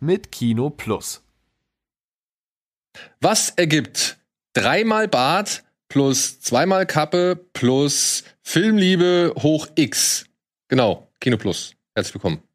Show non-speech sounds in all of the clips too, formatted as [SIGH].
mit Kino Plus. Was ergibt dreimal Bart plus zweimal Kappe plus Filmliebe hoch X? Genau, Kino Plus. Herzlich willkommen.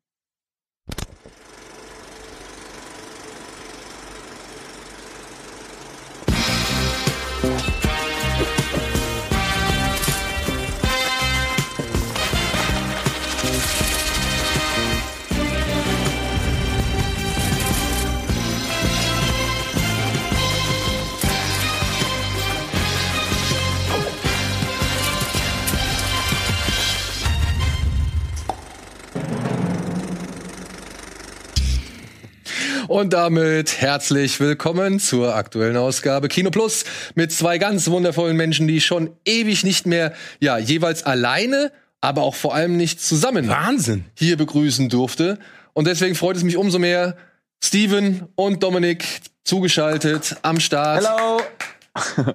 Und damit herzlich willkommen zur aktuellen Ausgabe Kino Plus mit zwei ganz wundervollen Menschen, die ich schon ewig nicht mehr, ja, jeweils alleine, aber auch vor allem nicht zusammen Wahnsinn. hier begrüßen durfte. Und deswegen freut es mich umso mehr, Steven und Dominik zugeschaltet am Start. Hello.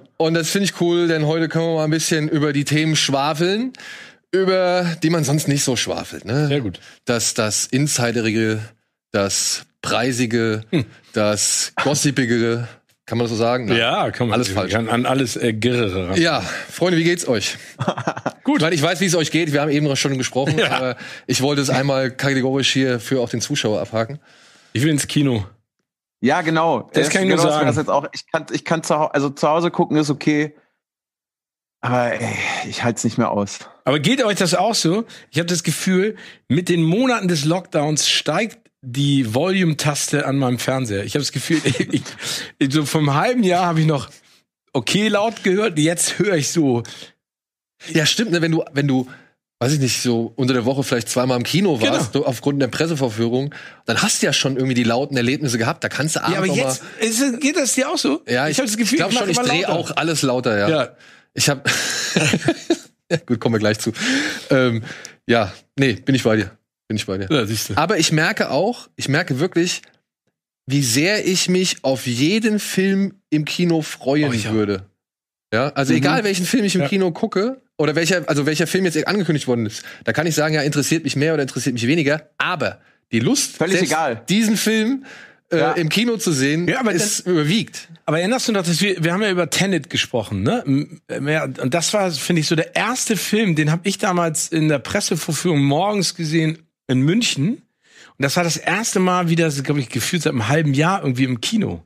[LAUGHS] Und das finde ich cool, denn heute können wir mal ein bisschen über die Themen schwafeln, über die man sonst nicht so schwafelt. Ne? Sehr gut. Das, das Insiderige, das Preisige, Hm. das Gossipige, kann man das so sagen? Nein. Ja, kann man Alles falsch. Kann an alles äh, Girre ran. Ja, Freunde, wie geht's euch? [LAUGHS] Gut. Weil ich weiß, wie es euch geht. Wir haben eben noch schon gesprochen, [LAUGHS] Ja. aber ich wollte es einmal kategorisch hier für auch den Zuschauer abhaken. Ich will ins Kino. Ja, genau. Das kann ich nur genau, sagen. Das jetzt auch, ich kann, ich kann zu, also zu Hause gucken ist okay. Aber ey, ich halte es nicht mehr aus. Aber geht euch das auch so? Ich habe das Gefühl, mit den Monaten des Lockdowns steigt die Volume-Taste an meinem Fernseher. Ich habe das Gefühl, [LAUGHS] ich, ich, so vom halben Jahr habe ich noch okay laut gehört. Jetzt höre ich so. Ja, stimmt, ne, wenn du, wenn du, weiß ich nicht, so unter der Woche vielleicht zweimal im Kino warst, Genau. aufgrund der Pressevorführung, dann hast du ja schon irgendwie die lauten Erlebnisse gehabt. Da kannst du abends Ja, aber jetzt ist, geht das dir auch so? ja, ich, habe das Gefühl, glaub mach schon, ich drehe auch alles lauter, ja. Ja. Ich habe, [LAUGHS] ja, gut, kommen wir gleich zu. Ähm, ja, nee, bin ich bei dir, bin ich bei dir. Ja, siehst du. Aber ich merke auch, ich merke wirklich, wie sehr ich mich auf jeden Film im Kino freuen Oh, auch. würde. Ja, also Mhm. egal welchen Film ich im Ja. Kino gucke oder welcher, also welcher Film jetzt angekündigt worden ist, da kann ich sagen, ja, interessiert mich mehr oder interessiert mich weniger. Aber die Lust, Völlig egal. diesen Film äh, Ja. im Kino zu sehen, Ja, aber ist überwiegt. Aber erinnerst du noch, dass wir, wir haben ja über Tenet gesprochen, ne? Ja, Und das war, finde ich, so der erste Film, den habe ich damals in der Pressevorführung morgens gesehen in München. Und das war das erste Mal wieder, glaube ich, gefühlt seit einem halben Jahr irgendwie im Kino.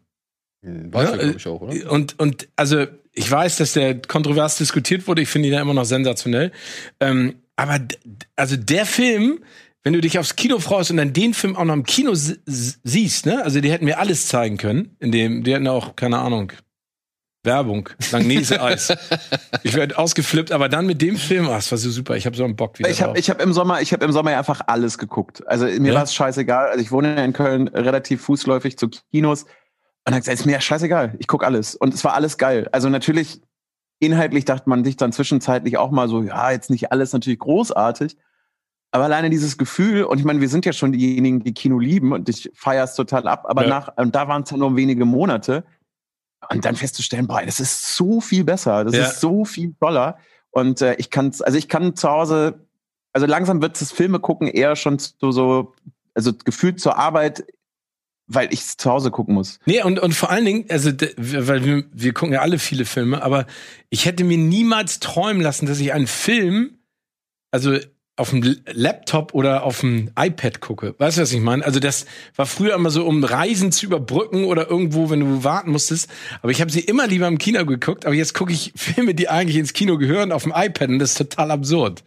Weiß Ja, glaube ich auch, oder? Und, und also ich weiß, dass der kontrovers diskutiert wurde. Ich finde ihn ja immer noch sensationell. Ähm, aber also der Film, wenn du dich aufs Kino freust und dann den Film auch noch im Kino siehst, ne? Also die hätten mir alles zeigen können. In dem, die hätten auch, keine Ahnung, Werbung, Langnese-Eis. [LAUGHS] ich werde ausgeflippt, aber dann mit dem Film, ach, das war so super. Ich habe so einen Bock wieder Ich habe hab im Sommer, ich habe im Sommer einfach alles geguckt. Also mir Ja? war es scheißegal. Also ich wohne in Köln relativ fußläufig zu Kinos. Und dann gesagt, ist mir ja scheißegal. Ich guck alles. Und es war alles geil. Also natürlich, inhaltlich dachte man sich dann zwischenzeitlich auch mal so, ja, jetzt nicht alles natürlich großartig. Aber alleine dieses Gefühl, und ich meine, wir sind ja schon diejenigen, die Kino lieben und ich feiere es total ab, aber Ja. nach, und da waren es ja nur wenige Monate. Und dann festzustellen, boah, das ist so viel besser, das Ja. ist so viel toller. Und äh, ich kann also ich kann zu Hause, also langsam wird das Filme gucken eher schon so, so also gefühlt zur Arbeit, weil ich es zu Hause gucken muss. Nee, und, und vor allen Dingen, also, weil wir, wir gucken ja alle viele Filme, aber ich hätte mir niemals träumen lassen, dass ich einen Film, also auf dem Laptop oder auf dem iPad gucke. Weißt du, was ich meine? Also das war früher immer so, um Reisen zu überbrücken oder irgendwo, wenn du warten musstest. Aber ich habe sie immer lieber im Kino geguckt. Aber jetzt gucke ich Filme, die eigentlich ins Kino gehören, auf dem iPad und das ist total absurd.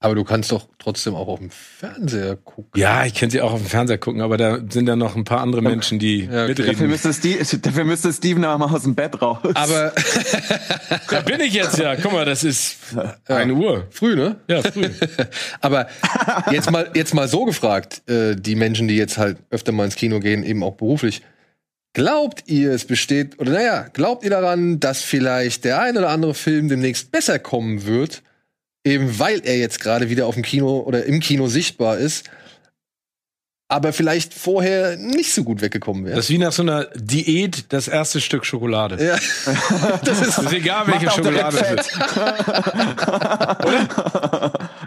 Aber du kannst doch trotzdem auch auf dem Fernseher gucken. Ja, ich könnte sie auch auf dem Fernseher gucken, aber da sind ja noch ein paar andere Menschen, die Ja, okay. Dafür mitreden. müsste, Steve, [LAUGHS] dafür müsste Steven aber mal aus dem Bett raus. Aber [LAUGHS] Da bin ich jetzt ja. Guck mal, das ist eine Uhr. früh, ne? Ja, früh. [LAUGHS] Aber jetzt mal, jetzt mal so gefragt, äh, die Menschen, die jetzt halt öfter mal ins Kino gehen, eben auch beruflich. Glaubt ihr, es besteht, oder naja, glaubt ihr daran, dass vielleicht der ein oder andere Film demnächst besser kommen wird, eben weil er jetzt gerade wieder auf dem Kino oder im Kino sichtbar ist, aber vielleicht vorher nicht so gut weggekommen wäre? Das ist wie nach so einer Diät das erste Stück Schokolade. Ja, [LAUGHS] Das ist, ist [LAUGHS] [LAUGHS] egal, welche Schokolade es ist.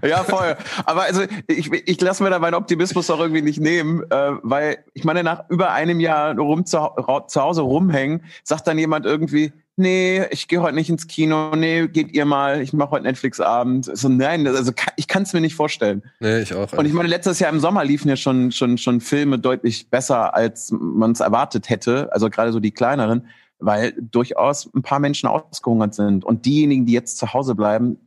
ja, voll. Aber also ich, ich lasse mir da meinen Optimismus auch irgendwie nicht nehmen, äh, weil ich meine, nach über einem Jahr rum zu, zu Hause rumhängen, sagt dann jemand irgendwie, nee, ich gehe heute nicht ins Kino, nee, geht ihr mal, ich mache heute Netflix-Abend. So, nein, also ich kann es mir nicht vorstellen. nee, ich auch. Und ich meine, letztes Jahr im Sommer liefen ja schon, schon, schon Filme deutlich besser, als man es erwartet hätte. Also gerade so die kleineren, weil durchaus ein paar Menschen ausgehungert sind. Und diejenigen, die jetzt zu Hause bleiben,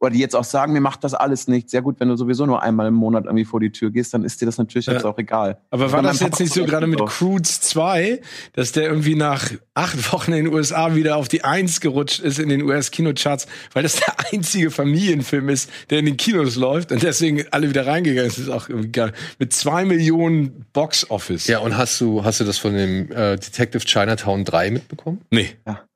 oder die jetzt auch sagen, mir macht das alles nicht. Sehr gut, wenn du sowieso nur einmal im Monat irgendwie vor die Tür gehst, dann ist dir das natürlich Ja. jetzt auch egal. Aber war das jetzt nicht so gerade mit Crudes 2, dass der irgendwie nach acht Wochen in den USA wieder auf die Eins gerutscht ist in den US-Kinocharts, weil das der einzige Familienfilm ist, der in den Kinos läuft und deswegen alle wieder reingegangen sind. Das ist auch irgendwie geil. Mit zwei Millionen Box-Office. ja, und hast du, hast du das von dem äh, Detective Chinatown 3 mitbekommen? Nee.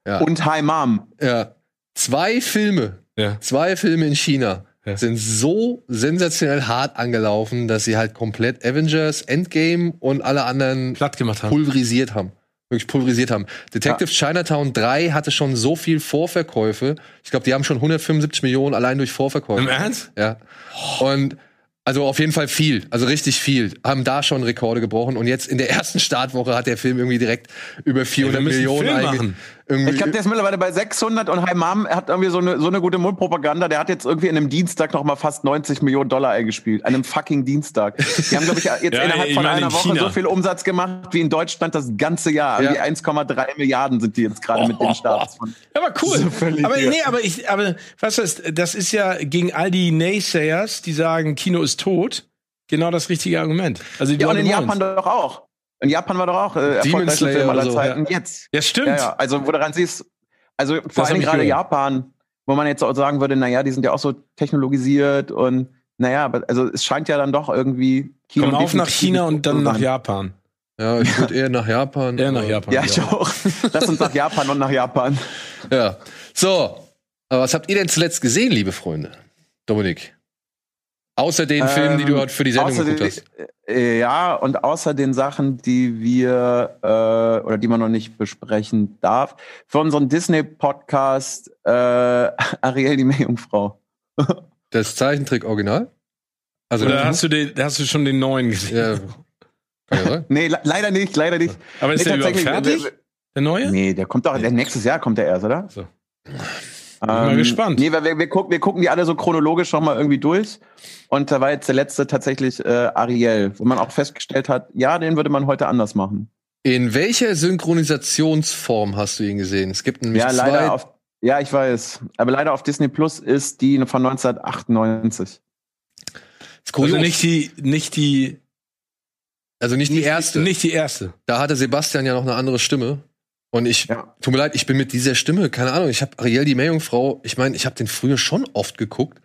Ja. Und Hi Mom. Ja. Zwei Filme, Ja. zwei Filme in China Ja. sind so sensationell hart angelaufen, dass sie halt komplett Avengers, Endgame und alle anderen Platt gemacht haben. pulverisiert haben. Wirklich pulverisiert haben. Detective Chinatown 3 hatte schon so viel Vorverkäufe. Ich glaube, die haben schon 175 Millionen allein durch Vorverkäufe. Im Ernst? Ja. Und also auf jeden Fall viel, also richtig viel. Haben da schon Rekorde gebrochen und jetzt in der ersten Startwoche hat der Film irgendwie direkt über 400 wir müssen einen Millionen Film einge- machen. Irgendwie- Ich glaube, der ist mittlerweile bei 600 und Hi Mom hat irgendwie so eine, so eine gute Mundpropaganda. Der hat jetzt irgendwie in einem Dienstag noch mal fast 90 Millionen Dollar eingespielt. An einem fucking Dienstag. Die haben, glaube ich, jetzt [LAUGHS] Ja, innerhalb ich von in einer Woche China. so viel Umsatz gemacht wie in Deutschland das ganze Jahr. Ja. Irgendwie 1,3 Milliarden sind die jetzt gerade mit dem Start. Von. Ja, aber cool. So aber nee, aber ich, aber was ist, das ist ja gegen all die Naysayers, die sagen, Kino ist tot, genau das richtige Argument. Also die Ja, und in. Japan doch auch. In Japan war doch auch äh, erfolgreichster Film aller so, Zeiten. Jetzt. Ja, stimmt. Ja, ja. Also, wo du ran siehst, also vor Das hab allem gerade. Japan, wo man jetzt auch sagen würde, naja, die sind ja auch so technologisiert und naja, aber also es scheint ja dann doch irgendwie Kino Komm auf nach China und dann nach. Japan. Ja, ich [LAUGHS] würde eher nach Japan. Eher nach Japan. Ja, ich auch. Lass uns nach Japan und nach Japan. Ja. So. Aber was habt ihr denn zuletzt gesehen, liebe Freunde? Dominik. Außer den Filmen, die du heute für die Sendung geguckt hast. äh, Ja, und außer den Sachen, die wir äh, oder die man noch nicht besprechen darf, für unseren Disney-Podcast äh, [LAUGHS] Ariel die Meerjungfrau. [LAUGHS] Das Zeichentrick-Original? Also, Oder hast du, den, hast du schon den neuen gesehen? ja, kann ja sein. [LAUGHS] Nee, le leider nicht, leider nicht. Aber ist Nee, der überhaupt tatsächlich, fertig? Der neue? Nee, der kommt doch, der nächstes Jahr kommt der erst, oder? So. Ähm, mal gespannt. Nee, weil wir, wir, gucken, wir gucken die alle so chronologisch noch mal irgendwie durch. Und da war jetzt der letzte tatsächlich äh, Ariel, wo man auch festgestellt hat, ja, den würde man heute anders machen. In welcher Synchronisationsform hast du ihn gesehen? Es gibt nämlich Ja, zwei. leider auf, ja, ich weiß. Aber leider auf Disney Plus ist die von 1998. ist kurios. Also nicht die, nicht die, also nicht die erste. nicht die erste. Da hatte Sebastian ja noch eine andere Stimme. Und ich, Ja. tut mir leid, ich bin mit dieser Stimme, keine Ahnung, ich habe Ariel die Meerjungfrau, ich meine, ich habe den früher schon oft geguckt.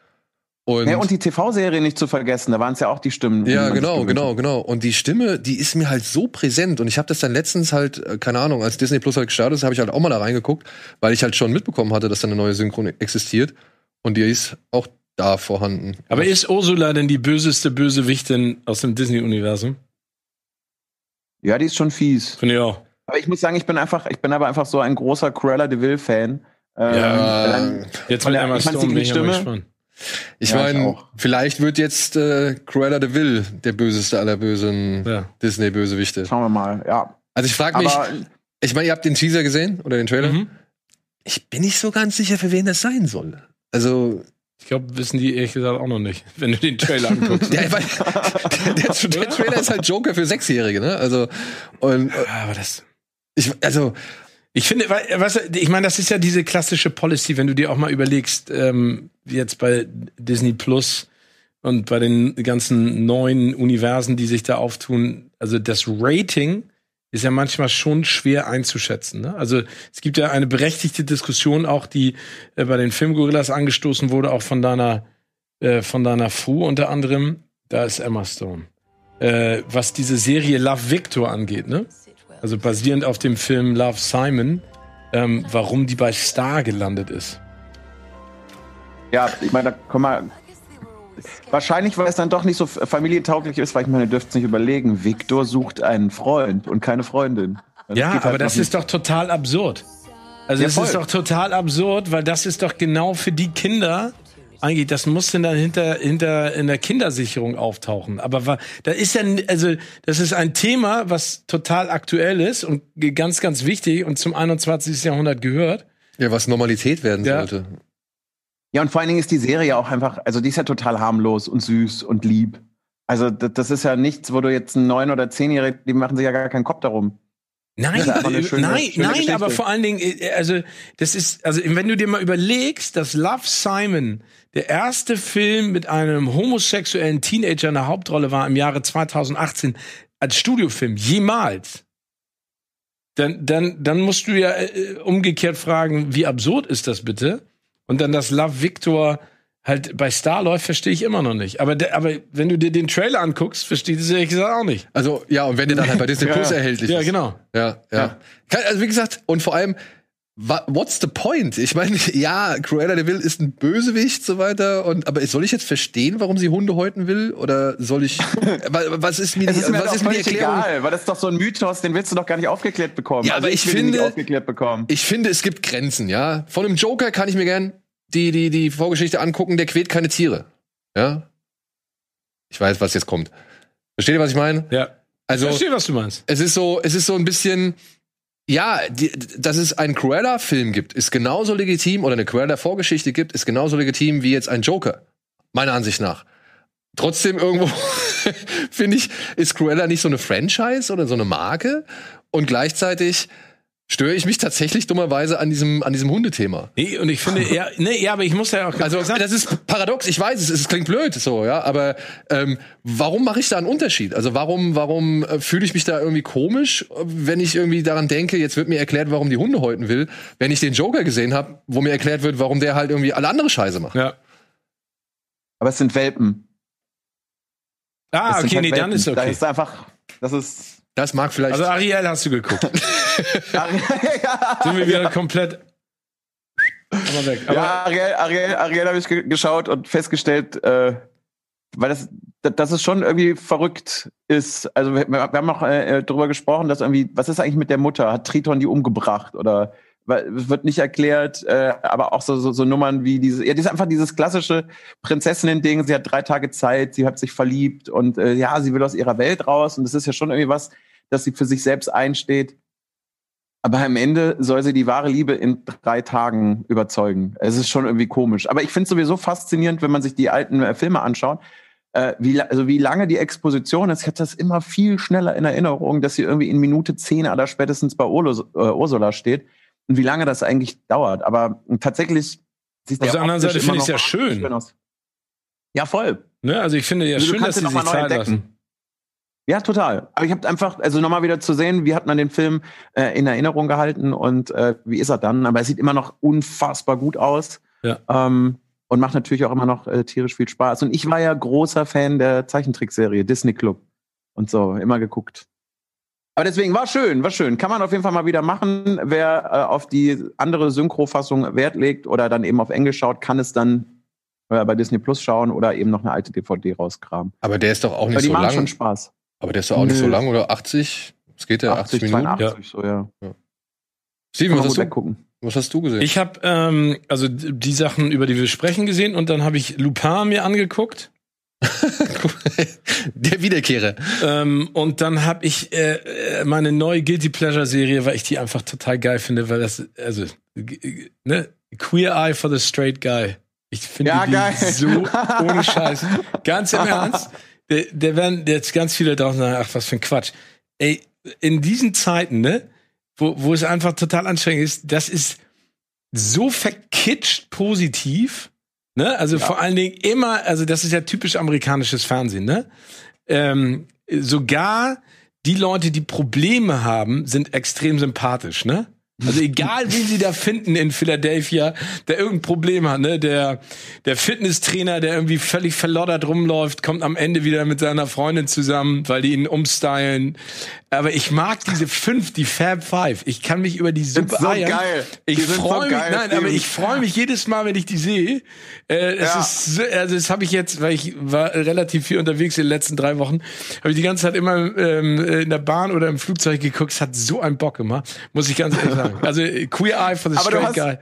Und, Ja, und die TV-Serie nicht zu vergessen, da waren es ja auch die Stimmen. die ja, genau, genau, genau. Und die Stimme, die ist mir halt so präsent. Und ich habe das dann letztens halt, äh, keine Ahnung, als Disney Plus halt gestartet ist, habe ich halt auch mal da reingeguckt, weil ich halt schon mitbekommen hatte, dass da eine neue Synchron existiert. Und die ist auch da vorhanden. Aber ist Ursula denn die böseste Bösewichtin aus dem Disney-Universum? Ja, die ist schon fies. Finde ich auch. Aber ich muss sagen, ich bin einfach, ich bin aber einfach so ein großer Cruella de Vil-Fan. Ähm, Ja, dann- Jetzt mit Emma Stone bin ich Stimme- gespannt. ich Ja, meine, vielleicht wird jetzt äh, Cruella de Vil der böseste aller bösen Ja. Disney-Bösewichte. schauen wir mal, ja. Also ich frage mich, ich meine, ihr habt den Teaser gesehen oder den Trailer? Mhm. Ich bin nicht so ganz sicher, für wen das sein soll. Also, Ich glaube, wissen die ehrlich gesagt auch noch nicht, [LAUGHS] wenn du den Trailer anguckst. [LAUGHS] der, der, der, der Trailer ist halt Joker für Sechsjährige, ne? Also, und Ja, aber das. Ich, also, Ich finde, wei- was, ich meine, das ist ja diese klassische Policy, wenn du dir auch mal überlegst, ähm, jetzt bei Disney Plus, und bei den ganzen neuen Universen, die sich da auftun, also das Rating ist ja manchmal schon schwer einzuschätzen. Ne? Also es gibt ja eine berechtigte Diskussion auch, die äh, bei den Filmgorillas angestoßen wurde, auch von deiner äh, von deiner Fu unter anderem. Da ist Emma Stone. Äh, was diese Serie Love Victor angeht, ne? Also basierend auf dem Film Love Simon, ähm, warum die bei Star gelandet ist. Ja, ich meine, da kommen wir. Wahrscheinlich, weil es dann doch nicht so familientauglich ist, weil ich meine, ihr dürft es nicht überlegen. Victor sucht einen Freund und keine Freundin. Das ja, halt aber das ist doch total absurd. Also ja, das ist doch total absurd, weil das ist doch genau für die Kinder, eigentlich, das muss denn dann hinter, hinter in der Kindersicherung auftauchen. Aber da ist ja, also das ist ein Thema, was total aktuell ist und ganz, ganz wichtig und zum 21. Jahrhundert gehört. Ja, was Normalität werden ja. sollte. Ja, und vor allen Dingen ist die Serie auch einfach, also die ist ja total harmlos und süß und lieb. Also das ist ja nichts, wo du jetzt einen neun- oder zehnjährigen, die machen sich ja gar keinen Kopf darum. Nein, schöne, nein, schöne nein, aber vor allen Dingen, äh, also das ist, also wenn du dir mal überlegst, dass Love Simon der erste Film mit einem homosexuellen Teenager in der Hauptrolle war im Jahre 2018 als Studiofilm jemals, dann, dann, dann musst du ja äh, umgekehrt fragen, wie absurd ist das bitte? Und dann das Love Victor halt bei Star läuft, verstehe ich immer noch nicht. Aber, de, aber wenn du dir den Trailer anguckst, verstehe ich es ehrlich gesagt auch nicht. Also, ja, und wenn der dann halt bei Disney [LAUGHS] Plus ja, erhältlich ja, ist. Ja, genau. Ja, ja, ja. Also, wie gesagt, und vor allem, what's the point? Ich meine, [LAUGHS] ja, Cruella de Vil ist ein Bösewicht, so weiter. Und aber soll ich jetzt verstehen, warum sie Hunde häuten will? Oder soll ich? [LAUGHS] was ist mir, die, ist mir was ist mir die Erklärung? Egal, weil das ist doch so ein Mythos, den willst du doch gar nicht aufgeklärt bekommen. Ja, also aber ich, ich finde, ich finde, es gibt Grenzen. Ja, von einem Joker kann ich mir gern die, die, die Vorgeschichte angucken, der quält keine Tiere. Ja? Ich weiß, was jetzt kommt. Versteht ihr, was ich meine? Ja. Also, ich verstehe, was du meinst. Es ist so, es ist so ein bisschen, ja, die, dass es einen Cruella-Film gibt, ist genauso legitim, oder eine Cruella-Vorgeschichte gibt, ist genauso legitim wie jetzt ein Joker. Meiner Ansicht nach. Trotzdem irgendwo, [LAUGHS] finde ich, ist Cruella nicht so eine Franchise oder so eine Marke. Und gleichzeitig störe ich mich tatsächlich dummerweise an diesem an diesem Hundethema. Nee, und ich finde ja, nee, ja, aber ich muss ja auch also das ist paradox. Ich weiß, es, es klingt blöd so, ja, aber ähm, warum mache ich da einen Unterschied? Also warum warum äh, fühle ich mich da irgendwie komisch, wenn ich irgendwie daran denke, jetzt wird mir erklärt, warum die Hunde häuten will, wenn ich den Joker gesehen habe, wo mir erklärt wird, warum der halt irgendwie alle andere Scheiße macht. Ja. Aber es sind Welpen. Ah, okay, halt nee, Welpen. dann ist okay. Da ist einfach das ist das mag vielleicht. Also Ariel hast du geguckt. [LAUGHS] Sind wir wieder komplett. Aber weg. Aber ja, Ariel, Ariel, Ariel habe ich geschaut und festgestellt, äh, weil das, dass es schon irgendwie verrückt ist. Also wir, wir haben auch äh, darüber gesprochen, dass irgendwie, was ist eigentlich mit der Mutter? Hat Triton die umgebracht oder wird nicht erklärt, äh, aber auch so, so, so Nummern wie diese, ja, das ist einfach dieses klassische Prinzessinnen-Ding, sie hat drei Tage Zeit, sie hat sich verliebt und äh, ja, sie will aus ihrer Welt raus und das ist ja schon irgendwie was, dass sie für sich selbst einsteht. Aber am Ende soll sie die wahre Liebe in drei Tagen überzeugen. Es ist schon irgendwie komisch. Aber ich finde es sowieso faszinierend, wenn man sich die alten äh, Filme anschaut, äh, wie, also wie lange die Exposition ist. Ich hatte das immer viel schneller in Erinnerung, dass sie irgendwie in Minute zehn oder spätestens bei Urlo, äh, Ursula steht und wie lange das eigentlich dauert. Aber tatsächlich sieht Auf der anderen Seite finde ich es ja schön. schön aus. Ja, voll. Ne? Also ich finde ja also schön, dass sie sich Zeit lassen. Ja, total. Aber ich habe einfach, also nochmal wieder zu sehen, wie hat man den Film äh, in Erinnerung gehalten und äh, wie ist er dann? Aber er sieht immer noch unfassbar gut aus. Ja. Ähm, und macht natürlich auch immer noch äh, tierisch viel Spaß. Und ich war ja großer Fan der Zeichentrickserie Disney Club und so, immer geguckt. Aber deswegen war schön, war schön. Kann man auf jeden Fall mal wieder machen. Wer äh, auf die andere Synchrofassung Wert legt oder dann eben auf Englisch schaut, kann es dann äh, bei Disney Plus schauen oder eben noch eine alte DVD rauskramen. Aber der ist doch auch nicht Aber die so lang. schon Spaß. Aber der ist doch auch Nö. nicht so lang, oder? 80? Es geht ja 80, 80 Minuten. 82, ja. so, ja. ja. Steven, was hast, du, was hast du gesehen? Ich habe ähm, also die Sachen, über die wir sprechen, gesehen und dann habe ich Lupin mir angeguckt. [LAUGHS] Der Wiederkehrer. Ähm, und dann habe ich äh, äh, meine neue Guilty Pleasure Serie, weil ich die einfach total geil finde, weil das, also, ne, Queer Eye for the Straight Guy. Ich finde ja, die geil. so [LAUGHS] ohne Scheiß. Ganz im Ernst. Der, der werden jetzt ganz viele draußen sagen, ach, was für ein Quatsch. Ey, in diesen Zeiten, ne, wo, wo es einfach total anstrengend ist, das ist so verkitscht positiv Ne? Also vor allen Dingen immer, also das ist ja typisch amerikanisches Fernsehen, ne? Ähm, sogar die Leute, die Probleme haben, sind extrem sympathisch, ne? Also egal, wen sie da finden in Philadelphia, der irgendein Problem hat, ne? Der, der Fitnesstrainer, der irgendwie völlig verloddert rumläuft, kommt am Ende wieder mit seiner Freundin zusammen, weil die ihn umstylen. Aber ich mag diese fünf, die Fab Five. Ich kann mich über die super so eiern. geil. Ich sind so freue mich, nein, aber ich freue mich jedes Mal, wenn ich die sehe. Äh, es Ja. ist, so- also das habe ich jetzt, weil ich war relativ viel unterwegs in den letzten drei Wochen, habe ich die ganze Zeit immer ähm, in der Bahn oder im Flugzeug geguckt. Es hat so einen Bock gemacht, muss ich ganz ehrlich sagen. Also Queer Eye for the ah, Aber Straight hast- Guy.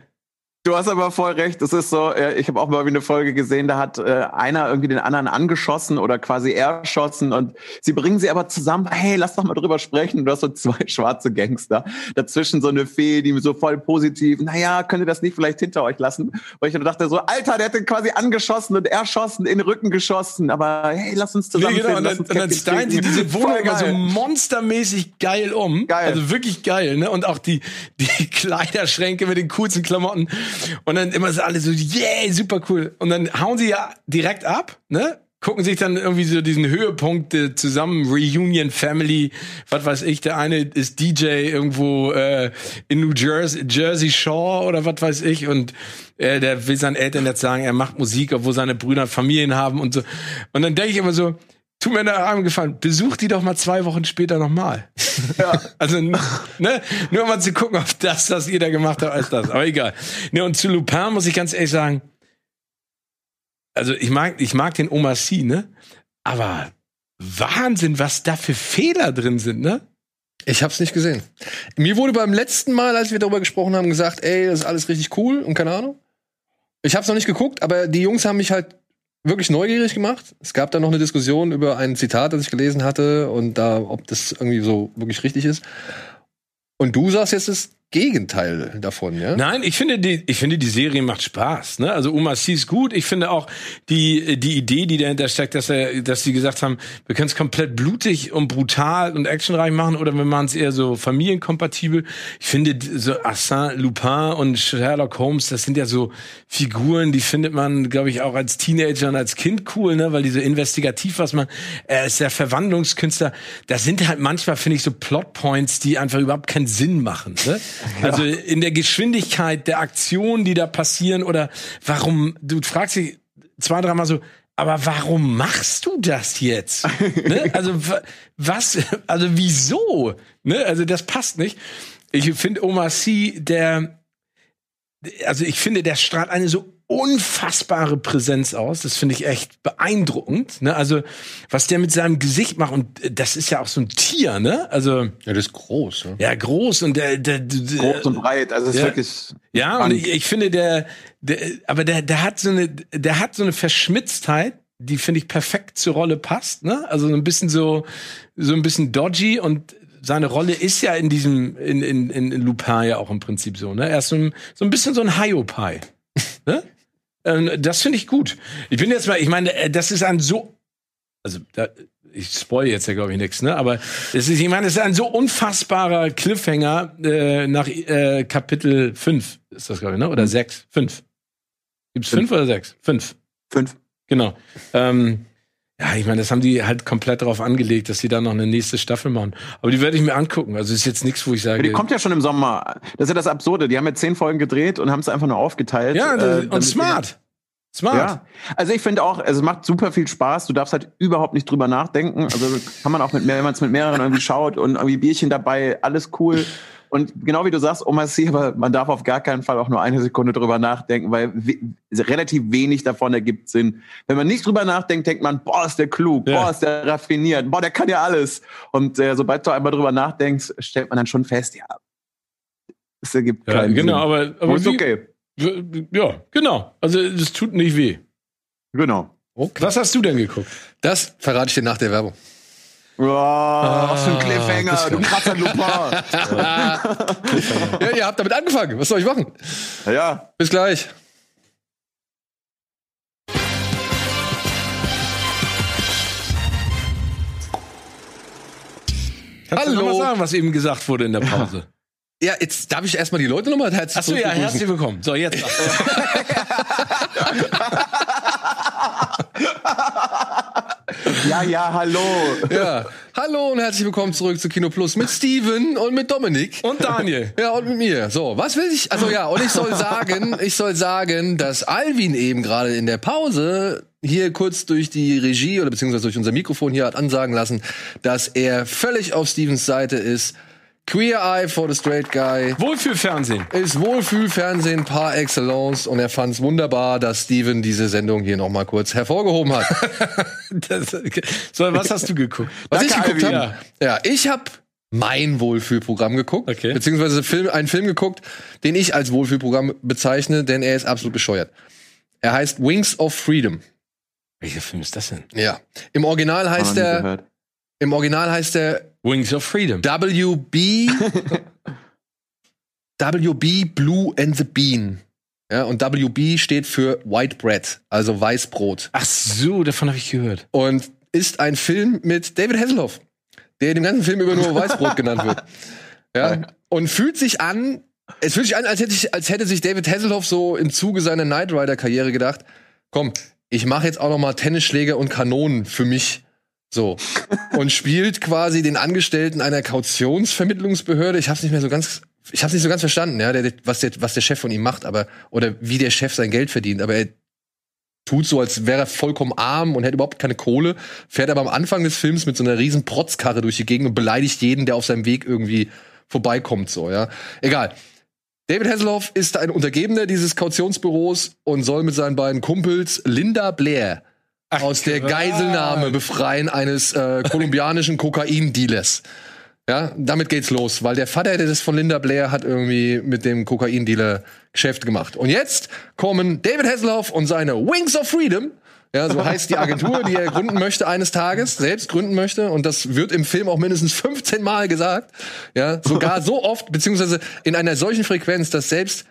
Du hast aber voll recht. Es ist so, äh, ich habe auch mal wie eine Folge gesehen, da hat äh, einer irgendwie den anderen angeschossen oder quasi erschossen und sie bringen sie aber zusammen, hey, lass doch mal drüber sprechen. Du hast so zwei [LAUGHS] schwarze Gangster. Dazwischen so eine Fee, die so voll positiv, naja, könnt ihr das nicht vielleicht hinter euch lassen? Weil ich nur dachte so, Alter, der hat den quasi angeschossen und erschossen, in den Rücken geschossen. Aber hey, lass uns Nee, zusammen genau, und dann, und dann stylen sie diese Wohnung so monstermäßig geil um. Geil. Also wirklich geil, ne? Und auch die, die [LAUGHS] Kleiderschränke mit den coolsten Klamotten. Und dann immer so alle so, yeah, super cool. Und dann hauen sie ja direkt ab, ne? Gucken sich dann irgendwie so diesen Höhepunkt äh, zusammen, Reunion Family, was weiß ich, der eine ist DJ irgendwo äh, in New Jersey, Jersey Shore oder was weiß ich und äh, der will seinen Eltern jetzt sagen, er macht Musik, obwohl seine Brüder Familien haben und so. Und dann denke ich immer so, tu mir in der Arm gefallen, besuch die doch mal zwei Wochen später nochmal. [LAUGHS] Ja. Also, ne, nur um mal zu gucken, ob das, was ihr da gemacht habt, als das. Aber egal. Ne, und zu Lupin muss ich ganz ehrlich sagen, also ich mag, ich mag den Omar Sy, ne? Aber Wahnsinn, was da für Fehler drin sind, ne? Ich hab's nicht gesehen. Mir wurde beim letzten Mal, als wir darüber gesprochen haben, gesagt, ey, das ist alles richtig cool und keine Ahnung. Ich hab's noch nicht geguckt, aber die Jungs haben mich halt wirklich neugierig gemacht. Es gab da noch eine Diskussion über ein Zitat, das ich gelesen hatte und da, ob das irgendwie so wirklich richtig ist. Und du sagst jetzt das Gegenteil davon, ja? Nein, ich finde die, ich finde die Serie macht Spaß. Ne? Also Oma C ist gut. Ich finde auch die die Idee, die dahinter steckt, dass er, dass sie gesagt haben, wir können es komplett blutig und brutal und actionreich machen oder wir machen es eher so familienkompatibel. Ich finde so Arsène Lupin und Sherlock Holmes, das sind ja so Figuren, die findet man, glaube ich, auch als Teenager und als Kind cool, ne? weil die so investigativ was man. Er ist der Verwandlungskünstler. Da sind halt manchmal finde ich so Plotpoints, die einfach überhaupt keinen Sinn machen. Ne? [LAUGHS] Also in der Geschwindigkeit der Aktionen, die da passieren oder warum, du fragst dich zwei, dreimal so, aber warum machst du das jetzt? [LAUGHS] ne? Also wa- was, also wieso? Ne? Also das passt nicht. Ich finde Omar Sy, der, also ich finde, der strahlt eine so unfassbare Präsenz aus. Das finde ich echt beeindruckend. Ne? Also was der mit seinem Gesicht macht und äh, das ist ja auch so ein Tier, ne? Also Ja, das ist groß. Ja. ja groß und der, der, der Groß und breit, also es ist Ja. wirklich. ja, und ich, ich finde, der, der, aber der, der hat so eine, der hat so eine Verschmitztheit, die finde ich perfekt zur Rolle passt, ne? Also so ein bisschen so, so ein bisschen dodgy und seine Rolle ist ja in diesem, in, in, in Lupin ja auch im Prinzip so, ne? Er ist so ein, so ein bisschen so ein Hiopai, [LAUGHS] ne? Ähm, das finde ich gut. Ich bin jetzt mal, ich meine, äh, das ist ein so, also da, ich spoil jetzt ja glaube ich nichts, ne? Aber es ist, ich meine, es ist ein so unfassbarer Cliffhanger äh, nach äh, Kapitel 5 ist das glaube ich, ne? Oder 6? 5. Gibt's 5 oder 6? 5. Fünf. Genau. Ähm, ja, ich meine, das haben die halt komplett darauf angelegt, dass sie da noch eine nächste Staffel machen. Aber die werde ich mir angucken. Also ist jetzt nichts, wo ich sage. Die kommt ja schon im Sommer. Das ist ja das Absurde. Die haben jetzt zehn Folgen gedreht und haben es einfach nur aufgeteilt. ja, äh, und smart. Smart. Ja, also ich finde auch, also es macht super viel Spaß. Du darfst halt überhaupt nicht drüber nachdenken. Also kann man auch mit mehr, wenn man es mit mehreren irgendwie schaut und irgendwie Bierchen dabei, alles cool. Und genau wie du sagst, Oma C, aber man darf auf gar keinen Fall auch nur eine Sekunde drüber nachdenken, weil we relativ wenig davon ergibt Sinn. Wenn man nicht drüber nachdenkt, denkt man, boah, ist der klug, Ja. boah, ist der raffiniert, boah, der kann ja alles. Und äh, sobald du einmal drüber nachdenkst, stellt man dann schon fest, ja, es ergibt Ja, keinen genau, Sinn. aber, Aber aber ist okay. Ja, genau. Also es tut nicht weh. Genau. Was hast du denn geguckt? Das verrate ich dir nach der Werbung. Oh, was für ein Cliffhanger, du kann- krasser Lupin. Ja, ihr habt damit angefangen. Was soll ich machen? ja. Bis gleich. Kannst du Hallo. noch mal sagen, was eben gesagt wurde in der Pause? Ja, jetzt darf ich erstmal die Leute nochmal herzlich Achso, ja, herzlich willkommen. So, jetzt. [LAUGHS] [LAUGHS] Ja, ja, hallo. Ja. Hallo und herzlich willkommen zurück zu Kino Plus mit Steven und mit Dominik. Und Daniel. Ja, und mit mir. So, was will ich? Also ja, und ich soll sagen, ich soll sagen, dass Alvin eben gerade in der Pause hier kurz durch die Regie oder beziehungsweise durch unser Mikrofon hier hat ansagen lassen, dass er völlig auf Stevens Seite ist. Queer Eye for the Straight Guy Wohlfühlfernsehen. ist Wohlfühlfernsehen par excellence und er fand es wunderbar, dass Steven diese Sendung hier noch mal kurz hervorgehoben hat. [LAUGHS] Das, so, was hast du geguckt? [LAUGHS] Was ich Danke, geguckt Alvin. habe? Ja, ich habe mein Wohlfühlprogramm geguckt, Okay. beziehungsweise Film, einen Film geguckt, den ich als Wohlfühlprogramm bezeichne, denn er ist absolut bescheuert. Er heißt Wings of Freedom. Welcher Film ist das denn? Ja. Im Original heißt er, gehört. im Original heißt er Wings of Freedom. WB [LAUGHS] WB Blue and the Bean. Ja, und WB steht für White Bread, also Weißbrot. Ach so, davon habe ich gehört. Und ist ein Film mit David Hasselhoff, der in dem ganzen Film über nur Weißbrot [LAUGHS] genannt wird. Ja, und fühlt sich an, es fühlt sich an, als hätte, ich, als hätte sich David Hasselhoff so im Zuge seiner Knight Rider Karriere gedacht, komm, ich mache jetzt auch noch mal Tennisschläger und Kanonen für mich. So. Und spielt quasi den Angestellten einer Kautionsvermittlungsbehörde. Ich hab's nicht mehr so ganz, ich hab's nicht so ganz verstanden, ja, der, was, der, was der Chef von ihm macht, aber, oder wie der Chef sein Geld verdient. Aber er tut so, als wäre er vollkommen arm und hätte überhaupt keine Kohle, fährt aber am Anfang des Films mit so einer riesen Protzkarre durch die Gegend und beleidigt jeden, der auf seinem Weg irgendwie vorbeikommt, so, ja. Egal. David Hasselhoff ist ein Untergebener dieses Kautionsbüros und soll mit seinen beiden Kumpels Linda Blair aus der krass. Geiselnahme befreien eines äh, kolumbianischen Kokaindealers. Ja, damit geht's los, weil der Vater des von Linda Blair hat irgendwie mit dem Kokaindealer Geschäft gemacht. Und jetzt kommen David Hasselhoff und seine Wings of Freedom. Ja, so heißt die Agentur, die er gründen möchte eines Tages, selbst gründen möchte. Und das wird im Film auch mindestens 15 Mal gesagt. Ja, sogar so oft, beziehungsweise in einer solchen Frequenz, dass selbst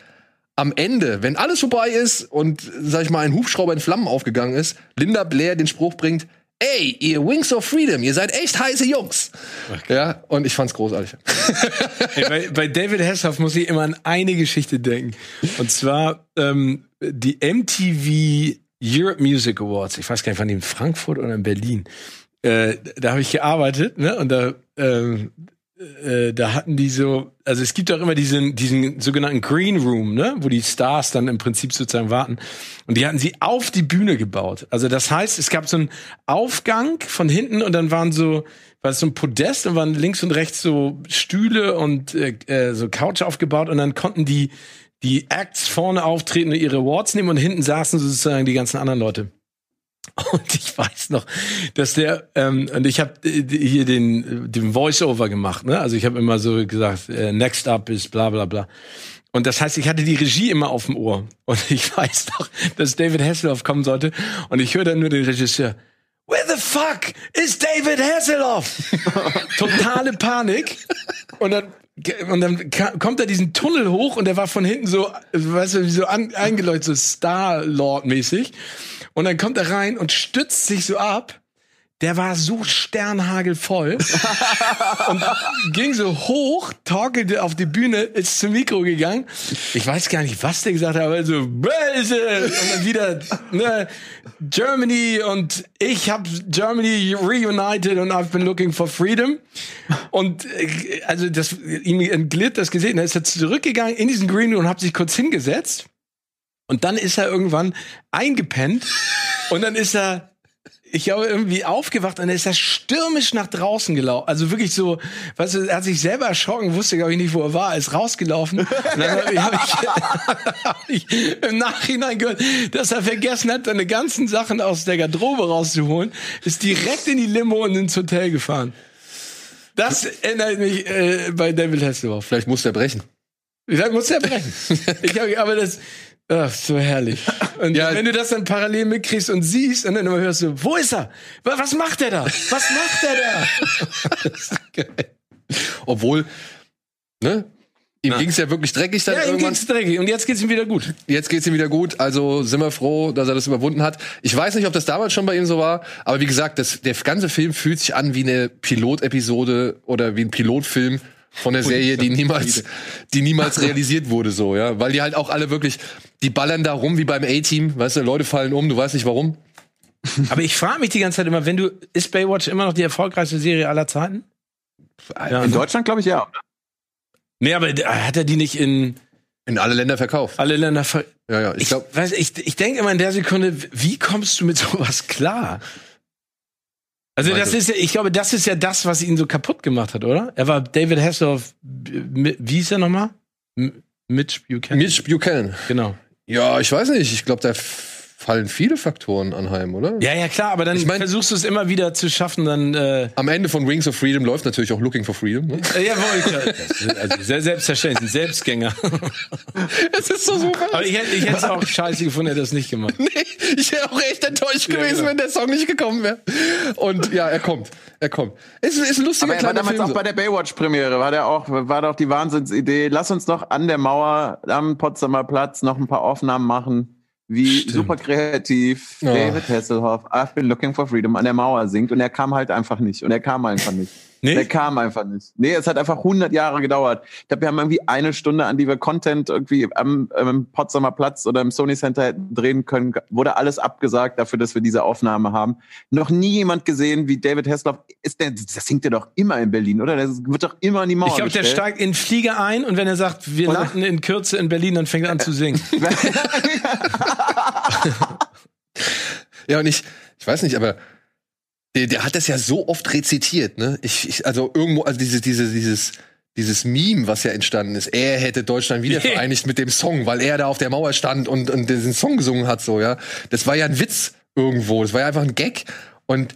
am Ende, wenn alles vorbei ist und, sag ich mal, ein Hubschrauber in Flammen aufgegangen ist, Linda Blair den Spruch bringt, ey, ihr Wings of Freedom, ihr seid echt heiße Jungs. Ja, und ich fand's großartig. Ey, bei, bei David Hasselhoff muss ich immer an eine Geschichte denken. Und zwar ähm, die MTV Europe Music Awards. Ich weiß gar nicht, wann die in Frankfurt oder in Berlin. Äh, da habe ich gearbeitet, ne? Und da, ähm, äh, da hatten die so, also es gibt auch immer diesen, diesen sogenannten Green Room, ne, wo die Stars dann im Prinzip sozusagen warten. Und die hatten sie auf die Bühne gebaut. Also das heißt, es gab so einen Aufgang von hinten und dann waren so, war so ein Podest und waren links und rechts so Stühle und äh, äh, so Couch aufgebaut und dann konnten die die Acts vorne auftreten und ihre Awards nehmen und hinten saßen sozusagen die ganzen anderen Leute. [LAUGHS] Und ich weiß noch, dass der ähm, und ich habe hier den den Voice-Over gemacht, ne? Also ich habe immer so gesagt, äh, next up ist bla bla bla. Und das heißt, ich hatte die Regie immer auf dem Ohr. [LAUGHS] Und ich weiß noch, dass David Hasselhoff kommen sollte. Und ich höre dann nur den Regisseur. Where the fuck is David Hasselhoff? [LAUGHS] Totale Panik. Und dann, und dann kommt er diesen Tunnel hoch und der war von hinten so, weißt du, so an, eingeleuchtet, so Star-Lord-mäßig. Und dann kommt er rein und stützt sich so ab. Der war so sternhagelvoll [LAUGHS] und ging so hoch, torkelte auf die Bühne, ist zum Mikro gegangen. Ich weiß gar nicht, was der gesagt hat, aber so böse und dann wieder ne, Germany und ich habe Germany reunited und I've been looking for freedom. Und äh, also das ihm entglitt das gesehen, dann ist er zurückgegangen in diesen Green Room und hat sich kurz hingesetzt. Und dann ist er irgendwann eingepennt und dann ist er ich glaube, irgendwie aufgewacht und dann ist er stürmisch nach draußen gelaufen. Also wirklich so, weißt du, er hat sich selber erschrocken, wusste, glaube ich, nicht, wo er war, ist rausgelaufen. Und dann habe ich, hab ich, [LAUGHS] hab ich im Nachhinein gehört, dass er vergessen hat, seine ganzen Sachen aus der Garderobe rauszuholen, ist direkt in die Limo und ins Hotel gefahren. Das erinnert mich äh, bei David Hasselhoff. Vielleicht muss der brechen. Vielleicht muss er brechen. [LAUGHS] Ich hab, aber das, ach, so herrlich. [LAUGHS] Und Ja. wenn du das dann parallel mitkriegst und siehst und dann immer hörst du, wo ist er? Wa- Was macht er da? Was macht er da? [LAUGHS] Obwohl, ne? Ihm ging's ja wirklich dreckig dann Ja, ihm irgendwann. geht's dreckig und jetzt geht's ihm wieder gut. Jetzt geht's ihm wieder gut, also sind wir froh, dass er das überwunden hat. Ich weiß nicht, ob das damals schon bei ihm so war, aber wie gesagt, das, der ganze Film fühlt sich an wie eine Pilotepisode oder wie ein Pilotfilm von der Serie, die niemals, die niemals realisiert wurde, so, ja. Weil die halt auch alle wirklich, die ballern da rum wie beim A-Team, weißt du, Leute fallen um, du weißt nicht warum. Aber ich frage mich die ganze Zeit immer, wenn du, ist Baywatch immer noch die erfolgreichste Serie aller Zeiten? In Deutschland glaube ich ja. Nee, aber hat er die nicht in In alle Länder verkauft. alle Länder ver Ja, ja. Ich Ich, glaube, weiß, ich, ich denke immer in der Sekunde, wie kommst du mit sowas klar? Also das ist ja, ich glaube, das ist ja das, was ihn so kaputt gemacht hat, oder? Er war David Hasselhoff, wie hieß er nochmal? Mitch Buchanan. Mitch Buchanan. Genau. Ja, ich weiß nicht. Ich glaube, f- fallen viele Faktoren anheim, oder? Ja, ja, klar, aber dann Ich mein- versuchst du es immer wieder zu schaffen, dann, äh, Am Ende von Wings of Freedom läuft natürlich auch Looking for Freedom. Ne? äh, jawohl, klar. Also sehr selbstverständlich, ein Selbstgänger. [LAUGHS] Es ist so super. Aber ich hätte ich hätte es auch scheiße gefunden, hätte er das nicht gemacht. Nee, ich wäre auch echt enttäuscht Ja, gewesen, genau. wenn der Song nicht gekommen wäre. Und ja, er kommt. Er kommt. Es ist, ist ein lustiger Aber er war damals Film. auch bei der Baywatch-Premiere, war der auch, war doch die Wahnsinnsidee. Lass uns doch an der Mauer am Potsdamer Platz noch ein paar Aufnahmen machen, wie Stimmt. super kreativ. David Hasselhoff I've been looking for freedom an der Mauer singt und er kam halt einfach nicht und er kam einfach nicht. Nee? Der kam einfach nicht. Nee, es hat einfach 100 Jahre gedauert. Ich glaube, wir haben irgendwie eine Stunde, an die wir Content irgendwie am, am Potsdamer Platz oder im Sony Center hätten drehen können, wurde alles abgesagt dafür, dass wir diese Aufnahme haben. Noch nie jemand gesehen, wie David Hasselhoff ist. Der, das singt er doch immer in Berlin, oder? Der wird doch immer an die Mauer Ich glaube, der steigt in den Flieger ein und wenn er sagt, wir Und- landen in Kürze in Berlin, dann fängt er an zu singen. [LAUGHS] [LAUGHS] [LAUGHS] Ja, und ich, ich weiß nicht, aber der, der hat das ja so oft rezitiert, ne? Ich, ich also irgendwo, also diese, diese, dieses, dieses Meme, was ja entstanden ist, er hätte Deutschland wieder [LAUGHS] vereinigt mit dem Song, weil er da auf der Mauer stand und, und diesen Song gesungen hat, so, ja. Das war ja ein Witz irgendwo, das war ja einfach ein Gag. Und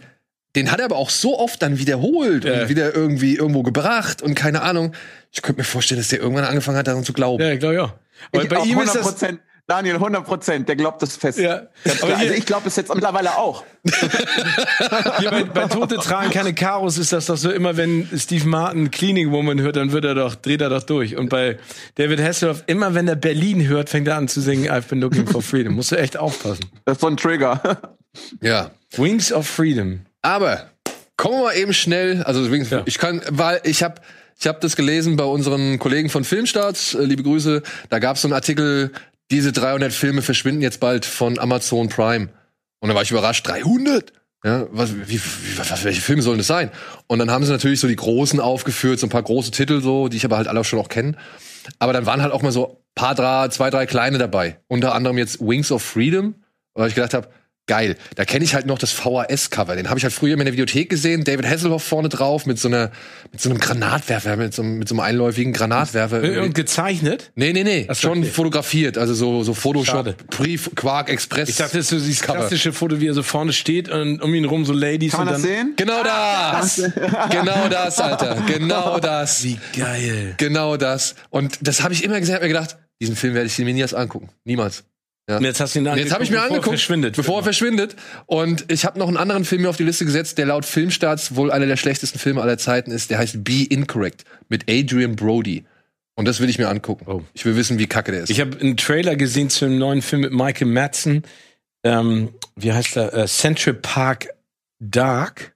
den hat er aber auch so oft dann wiederholt Ja. und wieder irgendwie irgendwo gebracht und keine Ahnung. Ich könnte mir vorstellen, dass der irgendwann angefangen hat, daran zu glauben. Ja, ich glaube ja. Aber Ich bei ihm ist 100 das. Daniel, 100 Prozent. Der glaubt das fest. Ja. Also ich glaube es jetzt mittlerweile auch. [LAUGHS] Hier bei, bei Tote tragen keine Karos ist das doch so immer, wenn Steve Martin Cleaning Woman hört, dann wird er doch, dreht er doch durch. Und bei David Hasselhoff, immer wenn er Berlin hört, fängt er an zu singen, I've been looking for freedom. Musst du echt aufpassen. Das ist so ein Trigger. [LAUGHS] Ja. Wings of Freedom. Aber kommen wir mal eben schnell, also deswegen, Ja. ich kann, weil ich habe ich hab das gelesen bei unseren Kollegen von Filmstarts, äh, liebe Grüße, da gab es so einen Artikel, diese 300 Filme verschwinden jetzt bald von Amazon Prime. Und da war ich überrascht, 300? Ja, was, wie, was, welche Filme sollen das sein? Und dann haben sie natürlich so die großen aufgeführt, so ein paar große Titel so, die ich aber halt alle auch schon auch kenne. Aber dann waren halt auch mal so paar, drei, zwei, drei kleine dabei. Unter anderem jetzt Wings of Freedom, weil ich gedacht habe, geil. Da kenne ich halt noch das VHS-Cover. Den habe ich halt früher in der Videothek gesehen. David Hasselhoff vorne drauf mit so einer, mit so einem Granatwerfer, mit so, einem- mit so einem einläufigen Granatwerfer. Und gezeichnet? nee, nee, nee. Ach so, schon okay. fotografiert. Also so, so Photoshop, Schade. Brief, Quark, Express. Ich dachte, das ist so dieses Cover. klassische Foto, wie er so vorne steht und um ihn rum so Ladies Kann man und das dann. sehen? Genau das! [LAUGHS] genau das, Alter. Genau [LAUGHS] das. Wie geil. Genau das. Und das habe ich immer gesehen, hab mir gedacht, diesen Film werde ich mir niemals angucken. Niemals. Und jetzt hast du ihn Und jetzt habe ich mir bevor er angeguckt, verschwindet. bevor er verschwindet. Und ich habe noch einen anderen Film mir auf die Liste gesetzt, der laut Filmstarts wohl einer der schlechtesten Filme aller Zeiten ist. Der heißt Be Incorrect mit Adrian Brody. Und das will ich mir angucken. Oh. Ich will wissen, wie kacke der ist. Ich habe einen Trailer gesehen zu einem neuen Film mit Michael Madsen. Ähm, wie heißt er? Äh, Central Park Dark.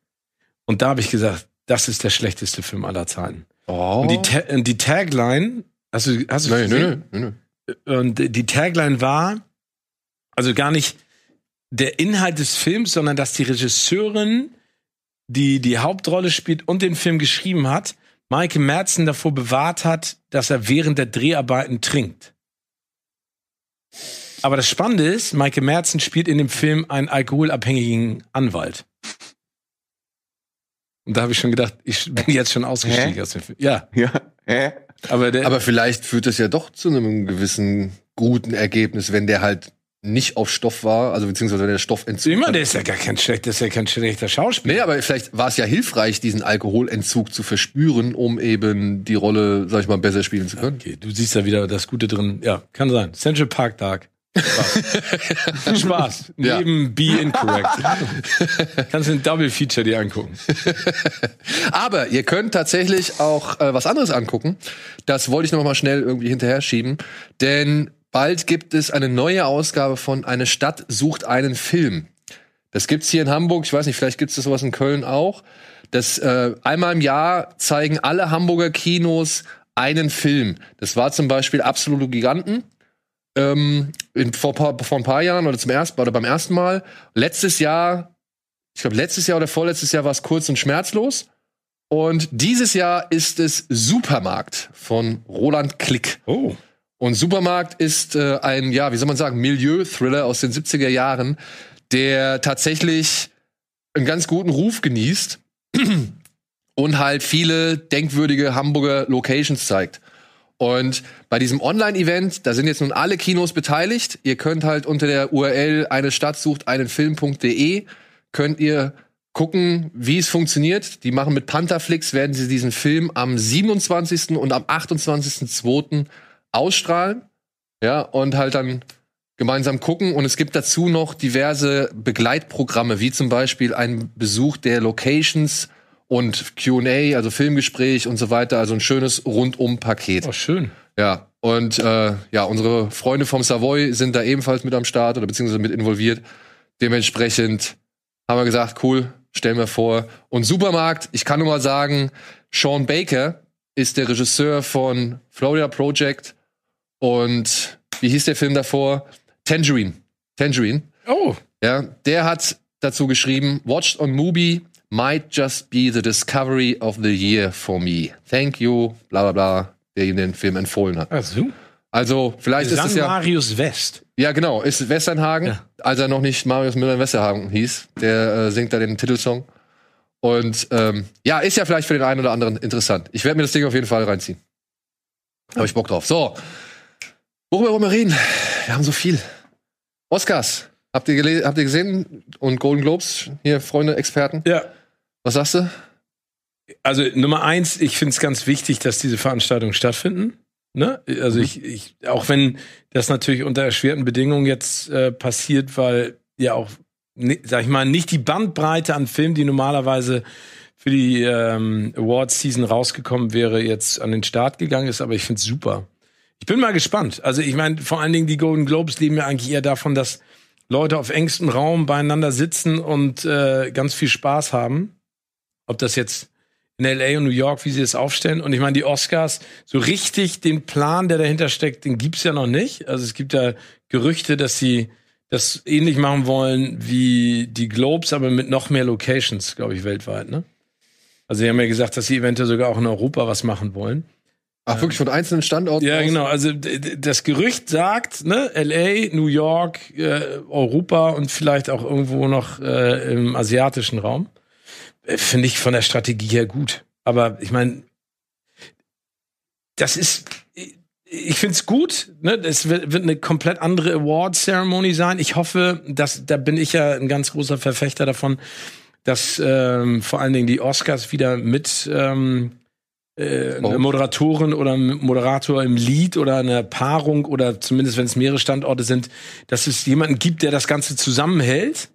Und da habe ich gesagt, das ist der schlechteste Film aller Zeiten. oh. Und die, Ta die Tagline, hast du, hast du gesehen? nee, nee, nee. Und die Tagline war, also gar nicht der Inhalt des Films, sondern dass die Regisseurin, die die Hauptrolle spielt und den Film geschrieben hat, Michael Madsen davor bewahrt hat, dass er während der Dreharbeiten trinkt. Aber das Spannende ist, Michael Madsen spielt in dem Film einen alkoholabhängigen Anwalt. Und da habe ich schon gedacht, ich bin jetzt schon ausgestiegen Hä? aus dem Film. Ja, Ja. Hä? aber der, Aber vielleicht führt das ja doch zu einem gewissen guten Ergebnis, wenn der halt nicht auf Stoff war, also beziehungsweise wenn der Stoffentzug. immer, der ist ja gar kein schlechter, ist ja kein schlechter Schauspieler. Nee, aber vielleicht war es ja hilfreich, diesen Alkoholentzug zu verspüren, um eben die Rolle, sag ich mal, besser spielen zu können. Okay, du siehst da wieder das Gute drin. Ja, kann sein. Central Park Dark. Spaß. [LAUGHS] Spaß. Ja. Neben Be Incorrect. Kannst du ein Double Feature dir angucken. Aber ihr könnt tatsächlich auch äh, was anderes angucken. Das wollte ich noch mal schnell irgendwie hinterher schieben, denn bald gibt es eine neue Ausgabe von Eine Stadt sucht einen Film. Das gibt's hier in Hamburg, ich weiß nicht, vielleicht gibt's das sowas in Köln auch. das äh, einmal im Jahr zeigen alle Hamburger Kinos einen Film. Das war zum Beispiel Absolute Giganten. Ähm, in, vor, vor ein paar Jahren oder zum ersten oder beim ersten Mal. Letztes Jahr, ich glaube letztes Jahr oder vorletztes Jahr war es kurz und schmerzlos. Und dieses Jahr ist es Supermarkt von Roland Klick. Oh. Und Supermarkt ist äh, ein, ja, wie soll man sagen, Milieu-Thriller aus den 70er Jahren, der tatsächlich einen ganz guten Ruf genießt [CLEARS THROAT] und halt viele denkwürdige Hamburger Locations zeigt. Und bei diesem Online-Event, da sind jetzt nun alle Kinos beteiligt. Ihr könnt halt unter der URL eine Stadt sucht einen Film.de könnt ihr gucken, wie es funktioniert. Die machen mit Pantherflix, werden sie diesen Film am 27. und am 28.2. ausstrahlen. Ja, und halt dann gemeinsam gucken. Und es gibt dazu noch diverse Begleitprogramme, wie zum Beispiel ein Besuch der Locations und QA, also Filmgespräch und so weiter. Also ein schönes Rundum-Paket. Oh, schön. Ja, und äh, ja, unsere Freunde vom Savoy sind da ebenfalls mit am Start oder beziehungsweise mit involviert. Dementsprechend haben wir gesagt, cool, stellen wir vor. Und Supermarkt, ich kann nur mal sagen, Sean Baker ist der Regisseur von Florida Project und wie hieß der Film davor? Tangerine. Tangerine. Oh. Ja, der hat dazu geschrieben, Watched on Movie might just be the discovery of the year for me. Thank you, bla bla bla, der ihm den Film empfohlen hat. Also, Also, vielleicht ist es ja. Marius West. Ja, genau, ist Westernhagen, Ja. als er noch nicht Marius Müller in Westerhagen hieß. Der äh, singt da den Titelsong. Und ähm, ja, ist ja vielleicht für den einen oder anderen interessant. Ich werde mir das Ding auf jeden Fall reinziehen. Habe ich Bock drauf. So, worüber wollen wir reden? Wir haben so viel. Oscars. Habt ihr, habt ihr gesehen? Und Golden Globes, hier, Freunde, Experten. Ja. Was sagst du? Also Nummer eins, ich finde es ganz wichtig, dass diese Veranstaltungen stattfinden. Ne? Also Mhm. ich, ich, auch wenn das natürlich unter erschwerten Bedingungen jetzt äh, passiert, weil ja auch, ne, sag ich mal, nicht die Bandbreite an Filmen, die normalerweise für die ähm, Awards-Season rausgekommen wäre, jetzt an den Start gegangen ist, aber ich finde es super. Ich bin mal gespannt. Also ich meine, vor allen Dingen die Golden Globes leben ja eigentlich eher davon, dass Leute auf engstem Raum beieinander sitzen und äh, ganz viel Spaß haben. Ob das jetzt in LA und New York, wie sie es aufstellen. Und ich meine, die Oscars, so richtig den Plan, der dahinter steckt, den gibt's ja noch nicht. Also es gibt ja Gerüchte, dass sie das ähnlich machen wollen wie die Globes, aber mit noch mehr Locations, glaube ich, weltweit. Ne? Also sie haben ja gesagt, dass sie eventuell sogar auch in Europa was machen wollen. Ach, wirklich von einzelnen Standorten? Ja, aus? genau. Also das Gerücht sagt, ne, LA, New York, äh, Europa und vielleicht auch irgendwo noch äh, im asiatischen Raum. Äh, Finde ich von der Strategie her gut. Aber ich meine, das ist, ich finde es gut. Ne? Es wird, wird eine komplett andere Award-Ceremony sein. Ich hoffe, dass da bin ich ja ein ganz großer Verfechter davon, dass ähm, vor allen Dingen die Oscars wieder mit ähm, äh, eine. Moderatorin oder ein Moderator im Lied oder eine Paarung oder zumindest wenn es mehrere Standorte sind, dass es jemanden gibt, der das Ganze zusammenhält.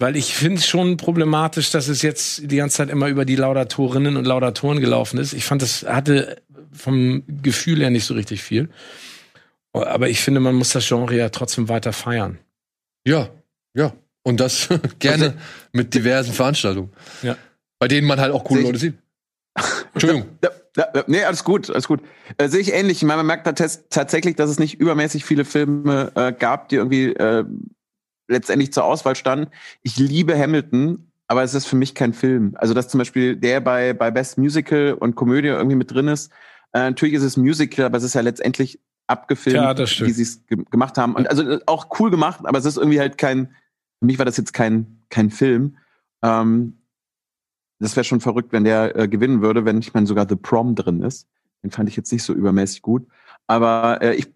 Weil ich finde es schon problematisch, dass es jetzt die ganze Zeit immer über die Laudatorinnen und Laudatoren gelaufen ist. Ich fand, das hatte vom Gefühl her nicht so richtig viel. Aber ich finde, man muss das Genre ja trotzdem weiter feiern. Ja, ja. Und das [LAUGHS] gerne mit diversen Veranstaltungen. Ja. Bei denen man halt auch coole Leute sieht. Entschuldigung. [LAUGHS] Ja, ja, ja, nee, alles gut, alles gut. Äh, sehe ich ähnlich. Ich meine, man merkt da tes- tatsächlich, dass es nicht übermäßig viele Filme äh, gab, die irgendwie äh, letztendlich zur Auswahl standen. Ich liebe Hamilton, aber es ist für mich kein Film. Also, dass zum Beispiel der bei, bei Best Musical und Komödie irgendwie mit drin ist. Äh, natürlich ist es Musical, aber es ist ja letztendlich abgefilmt, Theaterstück. wie sie es ge gemacht haben. Und also äh, auch cool gemacht, aber es ist irgendwie halt kein, für mich war das jetzt kein, kein Film. Ähm, das wäre schon verrückt, wenn der äh, gewinnen würde, wenn ich meine sogar The Prom drin ist. Den fand ich jetzt nicht so übermäßig gut. Aber äh, ich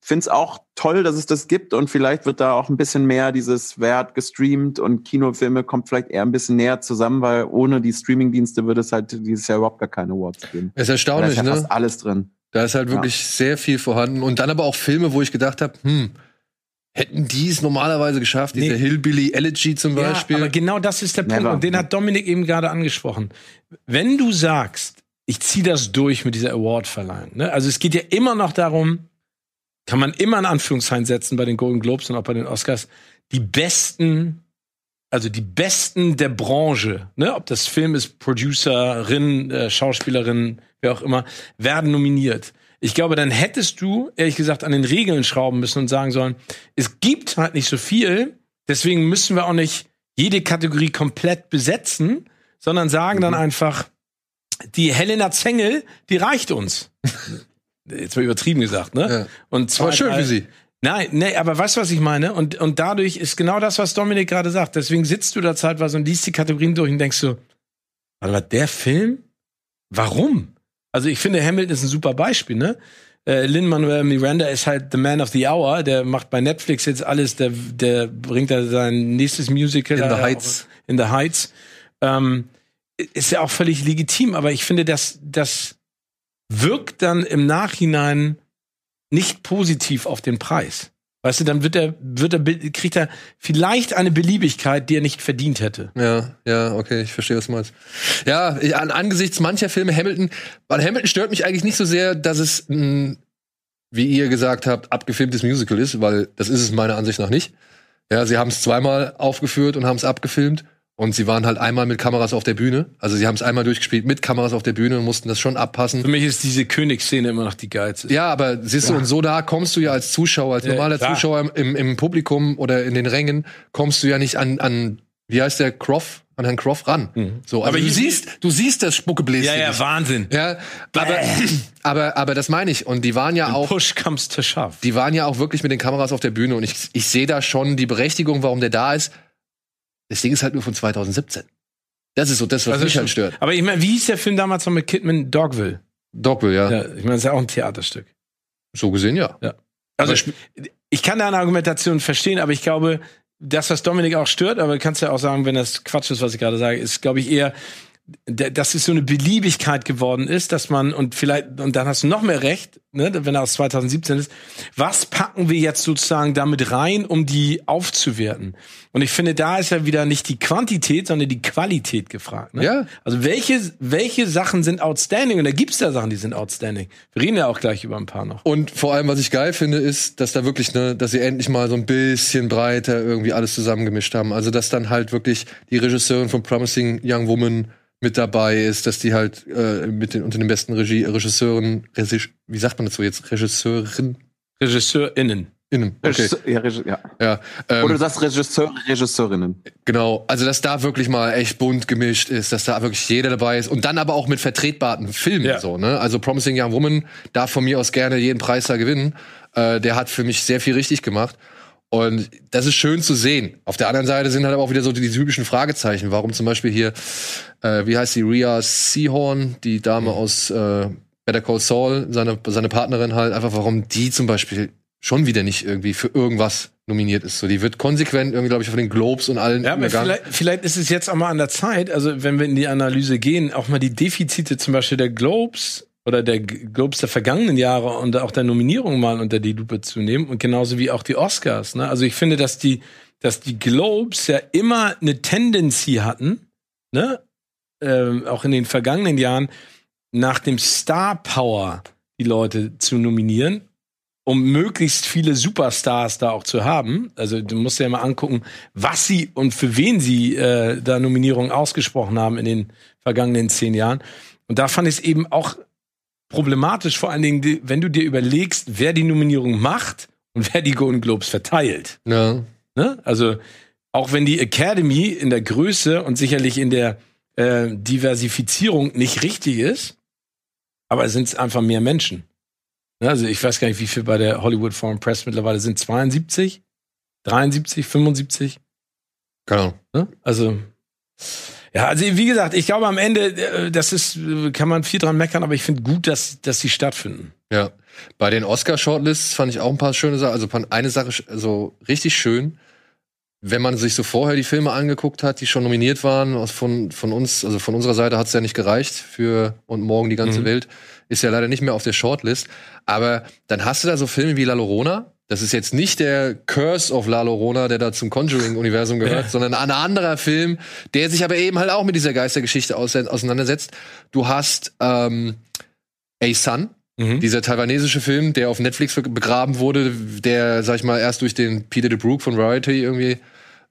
finde es auch toll, dass es das gibt und vielleicht wird da auch ein bisschen mehr dieses, wer hat gestreamt und Kinofilme kommt vielleicht eher ein bisschen näher zusammen, weil ohne die Streamingdienste würde es halt dieses Jahr überhaupt gar keine Awards geben. Ist Da ist erstaunlich, ja ne? fast alles drin. Da ist halt Ja. wirklich sehr viel vorhanden. Und dann aber auch Filme, wo ich gedacht habe, hm, hätten die es normalerweise geschafft? Nee. Diese Hillbilly Elegy zum Beispiel. Ja, aber genau das ist der Punkt. Never. Und den hat Dominik eben gerade angesprochen. Wenn du sagst, ich ziehe das durch mit dieser Award-Verleihung, ne? also es geht ja immer noch darum, kann man immer in Anführungszeichen setzen bei den Golden Globes und auch bei den Oscars, die besten also die Besten der Branche, ne, ob das Film ist, Producerin, äh, Schauspielerin, wer auch immer, werden nominiert. Ich glaube, dann hättest du, ehrlich gesagt, an den Regeln schrauben müssen und sagen sollen, es gibt halt nicht so viel, deswegen müssen wir auch nicht jede Kategorie komplett besetzen, sondern sagen dann einfach, die Helena Zengel, die reicht uns. Jetzt mal übertrieben gesagt, ne? Ja. Und zwei, Aber schön drei- für sie. Nein, nee, aber weißt du, was ich meine? Und, und dadurch ist genau das, was Dominik gerade sagt. Deswegen sitzt du da zeitweise und liest die Kategorien durch und denkst so, warte mal, der Film? Warum? Also ich finde, Hamilton ist ein super Beispiel, ne? Äh, Lin-Manuel Miranda ist halt the man of the hour. Der macht bei Netflix jetzt alles. Der, der bringt da sein nächstes Musical. In the Heights. In the Heights. Ähm, ist ja auch völlig legitim, aber ich finde, das, das wirkt dann im Nachhinein nicht positiv auf den Preis. Weißt du, dann wird er, wird er, kriegt er vielleicht eine Beliebigkeit, die er nicht verdient hätte. Ja, ja, okay, ich verstehe, was du meinst. Ja, ich, an, angesichts mancher Filme Hamilton, weil Hamilton stört mich eigentlich nicht so sehr, dass es, mh, wie ihr gesagt habt, abgefilmtes Musical ist, weil das ist es meiner Ansicht nach nicht. Ja, sie haben es zweimal aufgeführt und haben es abgefilmt. Und sie waren halt einmal mit Kameras auf der Bühne. Also sie haben es einmal durchgespielt mit Kameras auf der Bühne und mussten das schon abpassen. Für mich ist diese Königsszene immer noch die geilste. Ja, aber siehst du, und so da kommst du ja als Zuschauer, als Ja, normaler klar. Zuschauer im, im Publikum oder in den Rängen, kommst du ja nicht an, an wie heißt der, Croft, an Herrn Croft ran. So, also Aber du siehst, du siehst das Spuckebläschen. ja, ja. Wahnsinn. ja aber, [CLEARS THROAT] aber, aber das meine ich. Und die waren ja auch, Push comes to shove. die waren ja auch wirklich mit den Kameras auf der Bühne und ich, ich sehe da schon die Berechtigung, warum der da ist. Das Ding ist halt nur von 2017. Das ist so das, was Also mich schon- halt stört. Aber ich meine, wie hieß der Film damals noch mit Kidman? Dogville. Dogville, ja. Ja, ich meine, das ist ja auch ein Theaterstück. So gesehen, ja. Also Aber ich kann deine Argumentation verstehen, aber ich glaube, das, was Dominik auch stört, aber du kannst ja auch sagen, wenn das Quatsch ist, was ich gerade sage, ist, glaube ich, eher, dass es so eine Beliebigkeit geworden ist, dass man, und vielleicht, und dann hast du noch mehr recht, ne, wenn er aus 2017 ist, was packen wir jetzt sozusagen damit rein, um die aufzuwerten? Und ich finde, da ist ja wieder nicht die Quantität, sondern die Qualität gefragt. Ne? Ja. Also welche, welche Sachen sind outstanding? Und da gibt's ja Sachen, die sind outstanding. Wir reden ja auch gleich über ein paar noch. Und vor allem, was ich geil finde, ist, dass da wirklich, ne, dass sie endlich mal so ein bisschen breiter irgendwie alles zusammengemischt haben. Also, dass dann halt wirklich die Regisseurin von Promising Young Woman mit dabei ist, dass die halt äh, mit den unter den besten Regie Regisseuren, Regi wie sagt man dazu jetzt, Regisseurin RegisseurInnen. innen. Okay, Regisseur, ja, Regisseur, ja. ja. Ähm, Oder du sagst Regisseur, Regisseurinnen. Genau, also dass da wirklich mal echt bunt gemischt ist, dass da wirklich jeder dabei ist und dann aber auch mit vertretbaren Filmen Ja. so, ne? Also Promising Young Woman darf von mir aus gerne jeden Preis da gewinnen. Äh, der hat für mich sehr viel richtig gemacht und das ist schön zu sehen. Auf der anderen Seite sind halt aber auch wieder so die, die typischen Fragezeichen. Warum zum Beispiel hier, äh, wie heißt die Rhea Seahorn, die Dame aus äh, Better Call Saul, seine seine Partnerin halt einfach, warum die zum Beispiel schon wieder nicht irgendwie für irgendwas nominiert ist. So, die wird konsequent irgendwie, glaube ich, von den Globes und allen Ja, aber vielleicht, vielleicht ist es jetzt auch mal an der Zeit, also wenn wir in die Analyse gehen, auch mal die Defizite zum Beispiel der Globes oder der Globes der vergangenen Jahre und auch der Nominierung mal unter die Lupe zu nehmen und genauso wie auch die Oscars. Ne? Also ich finde, dass die, dass die Globes ja immer eine Tendency hatten, ne? ähm, auch in den vergangenen Jahren, nach dem Star Power die Leute zu nominieren um möglichst viele Superstars da auch zu haben. Also du musst ja mal angucken, was sie und für wen sie äh, da Nominierungen ausgesprochen haben in den vergangenen zehn Jahren. Und da fand ich es eben auch problematisch, vor allen Dingen, wenn du dir überlegst, wer die Nominierung macht und wer die Golden Globes verteilt. Ja. Ne? Also auch wenn die Academy in der Größe und sicherlich in der äh, Diversifizierung nicht richtig ist, aber es sind einfach mehr Menschen. Ne? Also ich weiß gar nicht, wie viel bei der Hollywood Foreign Press mittlerweile sind. 72? 73? 75? Keine Ahnung. Ne? Also ja, also wie gesagt, ich glaube am Ende, äh, das ist, äh, kann man viel dran meckern, aber ich finde gut, dass, dass sie stattfinden. Ja. Bei den Oscar-Shortlists fand ich auch ein paar schöne Sachen. Also eine Sache so richtig schön. Wenn man sich so vorher die Filme angeguckt hat, die schon nominiert waren, von, von uns, also von unserer Seite hat es ja nicht gereicht für Und morgen die ganze Mhm. Welt, ist ja leider nicht mehr auf der Shortlist. Aber dann hast du da so Filme wie La Llorona. Das ist jetzt nicht der Curse of La Llorona, der da zum Conjuring-Universum gehört, Ja. sondern ein anderer Film, der sich aber eben halt auch mit dieser Geistergeschichte aus auseinandersetzt. Du hast ähm, A Sun, Mhm. dieser taiwanesische Film, der auf Netflix begraben wurde, der, sag ich mal, erst durch den Peter de Brook von Variety irgendwie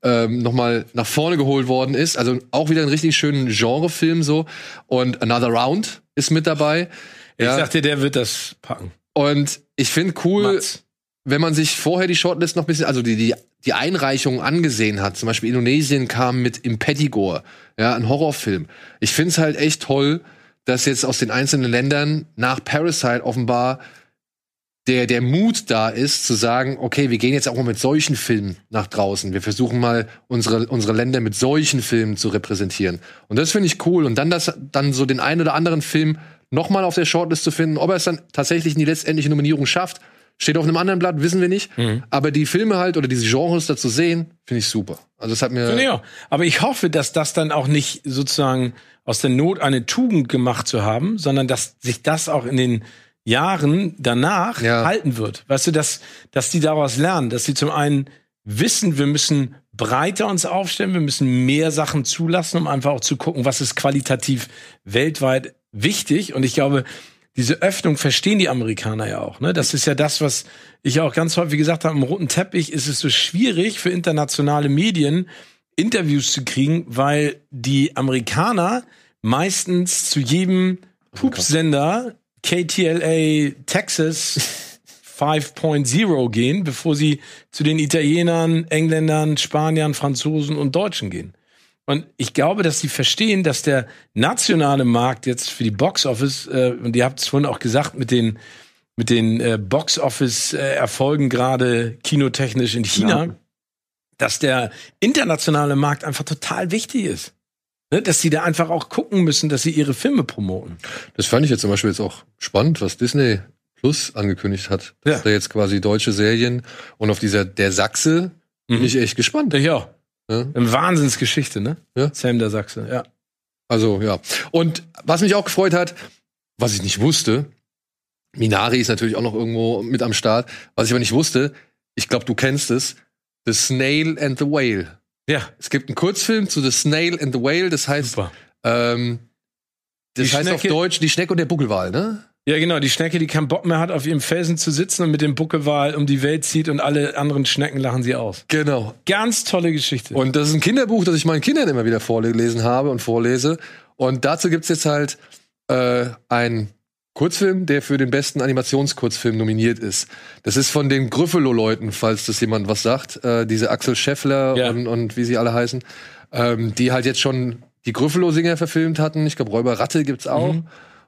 ähm, nochmal nach vorne geholt worden ist. Also auch wieder ein richtig schönen Genrefilm so. Und Another Round ist mit dabei. Ich Ja. sagte, der wird das packen. Und ich finde cool, Mats. Wenn man sich vorher die Shortlist noch ein bisschen, also die, die, die Einreichungen angesehen hat. Zum Beispiel Indonesien kam mit Impetigore, ja, ein Horrorfilm. Ich finde es halt echt toll, dass jetzt aus den einzelnen Ländern nach Parasite offenbar der, der Mut da ist, zu sagen, okay, wir gehen jetzt auch mal mit solchen Filmen nach draußen. Wir versuchen mal, unsere, unsere Länder mit solchen Filmen zu repräsentieren. Und das finde ich cool. Und dann das, dann so den einen oder anderen Film nochmal auf der Shortlist zu finden, ob er es dann tatsächlich in die letztendliche Nominierung schafft, steht auf einem anderen Blatt, wissen wir nicht. Aber die Filme halt oder diese Genres da zu sehen, finde ich super. Also das hat mir. Finde ich auch. Aber ich hoffe, dass das dann auch nicht sozusagen aus der Not eine Tugend gemacht zu haben, sondern dass sich das auch in den Jahren danach Ja. halten wird. Weißt du, dass, dass die daraus lernen, dass sie zum einen wissen, wir müssen breiter uns aufstellen, wir müssen mehr Sachen zulassen, um einfach auch zu gucken, was ist qualitativ weltweit wichtig. Und ich glaube, diese Öffnung verstehen die Amerikaner ja auch. Ne? Das ist ja das, was ich auch ganz häufig gesagt habe. Im roten Teppich ist es so schwierig für internationale Medien, Interviews zu kriegen, weil die Amerikaner meistens zu jedem Pupsender KTLA Texas [LAUGHS] 5.0 gehen, bevor sie zu den Italienern, Engländern, Spaniern, Franzosen und Deutschen gehen. Und ich glaube, dass sie verstehen, dass der nationale Markt jetzt für die Box Office, äh, und ihr habt es vorhin auch gesagt, mit den, mit den äh, Box Office äh, Erfolgen gerade kinotechnisch in China, Ja. dass der internationale Markt einfach total wichtig ist. Ne? Dass sie da einfach auch gucken müssen, dass sie ihre Filme promoten. Das fand ich jetzt zum Beispiel jetzt auch spannend, was Disney Plus angekündigt hat. Ja. Dass da jetzt quasi deutsche Serien und auf dieser Der Sachse bin ich echt gespannt. Ich auch. Ja. Eine Wahnsinnsgeschichte, ne? Ja. Sam der Sachse, ja. Also, ja. Und was mich auch gefreut hat, was ich nicht wusste, Minari ist natürlich auch noch irgendwo mit am Start. Was ich aber nicht wusste, ich glaube, du kennst es, The Snail and the Whale. Ja, Es gibt einen Kurzfilm zu The Snail and the Whale, das heißt, super. ähm, das Die heißt auf Schnecke- Deutsch die Schnecke und der Buckelwal, ne? Ja, genau, die Schnecke, die keinen Bock mehr hat, auf ihrem Felsen zu sitzen und mit dem Buckelwal um die Welt zieht und alle anderen Schnecken lachen sie aus. Genau. Ganz tolle Geschichte. Und das ist ein Kinderbuch, das ich meinen Kindern immer wieder vorgelesen habe und vorlese. Und dazu gibt's jetzt halt äh, einen Kurzfilm, der für den besten Animationskurzfilm nominiert ist. Das ist von den Gryffalo-Leuten, falls das jemand was sagt. Äh, diese Axel Scheffler Ja. und, und wie sie alle heißen. Ähm, die halt jetzt schon die Gryffalo-Singer verfilmt hatten. Ich glaube, Räuber Ratte gibt's auch.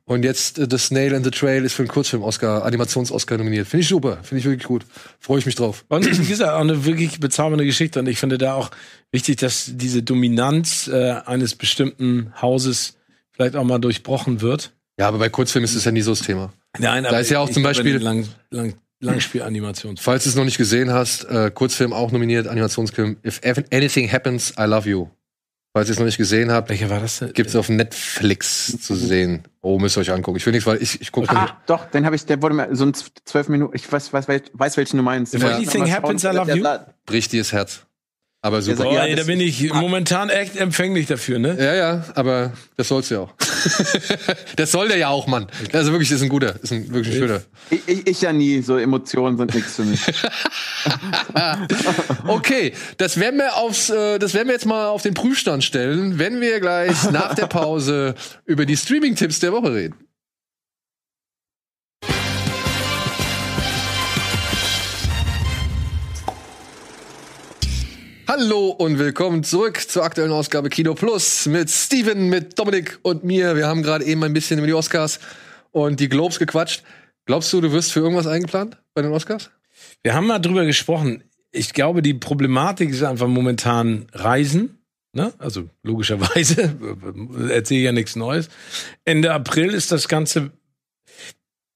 Und jetzt äh, The Snail and the Trail ist für einen Kurzfilm-Oscar, Animations-Oscar nominiert. Finde ich super. Finde ich wirklich gut. Freue ich mich drauf. Und wie gesagt, auch eine wirklich bezaubernde Geschichte. Und ich finde da auch wichtig, dass diese Dominanz äh, eines bestimmten Hauses vielleicht auch mal durchbrochen wird. Ja, aber bei Kurzfilmen ist das ja nie so das Thema. Nein, Da ist ja auch zum Beispiel- Lang, lang, Langspielanimation. Falls du es noch nicht gesehen hast, äh, Kurzfilm auch nominiert, Animationsfilm If Anything Happens, I Love You. Falls ihr es noch nicht gesehen habt, Welcher war das denn? gibt es auf Netflix zu sehen. Oh, müsst ihr euch angucken. Ich will nichts, weil ich, ich gucke Ah, doch, den habe ich, der wurde mir so ein zwölf Minuten, ich weiß, weiß, weiß, weiß welchen du meinst. If Ja. anything happens, I love you. bricht dir das Herz. Aber super. Oh, Ja, ey, da bin ich momentan echt empfänglich dafür, ne? Ja, ja, aber das soll's ja auch. [LAUGHS] das soll der ja auch, Mann. Also wirklich, das ist ein guter, ist ein wirklich ein schöner. Ich, ich, ich ja nie, so Emotionen sind nichts für mich. [LAUGHS] [LAUGHS] Okay, das werden wir aufs, äh, das werden wir jetzt mal auf den Prüfstand stellen, wenn wir gleich nach der Pause über die Streaming-Tipps der Woche reden. Hallo und willkommen zurück zur aktuellen Ausgabe Kino Plus mit Steven, mit Dominik und mir. Wir haben gerade eben ein bisschen über die Oscars und die Globes gequatscht. Glaubst du, du wirst für irgendwas eingeplant bei den Oscars? Wir haben mal drüber gesprochen. Ich glaube, die Problematik ist einfach momentan Reisen. Ne? Also logischerweise [LAUGHS] erzähle ich ja nichts Neues. Ende April ist das Ganze.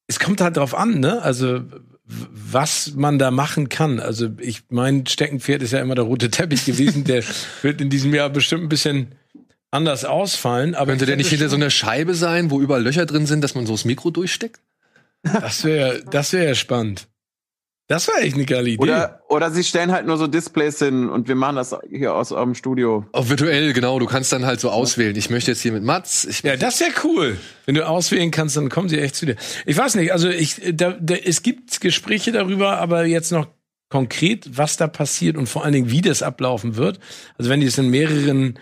Es kommt halt drauf an, ne? Also was man da machen kann. Also ich mein Steckenpferd ist ja immer der rote Teppich gewesen. Der [LAUGHS] wird in diesem Jahr bestimmt ein bisschen anders ausfallen. Aber Könnte der nicht hinter so einer Scheibe sein, wo überall Löcher drin sind, dass man so das Mikro durchsteckt? Das wäre das wäre ja spannend. Das wäre echt eine geile Idee. Oder, oder sie stellen halt nur so Displays hin und wir machen das hier aus eurem Studio. Auch virtuell, genau. Du kannst dann halt so auswählen. Ich möchte jetzt hier mit Mats. Ich, Ja, das wäre cool. Wenn du auswählen kannst, dann kommen sie echt zu dir. Ich weiß nicht, also ich, da, da, es gibt Gespräche darüber, aber jetzt noch konkret, was da passiert und vor allen Dingen, wie das ablaufen wird. Also wenn die es in mehreren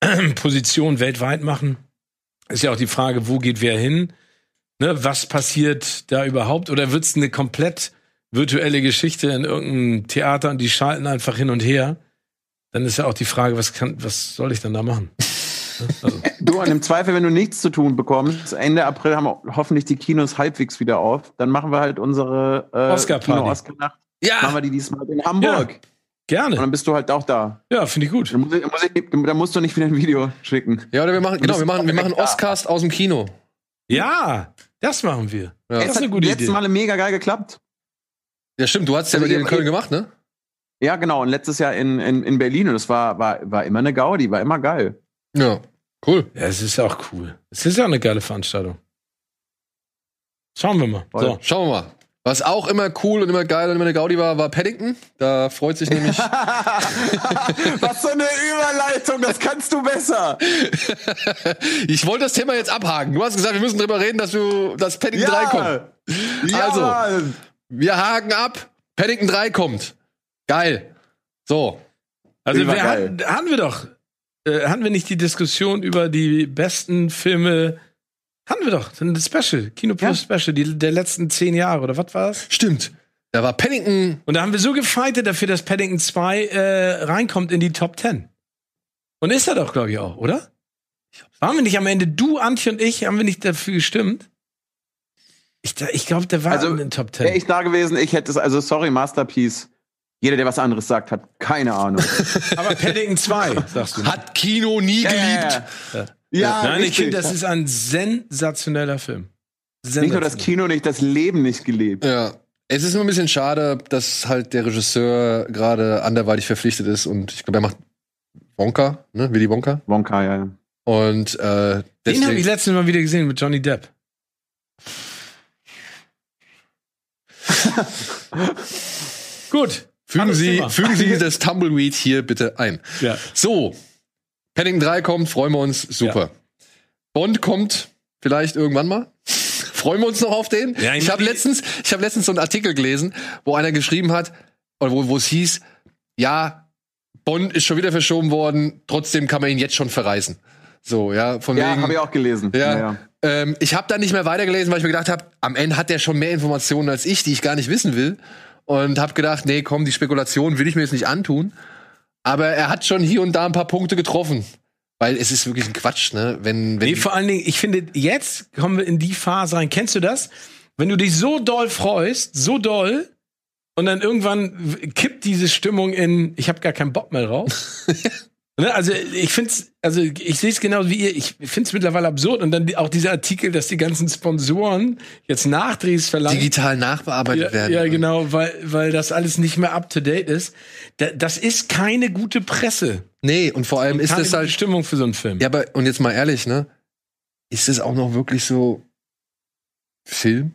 [CLEARS THROAT] Positionen weltweit machen, ist ja auch die Frage, wo geht wer hin? Ne, was passiert da überhaupt? Oder wird es eine komplett virtuelle Geschichte in irgendeinem Theater und die schalten einfach hin und her? Dann ist ja auch die Frage, was kann, was soll ich dann da machen? [LAUGHS] Also. Du, und im Zweifel, wenn du nichts zu tun bekommst, Ende April haben wir hoffentlich die Kinos halbwegs wieder auf, dann machen wir halt unsere äh, Oscar-Party. Ja. Machen wir die diesmal in Hamburg. Ja. Gerne. Und dann bist du halt auch da. Ja, finde ich gut. Dann, muss ich, muss ich, dann, musst du nicht wieder ein Video schicken. Ja, oder wir machen, genau, wir machen, wir machen Oscast aus dem Kino. Ja, das machen wir. Ja. Das ist eine gute Idee. Letztes Mal mega geil geklappt. Ja, stimmt. Du hast ja also in Köln gemacht, ne? Ja, genau. Und letztes Jahr in, in, in Berlin. Und das war, war, war immer eine Gaudi, war immer geil. Ja, cool. Ja, es ist auch cool. Es ist ja eine geile Veranstaltung. Schauen wir mal. So. Schauen wir mal. Was auch immer cool und immer geil und immer eine Gaudi war, war Paddington. Da freut sich nämlich. [LAUGHS] [LAUGHS] Was so eine Überleitung, das kannst du besser. ich wollte das Thema jetzt abhaken. Du hast gesagt, wir müssen drüber reden, dass du, dass Paddington ja. 3 kommt. Ja. Wir haken ab. Paddington 3 kommt. Geil. So. Also wir hatten, hatten wir doch, äh, hatten wir nicht die Diskussion über die besten Filme hatten wir doch, ein Special, Kino Plus ja. Special, die, der letzten zehn Jahre, oder was war es? Stimmt. Da war Paddington. Und da haben wir so gefeitet dafür, dass Paddington 2 äh, reinkommt in die Top 10. Und ist er doch, glaube ich, auch, oder? Waren wir nicht am Ende, du, Antje und ich, haben wir nicht dafür gestimmt? Ich, ich glaube, der war also, in den Top 10. Wäre ich da gewesen, ich hätte es, also sorry, Masterpiece. Jeder, der was anderes sagt, hat keine Ahnung. [LAUGHS] Aber Paddington 2, sagst du. Hat Kino nie geliebt. Ja. Ja, Nein, richtig. ich finde, das ist ein sensationeller Film. Sensationell. Nicht nur das Kino nicht, das Leben nicht gelebt. Ja. Es ist nur ein bisschen schade, dass halt der Regisseur gerade anderweitig verpflichtet ist und ich glaube, er macht Wonka, ne? Willy Wonka. Wonka, ja. Und äh, den habe ich letztes Mal wieder gesehen mit Johnny Depp. [LAUGHS] Gut. Fügen Sie, fügen Sie das Tumbleweed hier bitte ein. Ja. So, Paddington 3 kommt, freuen wir uns, super. Ja. Bond kommt vielleicht irgendwann mal. freuen wir uns noch auf den? Ja, ich ich habe letztens, ich habe letztens so einen Artikel gelesen, wo einer geschrieben hat, oder wo, es hieß, ja, Bond ist schon wieder verschoben worden, trotzdem kann man ihn jetzt schon verreisen. So, ja, von ja, habe ich auch gelesen. Ja, ja, ja. Ähm, ich habe da nicht mehr weitergelesen, weil ich mir gedacht habe, am Ende hat der schon mehr Informationen als ich, die ich gar nicht wissen will. Und habe gedacht, nee, komm, die Spekulation will ich mir jetzt nicht antun. Aber er hat schon hier und da ein paar Punkte getroffen. Weil es ist wirklich ein Quatsch, ne? Wenn, wenn nee, vor allen Dingen, ich finde, jetzt kommen wir in die Phase rein. Kennst du das? Wenn du dich so doll freust, so doll, und dann irgendwann kippt diese Stimmung in, ich habe gar keinen Bock mehr drauf. [LAUGHS] Ne, also ich finde es, also ich sehe es genau wie ihr. Ich finde es mittlerweile absurd und dann auch dieser Artikel, dass die ganzen Sponsoren jetzt Nachdrehs verlangen, digital nachbearbeitet ja, werden. Ja, genau, weil weil das alles nicht mehr up to date ist. Da, das ist keine gute Presse. Nee, und vor allem und ist das halt Stimmung für so einen Film. Ja, aber und jetzt mal ehrlich, ne? Ist es auch noch wirklich so Film?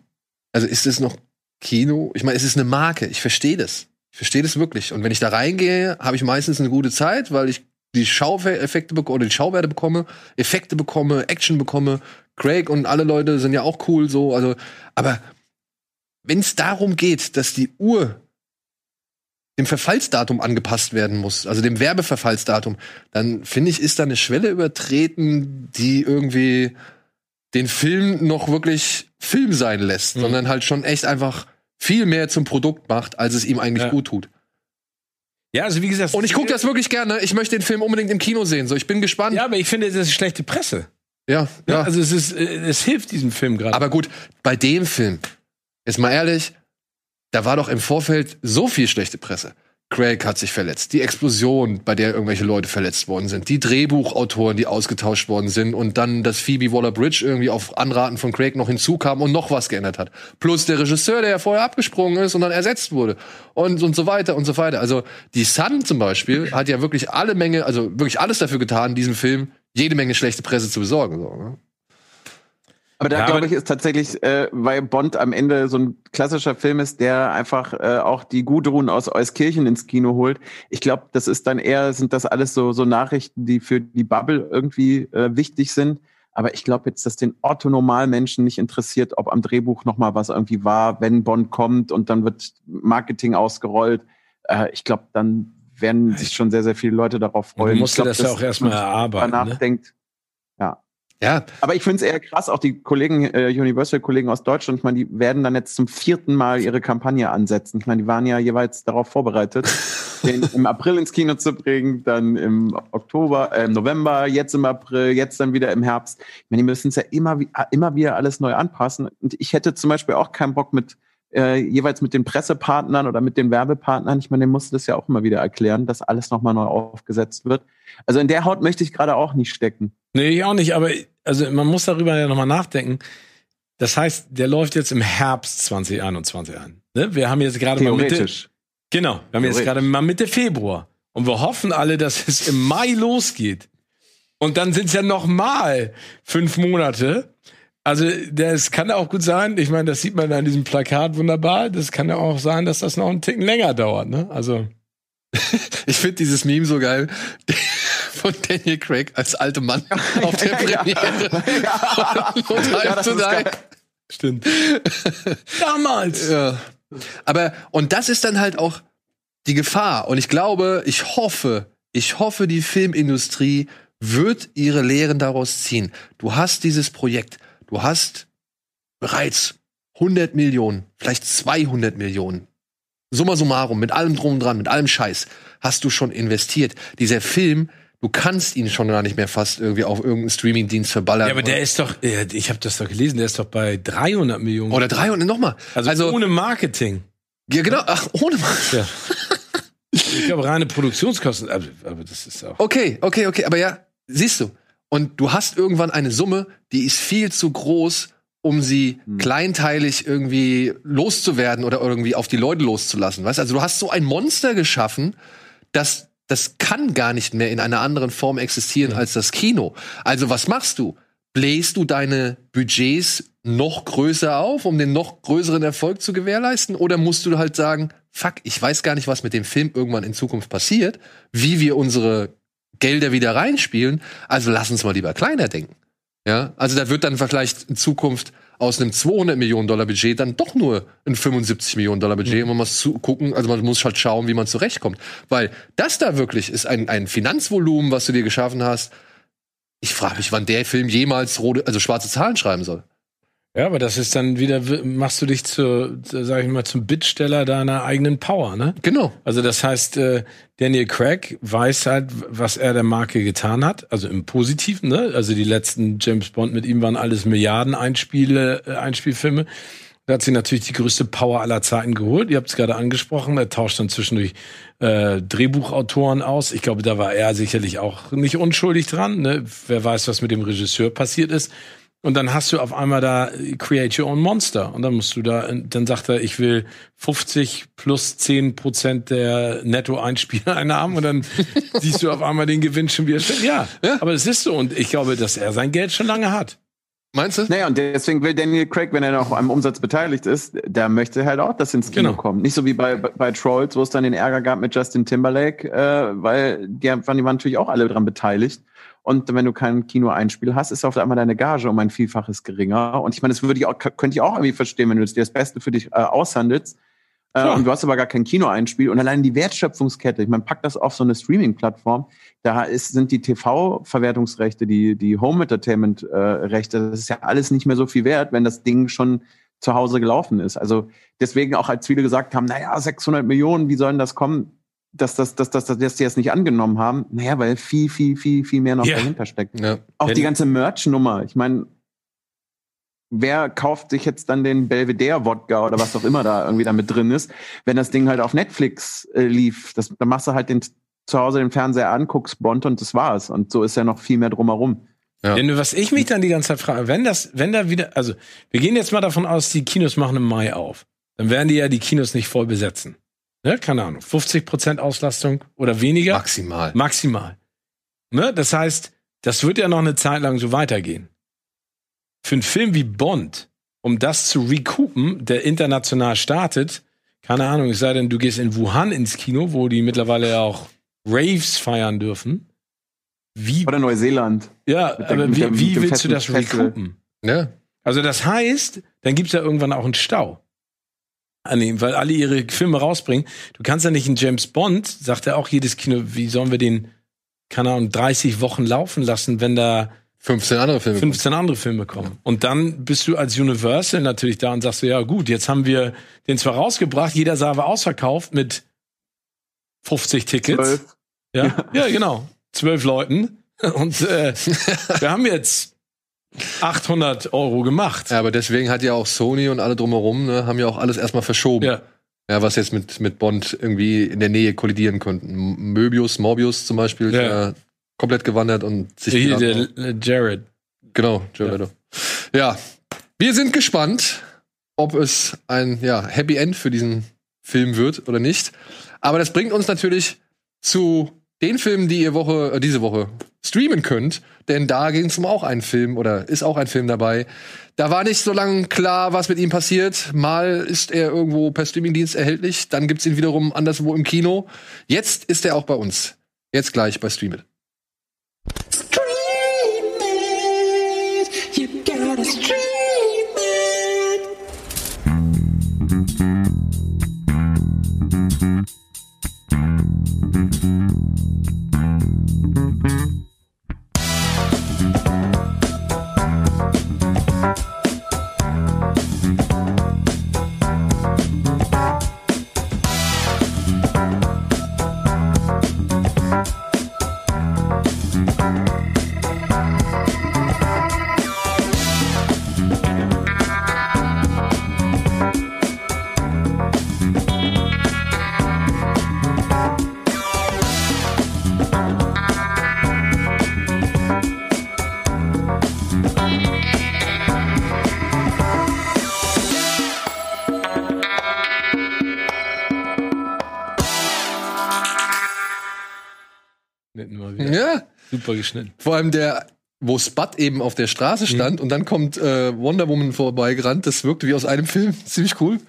Also ist es noch Kino? Ich meine, es ist eine Marke. Ich verstehe das. Ich verstehe das wirklich. Und wenn ich da reingehe, habe ich meistens eine gute Zeit, weil ich die Schaueffekte bekomme oder die Schauwerte bekomme, Effekte bekomme, Action bekomme. Craig und alle Leute sind ja auch cool so, also aber wenn es darum geht, dass die Uhr dem Verfallsdatum angepasst werden muss, also dem Werbeverfallsdatum, dann finde ich, ist da eine Schwelle übertreten, die irgendwie den Film noch wirklich Film sein lässt, mhm. sondern halt schon echt einfach viel mehr zum Produkt macht, als es ihm eigentlich ja. gut tut. Ja, also wie gesagt. Und ich gucke das wirklich gerne. Ich möchte den Film unbedingt im Kino sehen. So, ich bin gespannt. Ja, aber ich finde, das ist schlechte Presse. Ja, ja. Also es ist, äh, es hilft diesem Film gerade. Aber gut, bei dem Film, jetzt mal ehrlich, da war doch im Vorfeld so viel schlechte Presse. Craig hat sich verletzt. Die Explosion, bei der irgendwelche Leute verletzt worden sind. Die Drehbuchautoren, die ausgetauscht worden sind. Und dann, dass Phoebe Waller-Bridge irgendwie auf Anraten von Craig noch hinzukam und noch was geändert hat. Plus der Regisseur, der ja vorher abgesprungen ist und dann ersetzt wurde. Und, und so weiter und so weiter. Also, die Sun zum Beispiel hat ja wirklich alle Menge, also wirklich alles dafür getan, diesem Film jede Menge schlechte Presse zu besorgen. So, ne? Aber da ja, glaube ich ist tatsächlich, äh, weil Bond am Ende so ein klassischer Film ist, der einfach äh, auch die Gudrun aus Euskirchen ins Kino holt. Ich glaube, das ist dann eher, sind das alles so, so Nachrichten, die für die Bubble irgendwie äh, wichtig sind. Aber ich glaube jetzt, dass den Otto-Normalmenschen nicht interessiert, ob am Drehbuch noch mal was irgendwie war, wenn Bond kommt und dann wird Marketing ausgerollt. Äh, ich glaube, dann werden sich schon sehr, sehr viele Leute darauf freuen. Ich glaub, das ja auch erstmal erarbeiten. Danach Ne? denkt, ja. Aber ich finde es eher krass, auch die Kollegen, äh, Universal-Kollegen aus Deutschland, ich meine, die werden dann jetzt zum vierten Mal ihre Kampagne ansetzen. Ich meine, die waren ja jeweils darauf vorbereitet, [LAUGHS] den im April ins Kino zu bringen, dann im Oktober, äh, im November, jetzt im April, jetzt dann wieder im Herbst. Ich meine, die müssen es ja immer, wie- immer wieder alles neu anpassen. Und ich hätte zum Beispiel auch keinen Bock mit äh, jeweils mit den Pressepartnern oder mit den Werbepartnern. Ich meine, denen musste das ja auch immer wieder erklären, dass alles nochmal neu aufgesetzt wird. Also in der Haut möchte ich gerade auch nicht stecken. Nee, ich auch nicht, aber also man muss darüber ja nochmal nachdenken. Das heißt, der läuft jetzt im Herbst 2021 an. Ne? Wir haben jetzt gerade mal Mitte, genau, wir haben jetzt gerade mal Mitte Februar und wir hoffen alle, dass es im Mai losgeht. Und dann sind es ja noch mal fünf Monate. Also das kann auch gut sein. Ich meine, das sieht man an diesem Plakat wunderbar. Das kann ja auch sein, dass das noch einen Ticken länger dauert. Ne? Also [LAUGHS] ich finde dieses Meme so geil. [LAUGHS] Von Daniel Craig als alter Mann [LAUGHS] auf der Premiere. Und Ja, das to ist Die. geil. stimmt. Damals. Ja. Aber, und das ist dann halt auch die Gefahr. Und ich glaube, ich hoffe, ich hoffe, die Filmindustrie wird ihre Lehren daraus ziehen. Du hast dieses Projekt. Du hast bereits 100 Millionen, vielleicht 200 Millionen. Summa summarum, mit allem drum und dran, mit allem Scheiß, hast du schon investiert. Dieser Film, du kannst ihn schon gar nicht mehr fast irgendwie auf irgendeinen Streamingdienst verballern. Ja, aber der ist doch, ich habe das doch gelesen, der ist doch bei 300 Millionen. Oder drei und nochmal. also, Also, ohne Marketing. ja, genau, ach, ohne Mal. Ja. [LAUGHS] Ich glaube, reine Produktionskosten, aber, aber das ist auch. Okay, okay, okay, aber ja, siehst du. Und du hast irgendwann eine Summe, die ist viel zu groß, um sie Hm. kleinteilig irgendwie loszuwerden oder irgendwie auf die Leute loszulassen. Weißt? Also du hast so ein Monster geschaffen, das das kann gar nicht mehr in einer anderen Form existieren als das Kino. Also was machst du? Bläst du deine Budgets noch größer auf, um den noch größeren Erfolg zu gewährleisten? Oder musst du halt sagen, fuck, ich weiß gar nicht, was mit dem Film irgendwann in Zukunft passiert, wie wir unsere Gelder wieder reinspielen, also lass uns mal lieber kleiner denken. Ja, also da wird dann vielleicht in Zukunft aus einem 200 Millionen Dollar Budget dann doch nur ein 75 Millionen Dollar Budget. Und man muss zu gucken, also man muss halt schauen, wie man zurechtkommt. Weil das da wirklich ist ein, ein Finanzvolumen, was du dir geschaffen hast. Ich frage mich, wann der Film jemals rote, also schwarze Zahlen schreiben soll. Ja, aber das ist dann wieder, machst du dich zu, sag ich mal, zum Bittsteller deiner eigenen Power, ne? Genau. Also das heißt, äh, Daniel Craig weiß halt, was er der Marke getan hat, also im Positiven, ne? Also die letzten James Bond mit ihm waren alles Milliarden Einspiele, äh, Einspielfilme. Da hat sie natürlich die größte Power aller Zeiten geholt. Ihr habt es gerade angesprochen. Er tauscht dann zwischendurch äh, Drehbuchautoren aus. Ich glaube, da war er sicherlich auch nicht unschuldig dran. Ne? Wer weiß, was mit dem Regisseur passiert ist. Und dann hast du auf einmal da Create Your Own Monster. Und dann musst du da, dann sagt er, ich will 50 plus 10 Prozent der Netto-Einspieleinnahmen. [LAUGHS] Und dann siehst du auf einmal den Gewinn schon wieder. Ja, Ja. aber es ist so. Und ich glaube, dass er sein Geld schon lange hat. Meinst du? Naja, und deswegen will Daniel Craig, wenn er noch am Umsatz beteiligt ist, der möchte halt auch, dass ins Kino Genau. kommt. Nicht so wie bei, bei Trolls, wo es dann den Ärger gab mit Justin Timberlake, äh, weil die, waren- die waren natürlich auch alle dran beteiligt. Und wenn du kein Kino-Einspiel hast, ist auf einmal deine Gage um ein Vielfaches geringer. Und ich meine, das würde ich auch, könnte ich auch irgendwie verstehen, wenn du dir das Beste für dich äh, aushandelst. Äh, und du hast aber gar kein Kino-Einspiel. Und allein die Wertschöpfungskette, ich meine, pack das auf so eine Streaming-Plattform, da ist, sind die TV-Verwertungsrechte, die, die Home-Entertainment-Rechte, das ist ja alles nicht mehr so viel wert, wenn das Ding schon zu Hause gelaufen ist. Also deswegen auch, als viele gesagt haben, naja, 600 Millionen, wie sollen das kommen, dass, das, dass, dass, dass, dass die das nicht angenommen haben? Naja, weil viel, viel, viel, viel mehr noch Ja. dahinter steckt. Ja. Auch die ganze Merch-Nummer. Ich meine, wer kauft sich jetzt dann den Belvedere-Wodka oder was auch immer da irgendwie damit drin ist, wenn das Ding halt auf Netflix äh, lief? Das, dann machst du halt den, zu Hause den Fernseher an, guckst Bond und das war's. Und so ist ja noch viel mehr drumherum. Ja. Denn was ich mich dann die ganze Zeit frage, wenn das, wenn da wieder, also wir gehen jetzt mal davon aus, die Kinos machen im Mai auf, dann werden die ja die Kinos nicht voll besetzen. Ne? Keine Ahnung, 50 Prozent Auslastung oder weniger, Maximal. maximal. Ne? Das heißt, das wird ja noch eine Zeit lang so weitergehen. Für einen Film wie Bond, um das zu recoupen, der international startet, keine Ahnung, es sei denn, du gehst in Wuhan ins Kino, wo die mittlerweile ja auch Raves feiern dürfen. wie, Oder Neuseeland. ja, der- aber wie, wie willst du das recoupen? Ja. Also das heißt, dann gibt's ja irgendwann auch einen Stau. An ihm, weil alle ihre Filme rausbringen. Du kannst ja nicht einen James Bond, sagt ja auch jedes Kino, wie sollen wir den, keine Ahnung, 30 Wochen laufen lassen, wenn da 15 andere Filme. 15 andere Filme kommen. Und dann bist du als Universal natürlich da und sagst du, ja gut, jetzt haben wir den zwar rausgebracht, jeder Saal war ausverkauft mit 50 Tickets. Zwölf. Ja, ja, genau. Zwölf Leuten. Und äh, [LAUGHS] wir haben jetzt 800 Euro gemacht. Ja, aber deswegen hat ja auch Sony und alle drumherum, ne, haben ja auch alles erstmal verschoben. Ja. Ja, was jetzt mit, mit Bond irgendwie in der Nähe kollidieren könnten. Möbius, Morbius zum Beispiel, Ja. ja. komplett gewandert und sich Hier, der äh, Jared. Genau, Joe Ja. Ja, wir sind gespannt, ob es ein ja, Happy End für diesen Film wird oder nicht. Aber das bringt uns natürlich zu den Filmen, die ihr Woche, äh, diese Woche streamen könnt. Denn da ging es um auch einen Film oder ist auch ein Film dabei. Da war nicht so lange klar, was mit ihm passiert. Mal ist er irgendwo per Streamingdienst erhältlich, dann gibt's ihn wiederum anderswo im Kino. Jetzt ist er auch bei uns. Jetzt gleich bei Stream It. Stream Mm-hmm. Geschnitten. Vor allem der, wo Spud eben auf der Straße stand und dann kommt äh, Wonder Woman vorbeigerannt. Das wirkte wie aus einem Film. [LAUGHS] Ziemlich cool.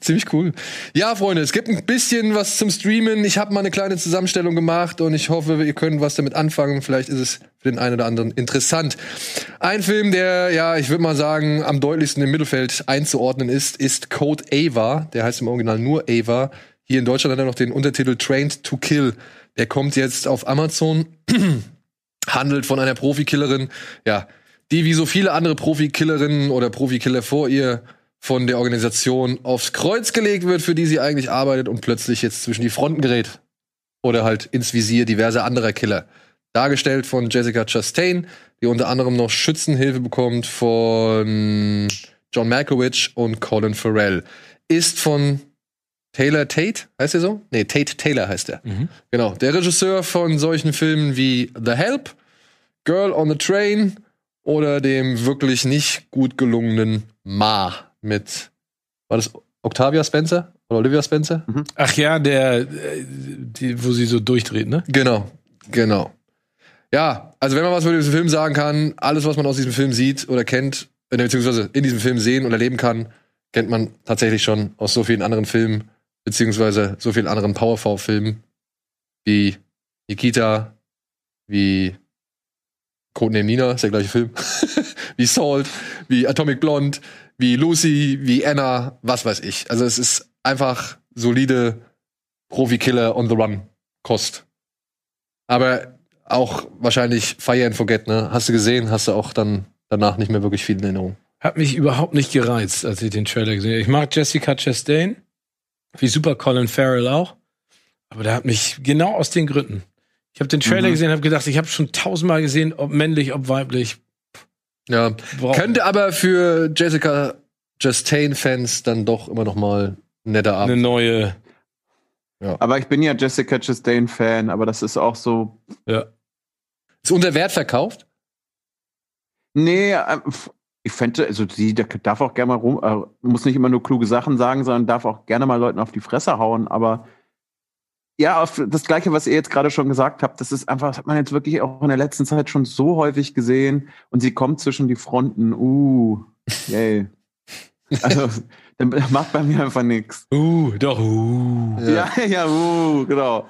Ziemlich cool. Ja, Freunde, es gibt ein bisschen was zum Streamen. Ich habe mal eine kleine Zusammenstellung gemacht und ich hoffe, ihr könnt was damit anfangen. Vielleicht ist es für den einen oder anderen interessant. Ein Film, der, ja, ich würde mal sagen, am deutlichsten im Mittelfeld einzuordnen ist, ist Code Ava. Der heißt im Original nur Ava. Hier in Deutschland hat er noch den Untertitel Trained to Kill. Der kommt jetzt auf Amazon [CLEARS THROAT] handelt von einer Profikillerin, ja, die wie so viele andere Profikillerinnen oder Profikiller vor ihr von der Organisation aufs Kreuz gelegt wird, für die sie eigentlich arbeitet und plötzlich jetzt zwischen die Fronten gerät. Oder halt ins Visier diverser anderer Killer. Dargestellt von Jessica Chastain, die unter anderem noch Schützenhilfe bekommt von John Malkovich und Colin Farrell. Ist von Taylor Tate, heißt er so? Nee, Tate Taylor heißt er. Genau, der Regisseur von solchen Filmen wie The Help, Girl on the Train oder dem wirklich nicht gut gelungenen Ma mit, war das Octavia Spencer oder Olivia Spencer? Ach ja, der, äh, die, wo sie so durchdreht, ne? Genau, genau. Ja, also wenn man was über diesen Film sagen kann, alles, was man aus diesem Film sieht oder kennt, äh, beziehungsweise in diesem Film sehen oder erleben kann, kennt man tatsächlich schon aus so vielen anderen Filmen, beziehungsweise so vielen anderen Powerful-Filmen wie Nikita, wie Codename Nina, ist der gleiche Film, [LAUGHS] wie Salt, wie Atomic Blonde, wie Lucy, wie Anna, was weiß ich. Also es ist einfach solide Profi-Killer on the Run Kost. Aber auch wahrscheinlich Fire and Forget, ne? Hast du gesehen, hast du auch dann danach nicht mehr wirklich viel in Erinnerung. Hat mich überhaupt nicht gereizt, als ich den Trailer gesehen habe. Ich mag Jessica Chastain, wie super Colin Farrell auch. Aber der hat mich genau aus den Gründen. Ich habe den Trailer Mhm. gesehen, habe gedacht, ich habe schon tausendmal gesehen, ob männlich, ob weiblich. Ja. Brauch- Könnte aber für Jessica Chastain-Fans dann doch immer noch mal ein netter eine Abend. neue. Aber ich bin ja Jessica Chastain-Fan, aber das ist auch so. Ja. Ist unter Wert verkauft? Nee, f- ich fände, also sie darf auch gerne mal rum, äh, muss nicht immer nur kluge Sachen sagen, sondern darf auch gerne mal Leuten auf die Fresse hauen, aber ja, das Gleiche, was ihr jetzt gerade schon gesagt habt, das ist einfach, das hat man jetzt wirklich auch in der letzten Zeit schon so häufig gesehen und sie kommt zwischen die Fronten, uh, yay. [LAUGHS] Also, dann macht bei mir einfach nichts. Uh, doch, uh. Ja, [LAUGHS] ja, uh, genau.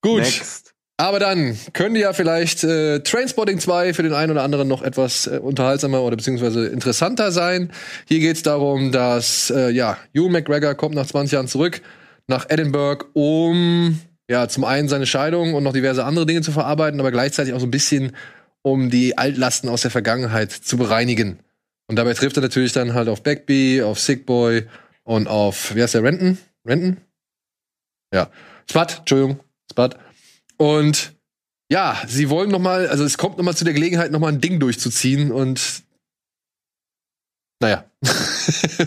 Gut. Next. Aber dann könnte ja vielleicht äh, Trainspotting 2 für den einen oder anderen noch etwas äh, unterhaltsamer oder beziehungsweise interessanter sein. Hier geht es darum, dass äh, ja, Hugh McGregor kommt nach 20 Jahren zurück nach Edinburgh, um ja zum einen seine Scheidung und noch diverse andere Dinge zu verarbeiten, aber gleichzeitig auch so ein bisschen um die Altlasten aus der Vergangenheit zu bereinigen. Und dabei trifft er natürlich dann halt auf Backby, auf Sickboy und auf, wie heißt der, Renton? Renton? Ja. Spud, Entschuldigung, Spud. Und ja, sie wollen noch mal, also es kommt noch mal zu der Gelegenheit, noch mal ein Ding durchzuziehen und naja. [LAUGHS]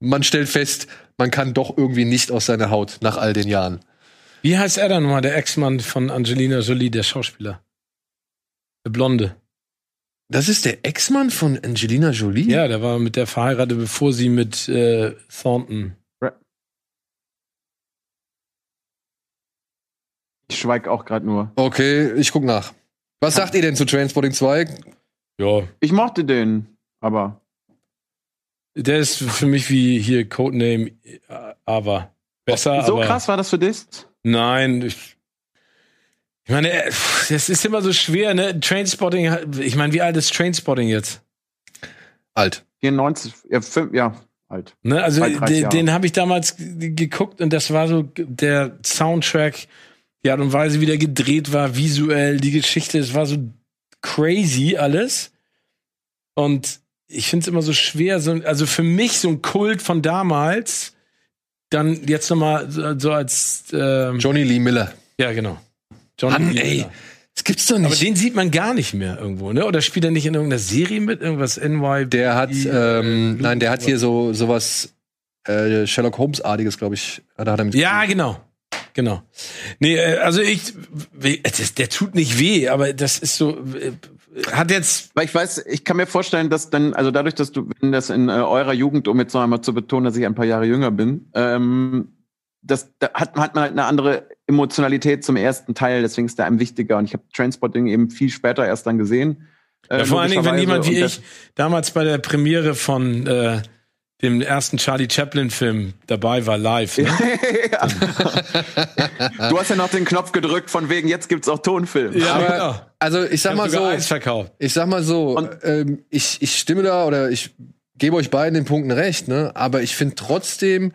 man stellt fest, man kann doch irgendwie nicht aus seiner Haut nach all den Jahren. Wie heißt er dann nochmal, der Ex-Mann von Angelina Jolie, der Schauspieler? Der Blonde. Das ist der Ex-Mann von Angelina Jolie? Ja, der war mit der verheiratet, bevor sie mit äh, Thornton. Ich schweig auch gerade nur. Okay, ich guck nach. Was sagt ihr denn zu Transporting 2? Ja. Ich mochte den, aber Der ist für mich wie hier Codename äh, Ava. Besser, so aber krass war das für dich? Nein, ich, ich meine, äh, das ist immer so schwer, ne? Trainspotting, hat- ich meine, wie alt ist Trainspotting jetzt? Alt. 94, ja, fünf, ja alt. Ne? Also Zwei, 30 den, den habe ich damals geguckt und das war so der Soundtrack, die Art und Weise, wie der gedreht war, visuell, die Geschichte, es war so crazy alles. Und ich finde es immer so schwer, so, also für mich so ein Kult von damals, dann jetzt nochmal so, so als ähm, Johnny Lee Miller. ja genau. John Mann, Lee ey. Miller. Das gibt's doch Aber nicht. den sieht man gar nicht mehr irgendwo, ne? Oder spielt er nicht in irgendeiner Serie mit? Irgendwas NY? Der hat, äh, ähm, nein, der hat hier so sowas äh, Sherlock Holmes-artiges, glaube ich. Hat er mit Ja, genau. Genau. Nee, äh, also ich, der tut nicht weh, aber das ist so, äh, hat jetzt, Weil ich weiß, ich kann mir vorstellen, dass dann, also dadurch, dass du, wenn das in äh, eurer Jugend, um jetzt noch einmal zu betonen, dass ich ein paar Jahre jünger bin, ähm, das da hat, hat man halt eine andere Emotionalität zum ersten Teil, deswegen ist der einem wichtiger. Und ich habe Transporting eben viel später erst dann gesehen. äh, ja, vor allen Dingen, wenn jemand wie ich damals bei der Premiere von äh, dem ersten Charlie Chaplin-Film dabei war, live. Ne? Ja. [LAUGHS] du hast ja noch den Knopf gedrückt, von wegen, jetzt gibt's auch Tonfilm. Ja, Aber, genau. also ich sag Ich mal so, Eis verkauft. ich sag mal so, Und- ähm, ich, ich stimme da oder ich gebe euch beiden den Punkten recht, ne? Aber ich finde trotzdem,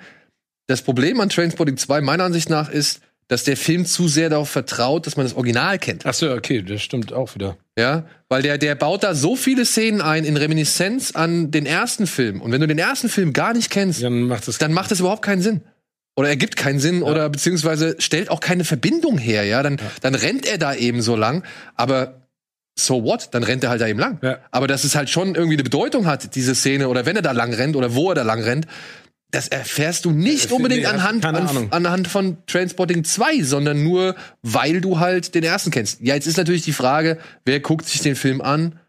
das Problem an Trainspotting 2 meiner Ansicht nach ist, dass der Film zu sehr darauf vertraut, dass man das Original kennt. Ach so, okay, das stimmt auch wieder. Ja, weil der, der baut da so viele Szenen ein in Reminiszenz an den ersten Film. Und wenn du den ersten Film gar nicht kennst, Dann macht das dann macht das überhaupt keinen Sinn. Oder ergibt keinen Sinn oder beziehungsweise stellt auch keine Verbindung her, ja. Dann, dann rennt er da eben so lang, aber so what? Dann rennt er halt da eben lang. Ja. Aber dass es halt schon irgendwie eine Bedeutung hat, diese Szene, oder wenn er da lang rennt oder wo er da lang rennt, das erfährst du nicht unbedingt nee, anhand, an, anhand von Transporting 2, sondern nur, weil du halt den ersten kennst. Ja, jetzt ist natürlich die Frage, wer guckt sich den Film an,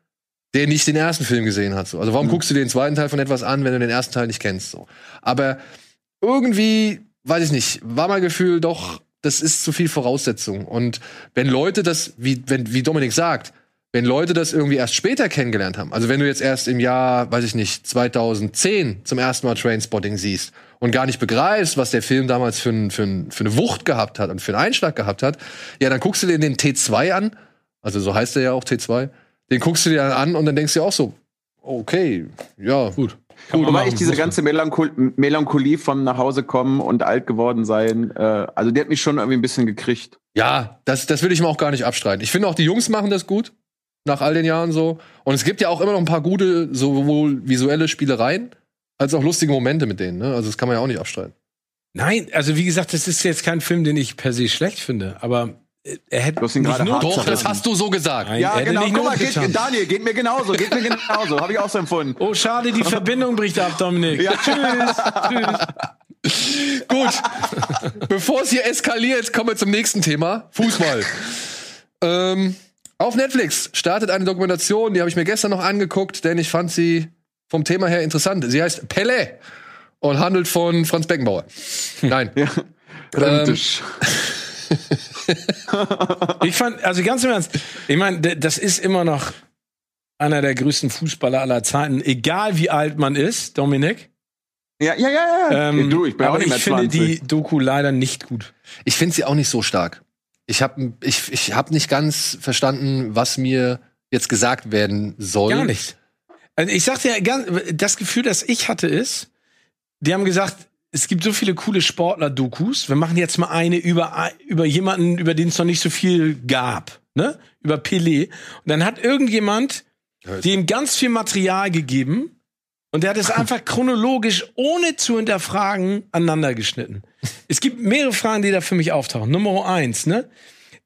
der nicht den ersten Film gesehen hat. So. Also warum guckst du den zweiten Teil von etwas an, wenn du den ersten Teil nicht kennst? So. Aber irgendwie, weiß ich nicht, war mein Gefühl doch, das ist zu viel Voraussetzung. Und wenn Leute das, wie, wenn, wie Dominik sagt, wenn Leute das irgendwie erst später kennengelernt haben, also wenn du jetzt erst im Jahr, weiß ich nicht, 2010 zum ersten Mal Trainspotting siehst und gar nicht begreifst, was der Film damals für, ein, für, ein, für eine Wucht gehabt hat und für einen Einschlag gehabt hat, ja, dann guckst du dir den T2 an, also so heißt der ja auch T2, den guckst du dir dann an und dann denkst du dir auch so, okay, ja, gut. gut, Wobei machen, ich diese ganze Melanchol Melancholie vom nach Hause kommen und alt geworden sein, äh, also die hat mich schon irgendwie ein bisschen gekriegt. Ja, das, das will ich mir auch gar nicht abstreiten. Ich finde auch, die Jungs machen das gut. Nach all den Jahren so. Und es gibt ja auch immer noch ein paar gute, sowohl visuelle Spielereien, als auch lustige Momente mit denen. Ne? Also das kann man ja auch nicht abstreiten. Nein, also wie gesagt, das ist jetzt kein Film, den ich per se schlecht finde, aber äh, er hätte Du hast ihn nicht gerade nur Doch, das hast du so gesagt. Nein, er hätte nicht guck mal, geht. Daniel, geht mir genauso, geht mir genauso, habe ich auch so empfunden. Oh, schade, die [LAUGHS] Verbindung bricht ab, Dominik. Ja. [LAUGHS] Gut. Bevor es hier eskaliert, kommen wir zum nächsten Thema. Fußball. [LAUGHS] ähm, auf Netflix startet eine Dokumentation, die habe ich mir gestern noch angeguckt, denn ich fand sie vom Thema her interessant. Sie heißt Pelé und handelt von Franz Beckenbauer. Nein. Ja. Rentisch. [LAUGHS] Ich fand, also ganz im Ernst, ich meine, das ist immer noch einer der größten Fußballer aller Zeiten, egal wie alt man ist, Dominik. Ja, ja, ja, ja. Ähm, du, ich bin aber auch nicht mehr ich finde 20. die Doku leider nicht gut. Ich finde sie auch nicht so stark. Ich habe ich, ich hab nicht ganz verstanden, was mir jetzt gesagt werden soll. Gar nicht. Also ich sagte ja, ganz- das Gefühl, das ich hatte, ist, die haben gesagt, es gibt so viele coole Sportler-Dokus. Wir machen jetzt mal eine über, über jemanden, über den es noch nicht so viel gab, ne? Über Pelé. Und dann hat irgendjemand dem ganz viel Material gegeben und der hat es einfach chronologisch, ohne zu hinterfragen, aneinander geschnitten. Es gibt mehrere Fragen, die da für mich auftauchen. Nummer eins, ne?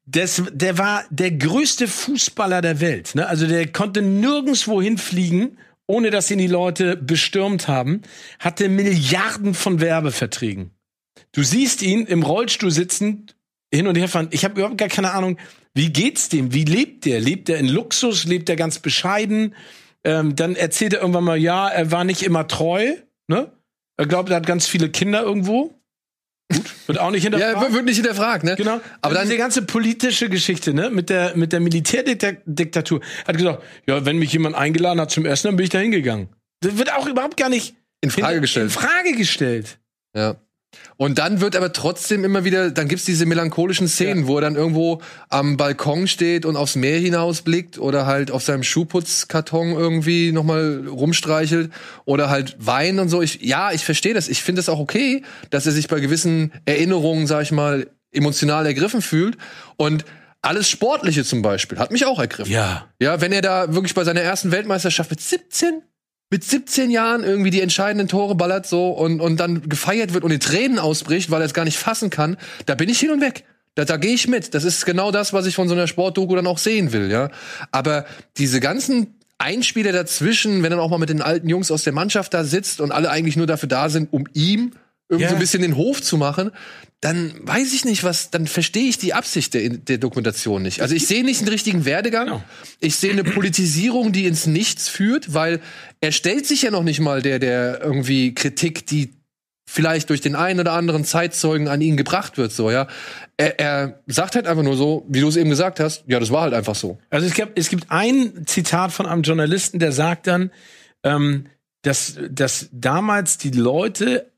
Das, der war der größte Fußballer der Welt. Ne? Also der konnte nirgendwo hinfliegen, ohne dass ihn die Leute bestürmt haben. Hatte Milliarden von Werbeverträgen. Du siehst ihn im Rollstuhl sitzend hin und her fahren. Ich habe überhaupt gar keine Ahnung, wie geht's dem? Wie lebt der? Lebt er in Luxus? Lebt er ganz bescheiden? Ähm, dann erzählt er irgendwann mal, ja, er war nicht immer treu. Ne? Er glaubt, er hat ganz viele Kinder irgendwo. Gut, wird auch nicht [LAUGHS] hinterfragt. Ja, wird nicht hinterfragt, ne? Genau. Aber dann diese ganze politische Geschichte, ne, mit der mit der Militärdiktatur, hat gesagt, ja, wenn mich jemand eingeladen hat zum Essen, dann bin ich da hingegangen. Das wird auch überhaupt gar nicht in Frage gestellt. In Frage gestellt. Ja. Und dann wird aber trotzdem immer wieder, dann gibt's diese melancholischen Szenen, wo er dann irgendwo am Balkon steht und aufs Meer hinausblickt oder halt auf seinem Schuhputzkarton irgendwie nochmal rumstreichelt oder halt weint und so. Ich, ja, ich verstehe das. Ich finde es auch okay, dass er sich bei gewissen Erinnerungen, sag ich mal, emotional ergriffen fühlt. Und alles Sportliche zum Beispiel hat mich auch ergriffen. Ja. Ja, wenn er da wirklich bei seiner ersten Weltmeisterschaft mit 17 mit 17 Jahren irgendwie die entscheidenden Tore ballert so und, und dann gefeiert wird und in Tränen ausbricht, weil er es gar nicht fassen kann, da bin ich hin und weg. Da, da gehe ich mit. Das ist genau das, was ich von so einer Sportdoku dann auch sehen will, ja. Aber diese ganzen Einspieler dazwischen, wenn dann auch mal mit den alten Jungs aus der Mannschaft da sitzt und alle eigentlich nur dafür da sind, um ihm irgendwie Ja. so ein bisschen den Hof zu machen, dann weiß ich nicht, was, dann verstehe ich die Absicht der, der Dokumentation nicht. Also ich sehe nicht einen richtigen Werdegang. Genau. Ich sehe eine Politisierung, die ins Nichts führt, weil er stellt sich ja noch nicht mal der, der irgendwie Kritik, die vielleicht durch den einen oder anderen Zeitzeugen an ihn gebracht wird, so, ja. Er, er sagt halt einfach nur so, wie du es eben gesagt hast, ja, das war halt einfach so. Also es gibt, es gibt ein Zitat von einem Journalisten, der sagt dann, ähm, dass, dass damals die Leute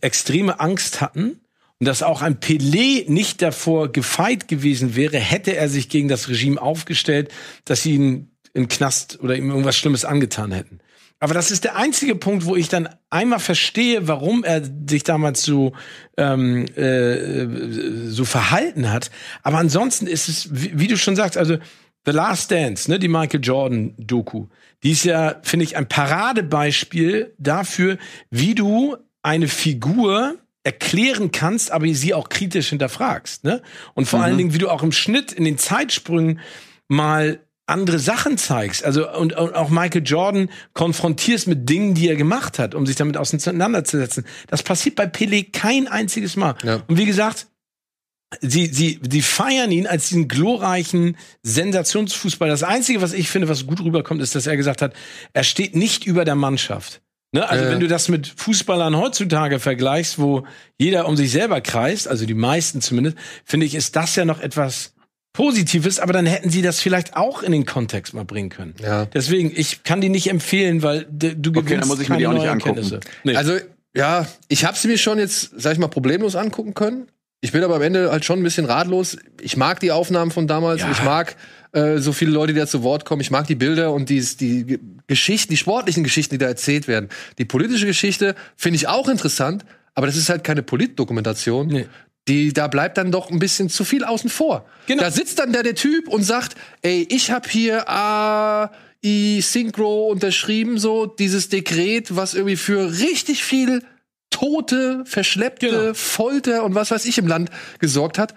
extreme Angst hatten und dass auch ein Pelé nicht davor gefeit gewesen wäre, hätte er sich gegen das Regime aufgestellt, dass sie ihn im Knast oder ihm irgendwas Schlimmes angetan hätten. Aber das ist der einzige Punkt, wo ich dann einmal verstehe, warum er sich damals so ähm, äh, so verhalten hat. Aber ansonsten ist es, wie, wie du schon sagst, also The Last Dance, ne, die Michael Jordan Doku, die ist ja, finde ich, ein Paradebeispiel dafür, wie du eine Figur erklären kannst, aber sie auch kritisch hinterfragst, ne? Und vor allen Dingen, wie du auch im Schnitt in den Zeitsprüngen mal andere Sachen zeigst, also und, und auch Michael Jordan konfrontierst mit Dingen, die er gemacht hat, um sich damit auseinanderzusetzen. Das passiert bei Pelé kein einziges Mal. Ja. Und wie gesagt, sie, sie, sie feiern ihn als diesen glorreichen Sensationsfußball. Das Einzige, was ich finde, was gut rüberkommt, ist, dass er gesagt hat, er steht nicht über der Mannschaft. Ne? Also Ja. wenn du das mit Fußballern heutzutage vergleichst, wo jeder um sich selber kreist, also die meisten zumindest, finde ich, ist das ja noch etwas Positives, aber dann hätten sie das vielleicht auch in den Kontext mal bringen können. Ja. Deswegen, ich kann die nicht empfehlen, weil du Okay, gewinnst dann muss ich mir die auch nicht angucken. Erkenntnisse. Nee. Also, ja, ich habe sie mir schon jetzt, sag ich mal, problemlos angucken können. Ich bin aber am Ende halt schon ein bisschen ratlos. Ich mag die Aufnahmen von damals. Ja. Ich mag äh, so viele Leute, die da zu Wort kommen. Ich mag die Bilder und die, die Ge- Geschichten, die sportlichen Geschichten, die da erzählt werden. Die politische Geschichte finde ich auch interessant, aber das ist halt keine Politdokumentation. Nee. Die, da bleibt dann doch ein bisschen zu viel außen vor. Genau. Da sitzt dann da der Typ und sagt, ey, ich habe hier AI Synchro unterschrieben, so dieses Dekret, was irgendwie für richtig viel Tote, Verschleppte, Genau. Folter und was weiß ich im Land gesorgt hat.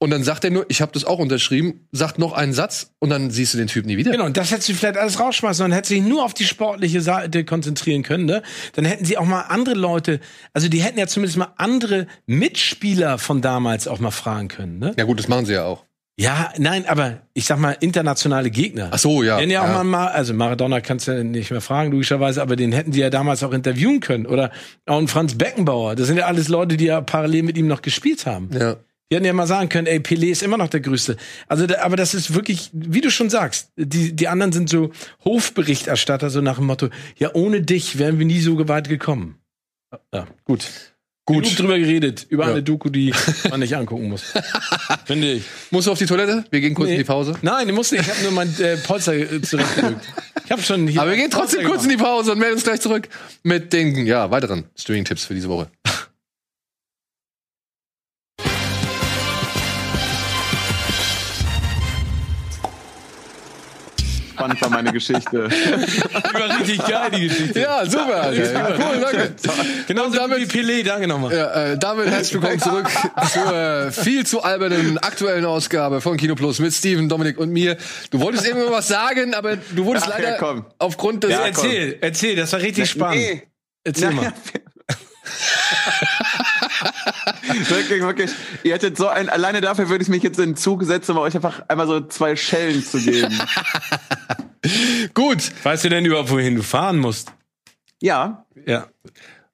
Und dann sagt er nur, ich habe das auch unterschrieben, sagt noch einen Satz und dann siehst du den Typ nie wieder. Genau, und das hättest du vielleicht alles rausschmeißen und hätte sich nur auf die sportliche Seite konzentrieren können, ne? Dann hätten sie auch mal andere Leute, also die hätten ja zumindest mal andere Mitspieler von damals auch mal fragen können, ne? Ja gut, das machen sie ja auch. Ja, nein, aber ich sag mal internationale Gegner. Ach so, ja. Wenn ja auch Ja. mal, also Maradona kannst du ja nicht mehr fragen, logischerweise, aber den hätten die ja damals auch interviewen können. Oder auch einen Franz Beckenbauer. Das sind ja alles Leute, die ja parallel mit ihm noch gespielt haben. Ja. Die hätten ja mal sagen können, ey, Pelé ist immer noch der Größte. Also, aber das ist wirklich, wie du schon sagst, die, die anderen sind so Hofberichterstatter, so nach dem Motto, ja, ohne dich wären wir nie so weit gekommen. Ja, gut. Gut. Genug drüber geredet, über Ja. eine Doku, die [LAUGHS] man nicht angucken muss. [LAUGHS] Finde ich. Musst du auf die Toilette? Wir gehen kurz Nee. in die Pause. Nein, du musst nicht. Ich habe nur mein äh, Polster äh, zurechtgedrückt. Ich habe schon hier. Aber wir gehen trotzdem kurz in die Pause und melden uns gleich zurück mit den ja, weiteren Streaming-Tipps für diese Woche. Spannend war meine Geschichte. Die war richtig geil, die Geschichte. Ja, super. Alter. Cool, danke. Genau Und damit- wie Pelé, danke nochmal. Ja, äh, damit herzlich willkommen zurück zur äh, viel zu albernen aktuellen Ausgabe von Kino Plus mit Steven, Dominik und mir. Du wolltest irgendwann was sagen, aber du wurdest Ach ja, leider komm. aufgrund des Ja, erzähl, erzähl, das war richtig spannend. Nee. Erzähl mal. [LAUGHS] [LAUGHS] wirklich, wirklich. Ihr hättet so ein, alleine dafür würde ich mich jetzt in den Zug setzen, um euch einfach einmal so zwei Schellen zu geben. [LAUGHS] Gut. Weißt du denn überhaupt, wohin du fahren musst? Ja. Ja.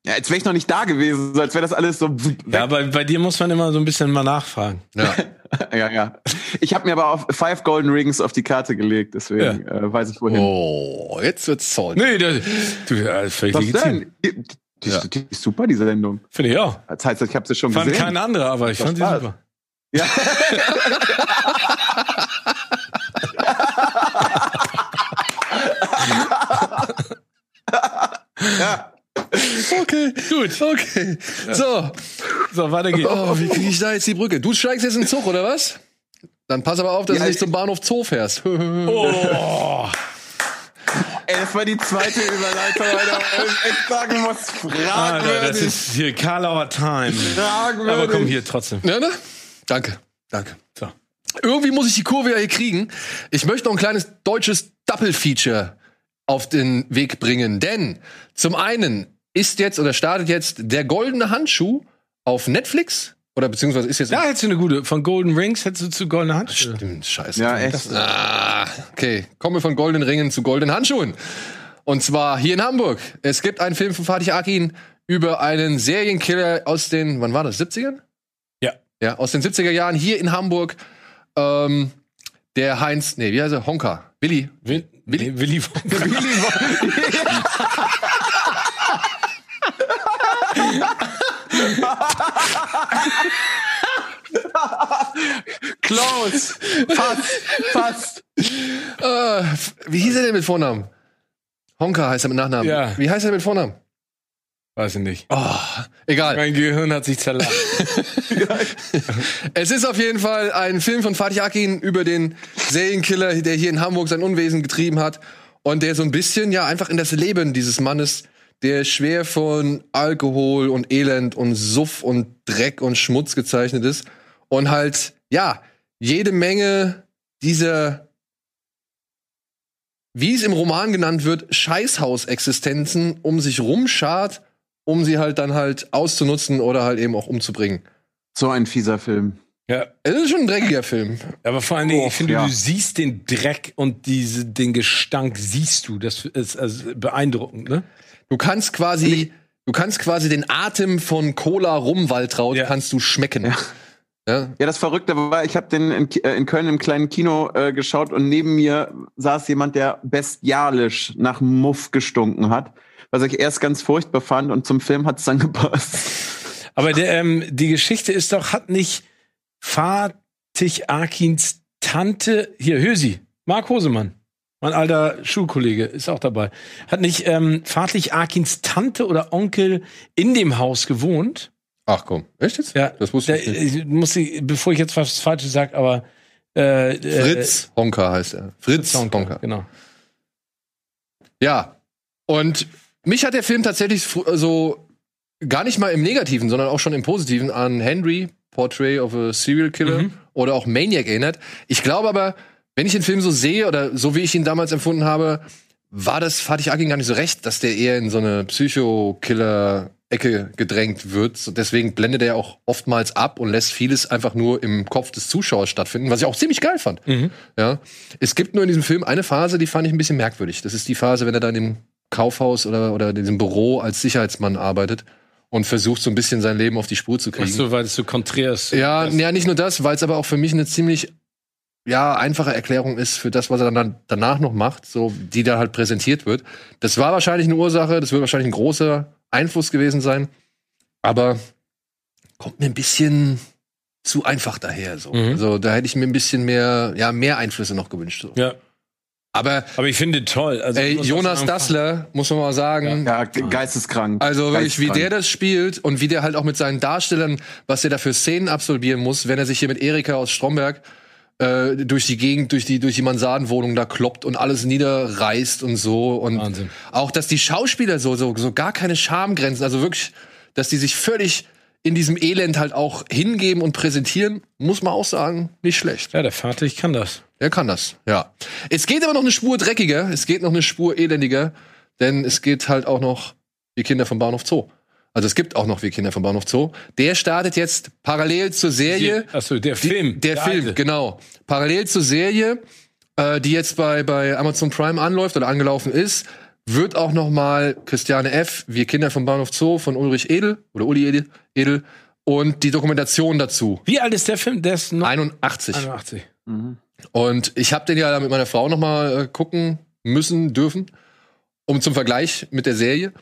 Ja, als wäre ich noch nicht da gewesen, so als wäre das alles so. Ja, aber bei dir muss man immer so ein bisschen mal nachfragen. Ja. [LAUGHS] ja, ja. Ich habe mir aber auf Five Golden Rings auf die Karte gelegt, deswegen äh, weiß ich wohin. Oh, jetzt wird's zoll. Nee, das, du, ja, völlig Was legitim. denn? Die, Ja. die ist super, die Sendung. Finde ich auch. Das heißt, ich habe sie schon Fand gesehen. kein anderer, aber ich fand sie super. Ja. ja. Okay, gut. Okay. So. So, weiter geht's. Oh, wie kriege ich da jetzt die Brücke? Du steigst jetzt in den Zug, oder was? Dann pass aber auf, dass Ja, du nicht ich- zum Bahnhof Zoo fährst. Oh. [LAUGHS] Ey, das war die zweite Überleitung, Alter. ich echt sagen muss, Alter, das fragwürdig. ist hier Karlauer Time. fragwürdig. Aber komm hier trotzdem. Ja, ne? Danke. Danke. So. Irgendwie muss ich die Kurve ja hier kriegen. Ich möchte noch ein kleines deutsches Double-Feature auf den Weg bringen. Denn zum einen ist jetzt oder startet jetzt der goldene Handschuh auf Netflix. Oder beziehungsweise ist jetzt. Da hättest du eine gute. Von Golden Rings hättest du zu Goldene Hand. Stimmt, scheiße. Ja, echt. Ah, okay. Kommen wir von goldenen Ringen zu goldenen Handschuhen. Und zwar hier in Hamburg. Es gibt einen Film von Fatih Akin über einen Serienkiller aus den, wann war das, 70ern? Ja. Ja, aus den 70er Jahren hier in Hamburg. Ähm, der Heinz, nee, wie heißt er? Honka. Willi. Willi, Willi- [LAUGHS] Willi, [LAUGHS] [LAUGHS] Close. Fast. Fast. Äh, wie hieß er denn mit Vornamen? Honka heißt er mit Nachnamen. Ja. Wie heißt er mit Vornamen? Weiß ich nicht. Oh, egal. Mein Gehirn hat sich zerlacht. [LAUGHS] Es ist auf jeden Fall ein Film von Fatih Akin über den Serienkiller, der hier in Hamburg sein Unwesen getrieben hat und der so ein bisschen ja einfach in das Leben dieses Mannes, der schwer von Alkohol und Elend und Suff und Dreck und Schmutz gezeichnet ist und halt ja jede Menge dieser wie es im Roman genannt wird, Scheißhausexistenzen um sich rumschart, um sie halt dann halt auszunutzen oder halt eben auch umzubringen. So ein fieser Film. ja. Es ist schon ein dreckiger Film. Aber vor allen Dingen, Oh, ich finde, ja. du siehst den Dreck und diese, den Gestank siehst du. Das ist also beeindruckend, ne? Du kannst quasi, du kannst quasi den Atem von Cola Rumwaldraut Ja. kannst du schmecken. Ja. Ja, das Verrückte war, ich habe den in, äh, in Köln im kleinen Kino äh, geschaut und neben mir saß jemand, der bestialisch nach Muff gestunken hat, was ich erst ganz furchtbar fand und zum Film hat's dann [LAUGHS] gepasst. Aber der, ähm, die Geschichte ist doch, hat nicht Fatih Akins Tante, hier, Hösi, Marc Hosemann, mein alter Schulkollege, ist auch dabei. Hat nicht ähm, Fatih Akins Tante oder Onkel in dem Haus gewohnt? Ach komm, echt jetzt? Ja, Das wusste ich nicht. ich muss ich, bevor ich jetzt was Falsches sage, aber äh, äh, Fritz Honka heißt er. Fritz Honka, Honka. genau. Ja. Und mich hat der Film tatsächlich so gar nicht mal im Negativen, sondern auch schon im Positiven an Henry, Portrait of a Serial Killer Mhm. oder auch Maniac erinnert. Ich glaube aber, wenn ich den Film so sehe oder so wie ich ihn damals empfunden habe, war das Fatih Akin gar nicht so recht, dass der eher in so eine Psycho-Killer-Ecke gedrängt wird. Deswegen blendet er auch oftmals ab und lässt vieles einfach nur im Kopf des Zuschauers stattfinden, was ich auch ziemlich geil fand. Mhm. Ja. Es gibt nur in diesem Film eine Phase, die fand ich ein bisschen merkwürdig. Das ist die Phase, wenn er dann im Kaufhaus oder, oder in diesem Büro als Sicherheitsmann arbeitet und versucht, so ein bisschen sein Leben auf die Spur zu Ach kriegen. so, weil es so konträr ist. Ja, ja, nicht nur das, weil es aber auch für mich eine ziemlich ja, einfache Erklärung ist für das, was er dann danach noch macht, so die da halt präsentiert wird. Das war wahrscheinlich eine Ursache, das wird wahrscheinlich ein großer Einfluss gewesen sein. Aber kommt mir ein bisschen zu einfach daher. So. Mhm. Also da hätte ich mir ein bisschen mehr, ja, mehr Einflüsse noch gewünscht. So. Ja. Aber Aber ich finde toll. Also, ey, Jonas Dassler, muss man mal sagen, Ja, ge- geisteskrank. also wirklich, wie Geisteskrank. der das spielt und wie der halt auch mit seinen Darstellern, was der da für Szenen absolvieren muss, wenn er sich hier mit Erika aus Stromberg äh, durch die Gegend, durch die, durch die Mansardenwohnung da kloppt und alles niederreißt und so. Und Wahnsinn. auch, dass die Schauspieler so, so, so gar keine Schamgrenzen, also wirklich, dass die sich völlig in diesem Elend halt auch hingeben und präsentieren, muss man auch sagen, nicht schlecht. Ja, der Vater, ich kann das. Er kann das, ja. Es geht aber noch eine Spur dreckiger, es geht noch eine Spur elendiger, denn es geht halt auch noch wie Kinder vom Bahnhof Zoo. Also es gibt auch noch wie Kinder vom Bahnhof Zoo. Der startet jetzt parallel zur Serie. Achso, der Film. Der, Film, alte. genau. Parallel zur Serie, äh, die jetzt bei, bei Amazon Prime anläuft oder angelaufen ist, wird auch noch mal Christiane F., Wir Kinder vom Bahnhof Zoo von Ulrich Edel oder Uli Edel, Edel und die Dokumentation dazu. Wie alt ist der Film? Der ist noch 81. 81. Und ich habe den ja mit meiner Frau noch mal äh, gucken müssen, dürfen, um zum Vergleich mit der Serie.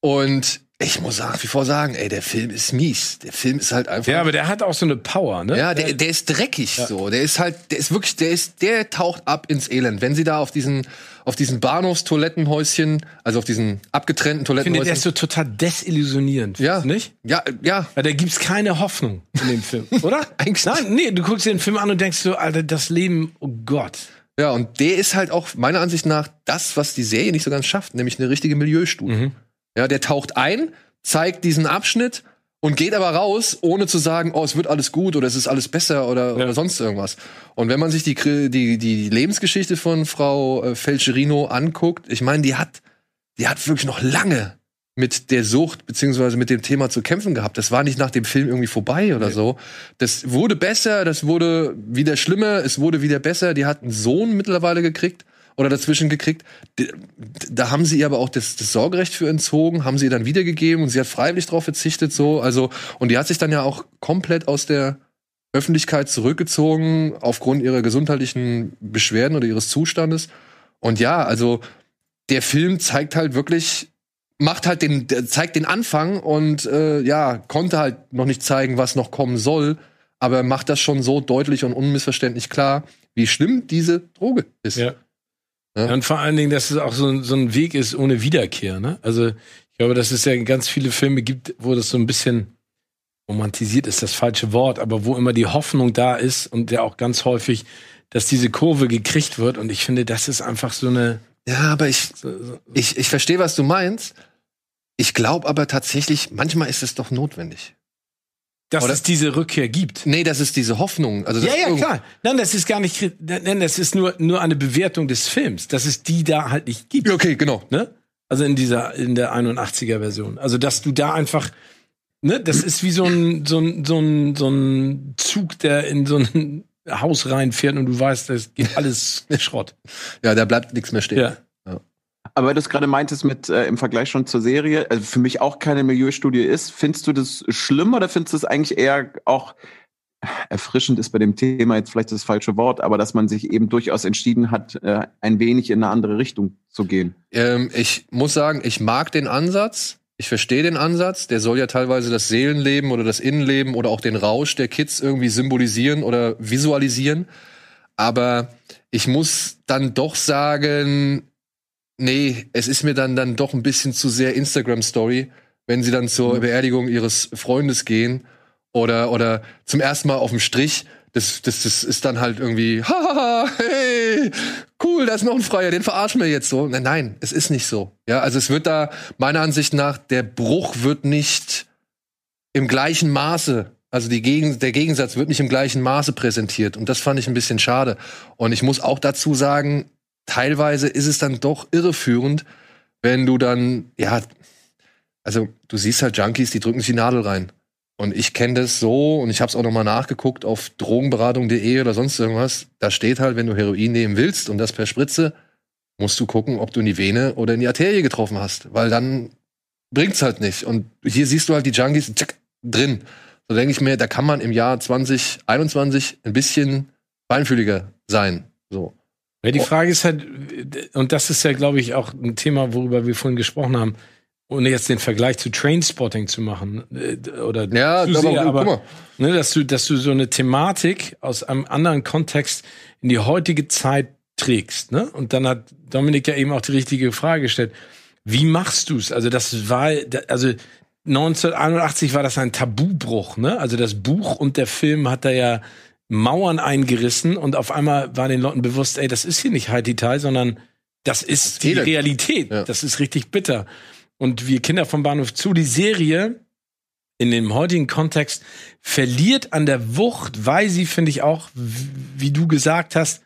Und ich muss nach wie vor sagen, ey, der Film ist mies. Der Film ist halt einfach. Ja, aber der hat auch so eine Power, ne? Ja, der, der ist dreckig so. Der ist halt, der ist wirklich, der ist, der taucht ab ins Elend. Wenn sie da auf diesen, auf diesen Bahnhofstoilettenhäuschen, also auf diesen abgetrennten ich finde, der Toilettenhäuschen. ist so total desillusionierend. ja, Nicht? Ja, ja. Weil da gibt's keine Hoffnung in dem Film, [LAUGHS] oder? Eigentlich Nein, nee, du guckst dir den Film an und denkst so, Alter, das Leben, oh Gott. Ja, und der ist halt auch meiner Ansicht nach das, was die Serie nicht so ganz schafft, nämlich eine richtige Milieustudie. Mhm. Ja, der taucht ein, zeigt diesen Abschnitt und geht aber raus, ohne zu sagen, oh, es wird alles gut oder es ist alles besser oder, oder sonst irgendwas. Und wenn man sich die, die, die Lebensgeschichte von Frau äh, Felcherino anguckt, ich meine, die hat, die hat wirklich noch lange mit der Sucht beziehungsweise mit dem Thema zu kämpfen gehabt. Das war nicht nach dem Film irgendwie vorbei oder so. Das wurde besser, das wurde wieder schlimmer, es wurde wieder besser. Die hat einen Sohn mittlerweile gekriegt oder dazwischen gekriegt. Da haben sie ihr aber auch das, das Sorgerecht für entzogen, haben sie ihr dann wiedergegeben und sie hat freiwillig darauf verzichtet. So, also und die hat sich dann ja auch komplett aus der Öffentlichkeit zurückgezogen aufgrund ihrer gesundheitlichen Beschwerden oder ihres Zustandes. Und ja, also der Film zeigt halt wirklich, macht halt den, zeigt den Anfang und äh, ja, konnte halt noch nicht zeigen, was noch kommen soll, aber macht das schon so deutlich und unmissverständlich klar, wie schlimm diese Droge ist. Ja. Ja. Und vor allen Dingen, dass es auch so, ein- so ein Weg ist ohne Wiederkehr. Ne? Also ich glaube, dass es ja ganz viele Filme gibt, wo das so ein bisschen romantisiert ist, das falsche Wort, aber wo immer die Hoffnung da ist und ja auch ganz häufig, dass diese Kurve gekriegt wird. Und ich finde, das ist einfach so eine. Ja, aber ich, So, so, ich, ich verstehe, was du meinst. Ich glaube aber tatsächlich, manchmal ist es doch notwendig. Dass Oder- es diese Rückkehr gibt. Nee, das ist diese Hoffnung. Also, Ja, ja, klar. Nein, das ist gar nicht, nein, das ist nur, nur eine Bewertung des Films, dass es die da halt nicht gibt. Ja, Okay, genau. ne? Also in dieser, in der 81er Version. Also, dass du da einfach, ne, das ist wie so ein, so ein, so ein, so ein Zug, der in so ein [LAUGHS] Haus reinfährt und du weißt, das geht alles [LAUGHS] Schrott. Ja, da bleibt nichts mehr stehen. Ja. Aber weil du es gerade meintest mit äh, im Vergleich schon zur Serie, also für mich auch keine Milieustudie ist, findest du das schlimm oder findest du es eigentlich eher auch erfrischend ist bei dem Thema jetzt vielleicht das falsche Wort, aber dass man sich eben durchaus entschieden hat, äh, ein wenig in eine andere Richtung zu gehen? Ähm, ich muss sagen, ich mag den Ansatz. Ich verstehe den Ansatz. Der soll ja teilweise das Seelenleben oder das Innenleben oder auch den Rausch der Kids irgendwie symbolisieren oder visualisieren. Aber ich muss dann doch sagen, nee, es ist mir dann, dann doch ein bisschen zu sehr Instagram-Story, wenn sie dann zur Beerdigung ihres Freundes gehen oder, oder zum ersten Mal auf dem Strich. Das, das, das ist dann halt irgendwie, [LAUGHS] haha, hey, cool, da ist noch ein Freier, den verarschen wir jetzt so. Nein, nein, es ist nicht so. Ja, also es wird da, meiner Ansicht nach, der Bruch wird nicht im gleichen Maße, also die Gegen, der Gegensatz wird nicht im gleichen Maße präsentiert. Und das fand ich ein bisschen schade. Und ich muss auch dazu sagen, teilweise ist es dann doch irreführend, wenn du dann, ja, also du siehst halt Junkies, die drücken sich die Nadel rein. Und ich kenne das so und ich habe es auch noch mal nachgeguckt auf drogenberatung.de oder sonst irgendwas. Da steht halt, wenn du Heroin nehmen willst und das per Spritze, musst du gucken, ob du in die Vene oder in die Arterie getroffen hast, weil dann bringt's halt nicht. Und hier siehst du halt die Junkies tschick, drin. So denke ich mir, da kann man im Jahr 2021 ein bisschen feinfühliger sein. So. Ja, die Frage ist halt, und das ist ja, glaube ich, auch ein Thema, worüber wir vorhin gesprochen haben. ohne jetzt den Vergleich zu Trainspotting zu machen äh, oder Ja, zu aber sehr, aber mal. ne, dass du, dass du so eine Thematik aus einem anderen Kontext in die heutige Zeit trägst, ne? Und dann hat Dominik ja eben auch die richtige Frage gestellt. Wie machst du's? Also das war, also 1981 war das ein Tabubruch, ne? Also das Buch und der Film hat da ja Mauern eingerissen und auf einmal war den Leuten bewusst, ey, das ist hier nicht High Detail, sondern das ist die. Realität. Ja. Das ist richtig bitter. Und wir Kinder vom Bahnhof zu, die Serie in dem heutigen Kontext verliert an der Wucht, weil sie, finde ich auch, wie du gesagt hast,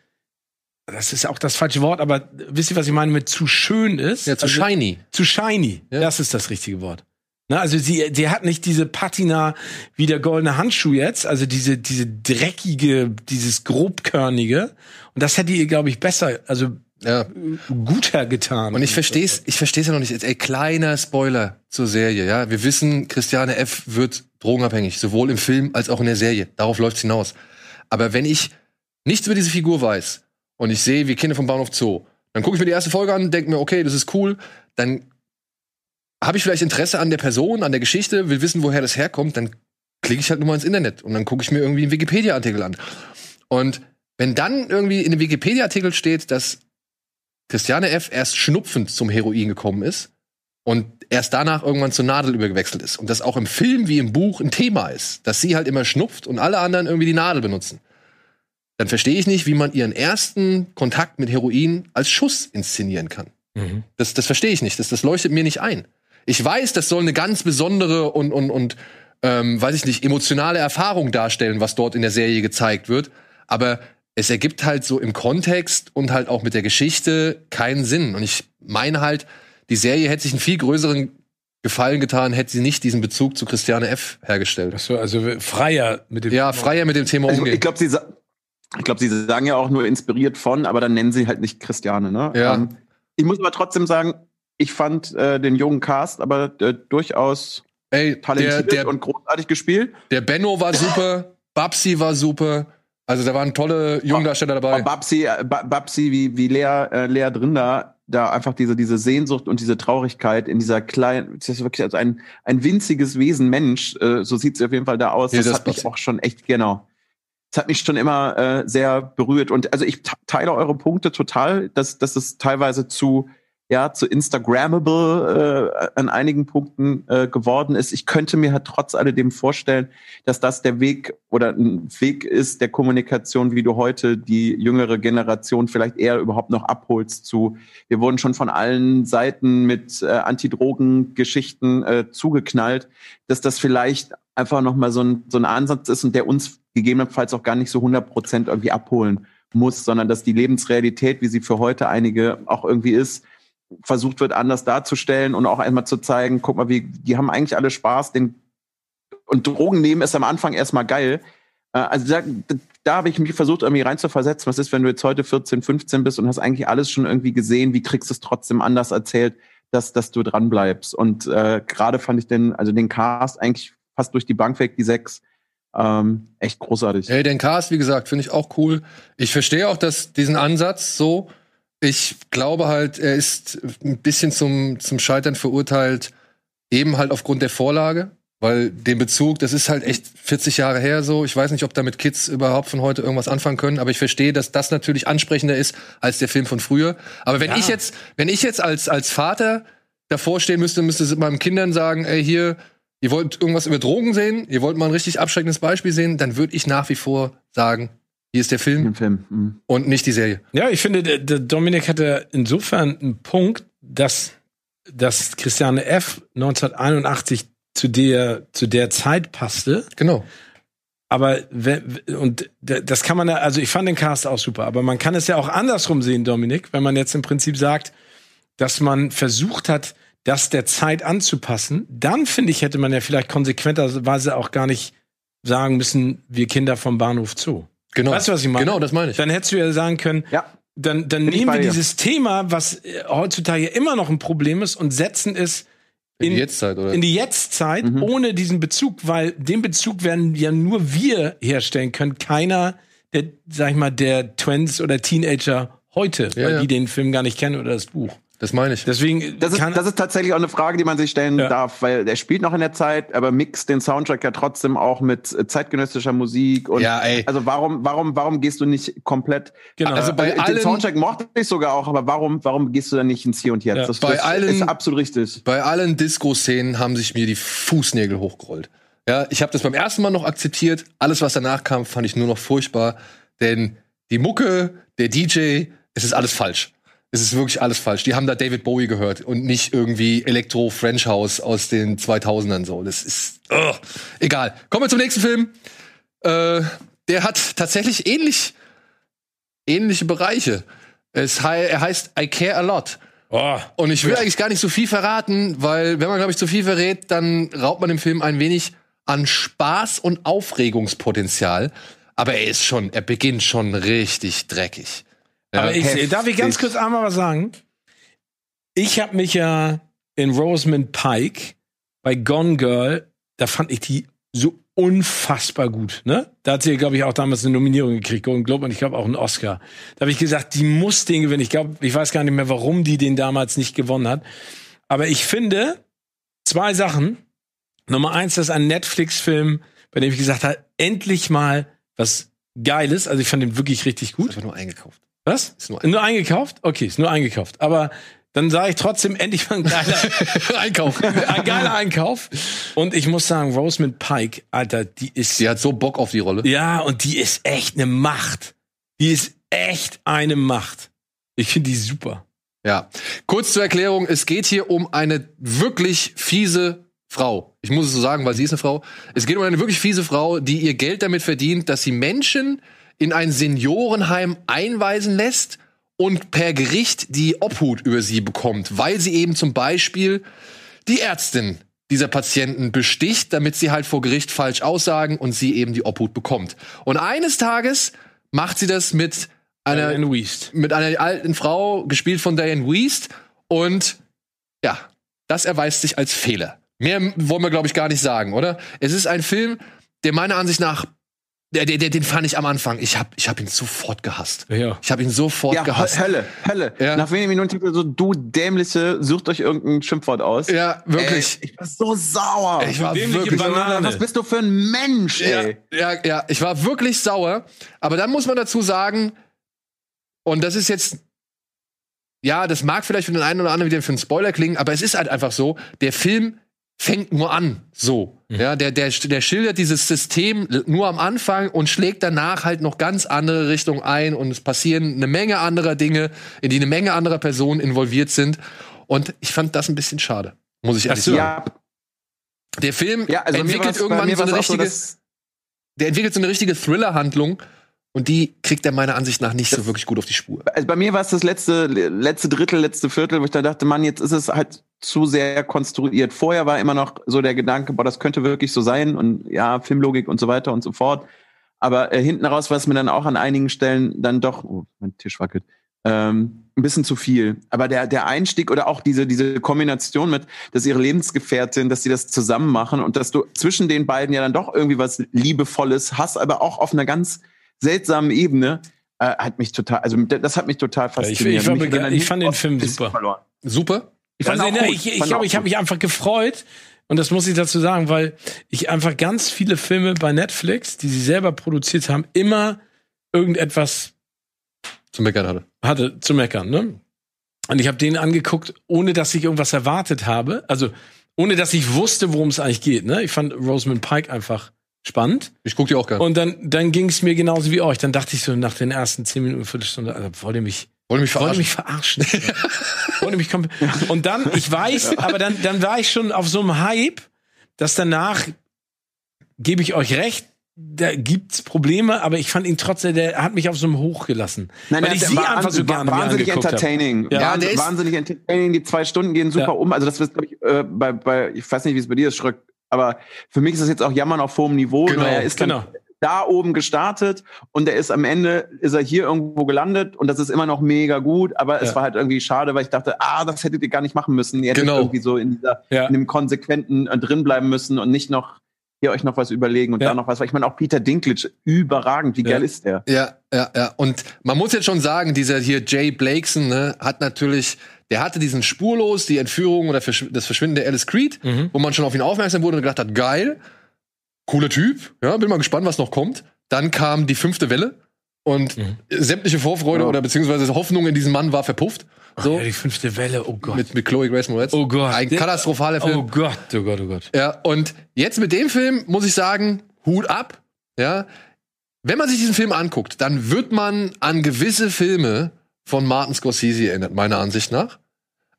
das ist auch das falsche Wort, aber wisst ihr, was ich meine mit zu schön ist? Ja, zu Also- shiny. zu shiny. Ja. Das ist das richtige Wort. Na, also sie, sie hat nicht diese Patina wie der goldene Handschuh jetzt, also diese, diese dreckige, dieses grobkörnige. Und das hätte ihr, glaube ich, besser, also Ja. guter getan. Und ich verstehe es, ich verstehe es ja noch nicht. Ey, kleiner Spoiler zur Serie, ja. Wir wissen, Christiane F. wird drogenabhängig, sowohl im Film als auch in der Serie. Darauf läuft's hinaus. Aber wenn ich nichts über diese Figur weiß und ich sehe, wie Kinder vom Bahnhof Zoo, dann gucke ich mir die erste Folge an, denke mir, okay, das ist cool, dann habe ich vielleicht Interesse an der Person, an der Geschichte, will wissen, woher das herkommt, dann klicke ich halt nur mal ins Internet und dann gucke ich mir irgendwie einen Wikipedia-Artikel an. Und wenn dann irgendwie in einem Wikipedia-Artikel steht, dass Christiane F. erst schnupfend zum Heroin gekommen ist und erst danach irgendwann zur Nadel übergewechselt ist. Und das auch im Film wie im Buch ein Thema ist, dass sie halt immer schnupft und alle anderen irgendwie die Nadel benutzen. Dann verstehe ich nicht, wie man ihren ersten Kontakt mit Heroin als Schuss inszenieren kann. Mhm. Das, das verstehe ich nicht. Das, das leuchtet mir nicht ein. Ich weiß, das soll eine ganz besondere und, und, und ähm, weiß ich nicht, emotionale Erfahrung darstellen, was dort in der Serie gezeigt wird. Aber es ergibt halt so im Kontext und halt auch mit der Geschichte keinen Sinn. Und ich meine halt, die Serie hätte sich einen viel größeren Gefallen getan, hätte sie nicht diesen Bezug zu Christiane F. hergestellt. Ach so, also freier mit dem Ja, freier mit dem Thema Also, umgehen. ich glaube, sie, sa- ich glaub, sie sagen ja auch nur inspiriert von, aber dann nennen sie halt nicht Christiane. Ne? Ja. Ähm, ich muss aber trotzdem sagen, ich fand äh, den jungen Cast aber äh, durchaus Ey, der, talentiert der, und großartig gespielt. der Benno war super, Babsi war super. Also da waren tolle Jungdarsteller dabei. Babsi, äh, Ba- Babsi wie, wie Lea, äh, Lea drin da, da einfach diese, diese Sehnsucht und diese Traurigkeit in dieser kleinen, das ist wirklich als ein, ein winziges Wesen Mensch, äh, so sieht sie auf jeden Fall da aus. Ja, das, das hat mich auch schon echt, genau. Das hat mich schon immer äh, sehr berührt. Und also ich te- teile eure Punkte total, dass, dass es teilweise zu, ja, zu Instagrammable äh, an einigen Punkten äh, geworden ist. Ich könnte mir halt trotz alledem vorstellen, dass das der Weg oder ein Weg ist der Kommunikation, wie du heute die jüngere Generation vielleicht eher überhaupt noch abholst zu, wir wurden schon von allen Seiten mit äh, Antidrogen-Geschichten äh, zugeknallt, dass das vielleicht einfach nochmal so ein, so ein Ansatz ist und der uns gegebenenfalls auch gar nicht so 100 Prozent irgendwie abholen muss, sondern dass die Lebensrealität, wie sie für heute einige auch irgendwie ist, versucht wird, anders darzustellen und auch einmal zu zeigen, guck mal, wie, die haben eigentlich alle Spaß, den, und Drogen nehmen ist am Anfang erstmal geil. Äh, Also da, da habe ich mich versucht, irgendwie reinzuversetzen. Was ist, wenn du jetzt heute 14, 15 bist und hast eigentlich alles schon irgendwie gesehen, wie kriegst du es trotzdem anders erzählt, dass, dass du dran bleibst? Und äh, gerade fand ich den, also den Cast eigentlich fast durch die Bank weg, die sechs, ähm, echt großartig. Ey, den Cast, wie gesagt, finde ich auch cool. Ich verstehe auch dass diesen Ansatz so. Ich glaube halt, er ist ein bisschen zum, zum Scheitern verurteilt, eben halt aufgrund der Vorlage. Weil den Bezug, das ist halt echt 40 Jahre her so. Ich weiß nicht, ob damit Kids überhaupt von heute irgendwas anfangen können, aber ich verstehe, dass das natürlich ansprechender ist als der Film von früher. Aber wenn Ja. ich jetzt, wenn ich jetzt als, als Vater davor stehen müsste, müsste meinen Kindern sagen, ey, hier, ihr wollt irgendwas über Drogen sehen, ihr wollt mal ein richtig abschreckendes Beispiel sehen, dann würde ich nach wie vor sagen, hier ist der Film Im Film. Mhm. und nicht die Serie. Ja, ich finde, der, der Dominik hatte insofern einen Punkt, dass, dass Christiane F. 1981 zu der, zu der Zeit passte. Genau. Aber wenn, und das kann man ja, also ich fand den Cast auch super, aber man kann es ja auch andersrum sehen, Dominik, wenn man jetzt im Prinzip sagt, dass man versucht hat, das der Zeit anzupassen, dann finde ich, hätte man ja vielleicht konsequenterweise auch gar nicht sagen müssen, wir Kinder vom Bahnhof Zoo. Genau. Weißt du, was ich meine? Genau, das meine ich. Dann hättest du ja sagen können, Ja. dann, dann Bin nehmen wir dir. dieses Thema, was äh, heutzutage immer noch ein Problem ist, und setzen es In in, die Jetztzeit, oder? in die Jetztzeit Mhm. ohne diesen Bezug, weil den Bezug werden ja nur wir herstellen können. Keiner der, sag ich mal, der Twins oder Teenager heute, Ja, weil ja. die den Film gar nicht kennen oder das Buch. Das meine ich. Deswegen Das ist, das ist tatsächlich auch eine Frage, die man sich stellen Ja. darf, weil der spielt noch in der Zeit, aber mixt den Soundtrack ja trotzdem auch mit äh, zeitgenössischer Musik und Ja, ey. also warum warum warum gehst du nicht komplett Genau. Also bei den allen- Soundtrack mochte ich sogar auch, aber warum warum gehst du dann nicht ins Hier und Jetzt? Ja. das Bei das allen- ist absolut richtig. Bei allen Disco-Szenen haben sich mir die Fußnägel hochgerollt. Ja, ich habe das beim ersten Mal noch akzeptiert. Alles, was danach kam, fand ich nur noch furchtbar. Denn die Mucke, der DJ, es ist alles falsch. Es ist wirklich alles falsch. Die haben da David Bowie gehört und nicht irgendwie Elektro French House aus den 2000ern so. Das ist ugh. egal. Kommen wir zum nächsten Film. Äh, der hat tatsächlich ähnlich ähnliche Bereiche. Es, hei- er heißt I Care a Lot. oh, Und ich will eigentlich gar nicht so viel verraten, weil wenn man, glaube ich, zu viel verrät, dann raubt man dem Film ein wenig an Spaß und Aufregungspotenzial. Aber er ist schon, er beginnt schon richtig dreckig. Aber ich, darf ich ganz kurz einmal was sagen? Ich habe mich ja in Rosamund Pike bei Gone Girl, da fand ich die so unfassbar gut. Ne? Da hat sie, glaube ich, auch damals eine Nominierung gekriegt, Golden Globe und ich glaube auch einen Oscar. Da habe ich gesagt, die muss den gewinnen. Ich glaube, ich weiß gar nicht mehr, warum die den damals nicht gewonnen hat. Aber ich finde zwei Sachen. Nummer eins, das ist ein Netflix-Film, bei dem ich gesagt habe, endlich mal was Geiles. Also ich fand den wirklich richtig gut. Einfach nur eingekauft. Was? Ist nur Nur eingekauft? Okay, ist nur eingekauft. Aber dann sage ich trotzdem endlich mal ein geiler [LAUGHS] Einkauf. [LAUGHS] ein geiler Einkauf. Und ich muss sagen, Rosamund Pike, Alter, die ist Sie hat so Bock auf die Rolle. ja und die ist echt eine Macht. Die ist echt eine Macht. Ich finde die super. Ja. Kurz zur Erklärung, es geht hier um eine wirklich fiese Frau. Ich muss es so sagen, weil sie ist eine Frau. Es geht um eine wirklich fiese Frau, die ihr Geld damit verdient, dass sie Menschen in ein Seniorenheim einweisen lässt und per Gericht die Obhut über sie bekommt, weil sie eben zum Beispiel die Ärztin dieser Patienten besticht, damit sie halt vor Gericht falsch aussagen und sie eben die Obhut bekommt. Und eines Tages macht sie das mit einer mit einer alten Frau, gespielt von Diane Wiest. Und ja, das erweist sich als Fehler. Mehr wollen wir, glaube ich, gar nicht sagen, oder? Es ist ein Film, der meiner Ansicht nach, der, der, der, den fand ich am Anfang. Ich habe ich hab ihn sofort gehasst. Ja. Ich habe ihn sofort Ja, gehasst. Hölle, Hölle. Ja. Nach wenigen Minuten tippte so, du dämliche, sucht euch irgendein Schimpfwort aus. Ja, wirklich. Ey, ich war so sauer. ich war dämliche wirklich. Banane. Was bist du für ein Mensch, Ja, ey? ja, ja, ich war wirklich sauer. Aber dann muss man dazu sagen, und das ist jetzt, ja, das mag vielleicht für den einen oder anderen wieder für einen Spoiler klingen, aber es ist halt einfach so, der Film fängt nur an, so. Ja, der, der, der schildert dieses System nur am Anfang und schlägt danach halt noch ganz andere Richtungen ein und es passieren eine Menge anderer Dinge, in die eine Menge anderer Personen involviert sind. Und ich fand das ein bisschen schade, muss ich ehrlich so. sagen. Ja, Der Film ja, also entwickelt irgendwann so eine richtige dass- der entwickelt so eine richtige Thriller-Handlung und die kriegt er meiner Ansicht nach nicht so wirklich gut auf die Spur. also bei mir war es das letzte, letzte Drittel, letzte Viertel, wo ich da dachte, Mann, jetzt ist es halt zu sehr konstruiert. Vorher war immer noch so der Gedanke, boah, das könnte wirklich so sein und ja, Filmlogik und so weiter und so fort. Aber äh, hinten raus war es mir dann auch an einigen Stellen dann doch, oh, mein Tisch wackelt, ähm, ein bisschen zu viel. Aber der, der Einstieg oder auch diese, diese Kombination mit, dass ihre Lebensgefährtin, dass sie das zusammen machen und dass du zwischen den beiden ja dann doch irgendwie was Liebevolles hast, aber auch auf einer ganz seltsamen Ebene, äh, hat mich total, also das hat mich total ich- fasziniert. ich war Mich bege- dann ich fand den Film super. Verloren. Super. Ich fand Also, auch ne, gut. ich ich glaube, auch ich habe mich einfach gefreut. Und das muss ich dazu sagen, weil ich einfach ganz viele Filme bei Netflix, die sie selber produziert haben, immer irgendetwas Zum Meckern hatte. hatte zu meckern. Ne? Und ich habe den angeguckt, ohne dass ich irgendwas erwartet habe. Also ohne dass ich wusste, worum es eigentlich geht. Ne? Ich fand Rosamund Pike einfach spannend. Ich guck dir auch gerne. Und dann, dann ging es mir genauso wie euch. Dann dachte ich so nach den ersten zehn Minuten, Viertelstunde, also, wollt ihr mich Wollte mich wollte verarschen. mich verarschen. [LAUGHS] wollte mich komplett. Und dann, ich weiß, aber dann, dann war ich schon auf so einem Hype, dass danach, gebe ich euch recht, da gibt's Probleme, aber ich fand ihn trotzdem, der hat mich auf so einem Hoch gelassen. Nein, weil nein, ich der sie war einfach so gerne wahnsinnig entertaining. Ja, Ja, der ist- wahnsinnig entertaining. Die zwei Stunden gehen super Ja. um. Also das wird, glaube ich, äh, bei, bei, ich weiß nicht, wie es bei dir ist, Schröck, aber für mich ist das jetzt auch Jammern auf hohem Niveau. Genau, er ist dann genau. da oben gestartet und er ist am Ende, ist er hier irgendwo gelandet und das ist immer noch mega gut, aber es Ja. war halt irgendwie schade, weil ich dachte, ah, das hättet ihr gar nicht machen müssen. Ihr hättet Genau. irgendwie so in dieser, Ja. in dem Konsequenten äh, drin bleiben müssen und nicht noch hier euch noch was überlegen und Ja. da noch was. Weil Ich meine, auch Peter Dinklage, überragend, wie Ja. geil ist der? Ja, ja, ja. Und man muss jetzt schon sagen, dieser hier Jay Blakeson ne, hat natürlich, der hatte diesen spurlos, die Entführung oder Verschw das Verschwinden der Alice Creed, Mhm. wo man schon auf ihn aufmerksam wurde und gedacht hat, geil, cooler Typ, ja, bin mal gespannt, was noch kommt. Dann kam die fünfte Welle und Mhm. sämtliche Vorfreude Ja. oder beziehungsweise Hoffnung in diesen Mann war verpufft. So, Ja, die fünfte Welle, oh Gott. mit, mit Chloe Grace Moretz. oh Gott. Ein katastrophaler Film. Oh Gott, oh Gott, oh Gott. Ja, und jetzt mit dem Film muss ich sagen, Hut ab. Ja, wenn man sich diesen Film anguckt, dann wird man an gewisse Filme von Martin Scorsese erinnert, meiner Ansicht nach.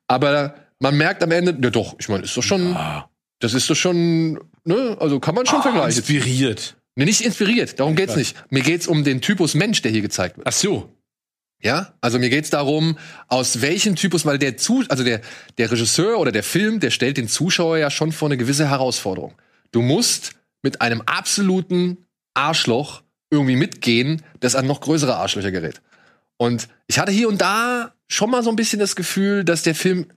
Aber man merkt am Ende, ja doch, ich meine, ist doch schon, Ah, das ist doch schon, ne, also kann man schon vergleichen. inspiriert. Nee, nicht inspiriert, darum geht's nicht. Mir geht's um den Typus Mensch, der hier gezeigt wird. Ach so. Ja, also mir geht's darum, aus welchem Typus, weil der zu, also der der Regisseur oder der Film, der stellt den Zuschauer ja schon vor eine gewisse Herausforderung. Du musst mit einem absoluten Arschloch irgendwie mitgehen, das an noch größere Arschlöcher gerät. Und ich hatte hier und da schon mal so ein bisschen das Gefühl, dass der Film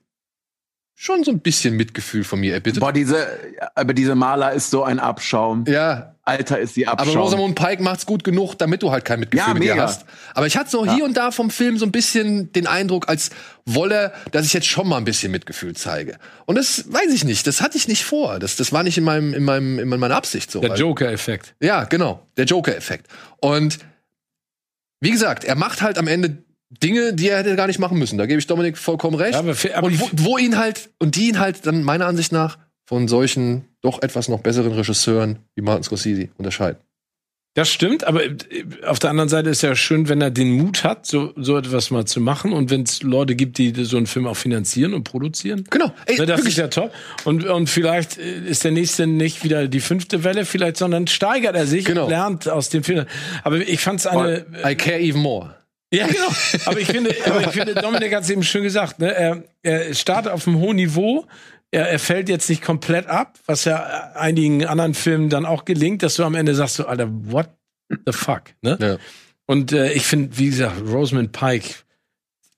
schon so ein bisschen Mitgefühl von mir erbittet. Boah, diese, aber diese Maler ist so ein Abschaum. Ja, Alter, ist die aber Abschaum. Rosamund Pike macht's gut genug, damit du halt kein Mitgefühl Ja, mit ihr hast. Aber ich hatte so hier und da vom Film so ein bisschen den Eindruck, als wolle, dass ich jetzt schon mal ein bisschen Mitgefühl zeige. Und das weiß ich nicht. Das hatte ich nicht vor. Das, das war nicht in meinem, in meinem, in meiner Absicht so. Der Joker-Effekt. ja, genau. Der Joker-Effekt. Und wie gesagt, er macht halt am Ende Dinge, die er hätte gar nicht machen müssen. Da gebe ich Dominik vollkommen recht. Ja, aber für- aber und wo, wo ihn halt, und die ihn halt dann meiner Ansicht nach von solchen doch etwas noch besseren Regisseuren wie Martin Scorsese unterscheiden. Das stimmt, aber äh, auf der anderen Seite ist ja schön, wenn er den Mut hat, so, so etwas mal zu machen und wenn es Leute gibt, die so einen Film auch finanzieren und produzieren. Genau. Ey, Ne, das wirklich, ist ja top. Und, und vielleicht äh, ist der nächste nicht wieder die fünfte Welle, vielleicht, sondern steigert er sich Genau. und lernt aus dem Film. Aber ich fand es eine. I care even more. Ja, genau. Aber ich finde, aber ich finde Dominik hat es eben schön gesagt. Ne? Er, er startet auf einem hohen Niveau. Er, er fällt jetzt nicht komplett ab, was ja einigen anderen Filmen dann auch gelingt, dass du am Ende sagst, so, Alter, what the fuck? Ne? Ja. Und äh, ich finde, wie gesagt, Rosamund Pike.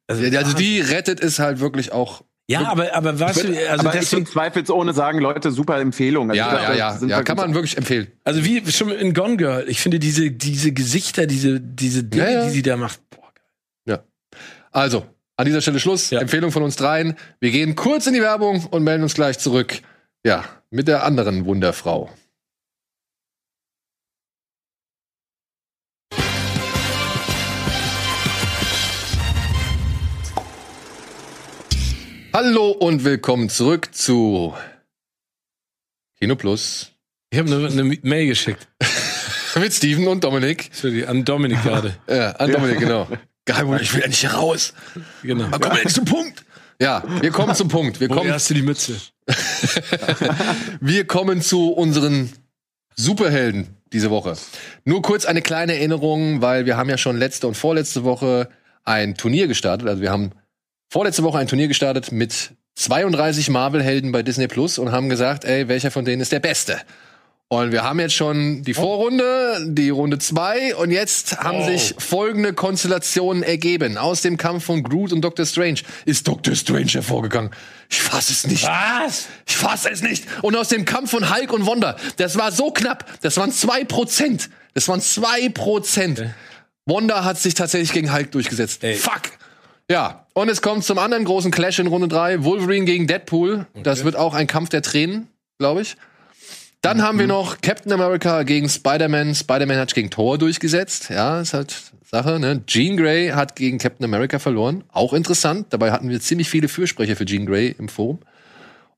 Also, Also die rettet es halt wirklich auch. ja, aber, aber weißt du, also aber ich deswegen, will zweifelsohne sagen, Leute, super Empfehlung. Also Ja, ich ja, ja. sind Ja, kann man wirklich empfehlen. also wie schon in Gone Girl, ich finde diese, diese Gesichter, diese, diese Dinge, Ja, ja. die sie da macht, boah, Also, an dieser Stelle Schluss. Ja. Empfehlung von uns dreien. Wir gehen kurz in die Werbung und melden uns gleich zurück. Ja, mit der anderen Wunderfrau. Hallo und willkommen zurück zu Kino Plus Ich habe eine, eine Mail geschickt. [LAUGHS] mit Steven und Dominik. Die, an Dominik gerade. Ja, an Dominik, genau. Geil, ich will ja nicht raus. Genau. Aber kommen wir jetzt zum Punkt. Ja, wir kommen zum Punkt. Wir kommen, hast du die Mütze? [LAUGHS] wir kommen zu unseren Superhelden diese Woche. Nur kurz eine kleine Erinnerung, weil wir haben ja schon letzte und vorletzte Woche ein Turnier gestartet. Also wir haben vorletzte Woche ein Turnier gestartet mit 32 Marvel-Helden bei Disney Plus und haben gesagt, ey, welcher von denen ist der Beste? Und wir haben jetzt schon die Vorrunde, die Runde zwei und jetzt haben Oh. sich folgende Konstellationen ergeben. Aus dem Kampf von Groot und Doctor Strange ist Doctor Strange hervorgegangen. Ich fass es nicht. Was? Ich fasse es nicht. Und aus dem Kampf von Hulk und Wanda, das war so knapp. Das waren zwei Prozent. Das waren zwei Prozent. Wanda hat sich tatsächlich gegen Hulk durchgesetzt. Ey. Fuck. Ja. Und es kommt zum anderen großen Clash in Runde drei. Wolverine gegen Deadpool. Das wird auch ein Kampf der Tränen, glaube ich. Dann haben wir noch Captain America gegen Spider-Man. Spider-Man hat sich gegen Thor durchgesetzt. Ja, ist halt Sache, ne? Jean Grey hat gegen Captain America verloren. Auch interessant. Dabei hatten wir ziemlich viele Fürsprecher für Jean Grey im Forum.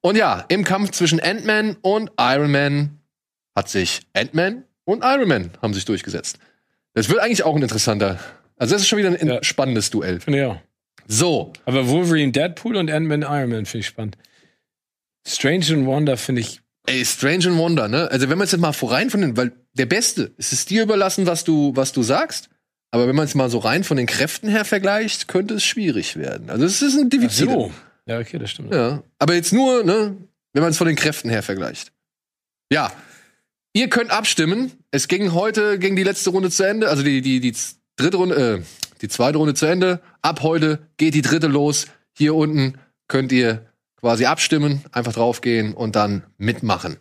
Und ja, im Kampf zwischen Ant-Man und Iron Man hat sich Ant-Man und Iron Man haben sich durchgesetzt. Das wird eigentlich auch ein interessanter. Also das ist schon wieder ein Ja. spannendes Duell. Finde ich auch. So, Aber Wolverine, Deadpool und Ant-Man, Iron Man finde ich spannend. Strange and Wonder finde ich. Ey, Strange and Wonder, ne? Also wenn man es jetzt mal vorein von den, weil der Beste, es ist dir überlassen, was du, was du sagst. Aber wenn man es mal so rein von den Kräften her vergleicht, könnte es schwierig werden. Also es ist ein Defizit. Ja, okay, das stimmt. Ja. Aber jetzt nur, ne, wenn man es von den Kräften her vergleicht. Ja. Ihr könnt abstimmen. Es ging heute, ging die letzte Runde zu Ende, also die, die, die dritte Runde, äh, die zweite Runde zu Ende. Ab heute geht die dritte los. Hier unten könnt ihr quasi abstimmen, einfach draufgehen und dann mitmachen.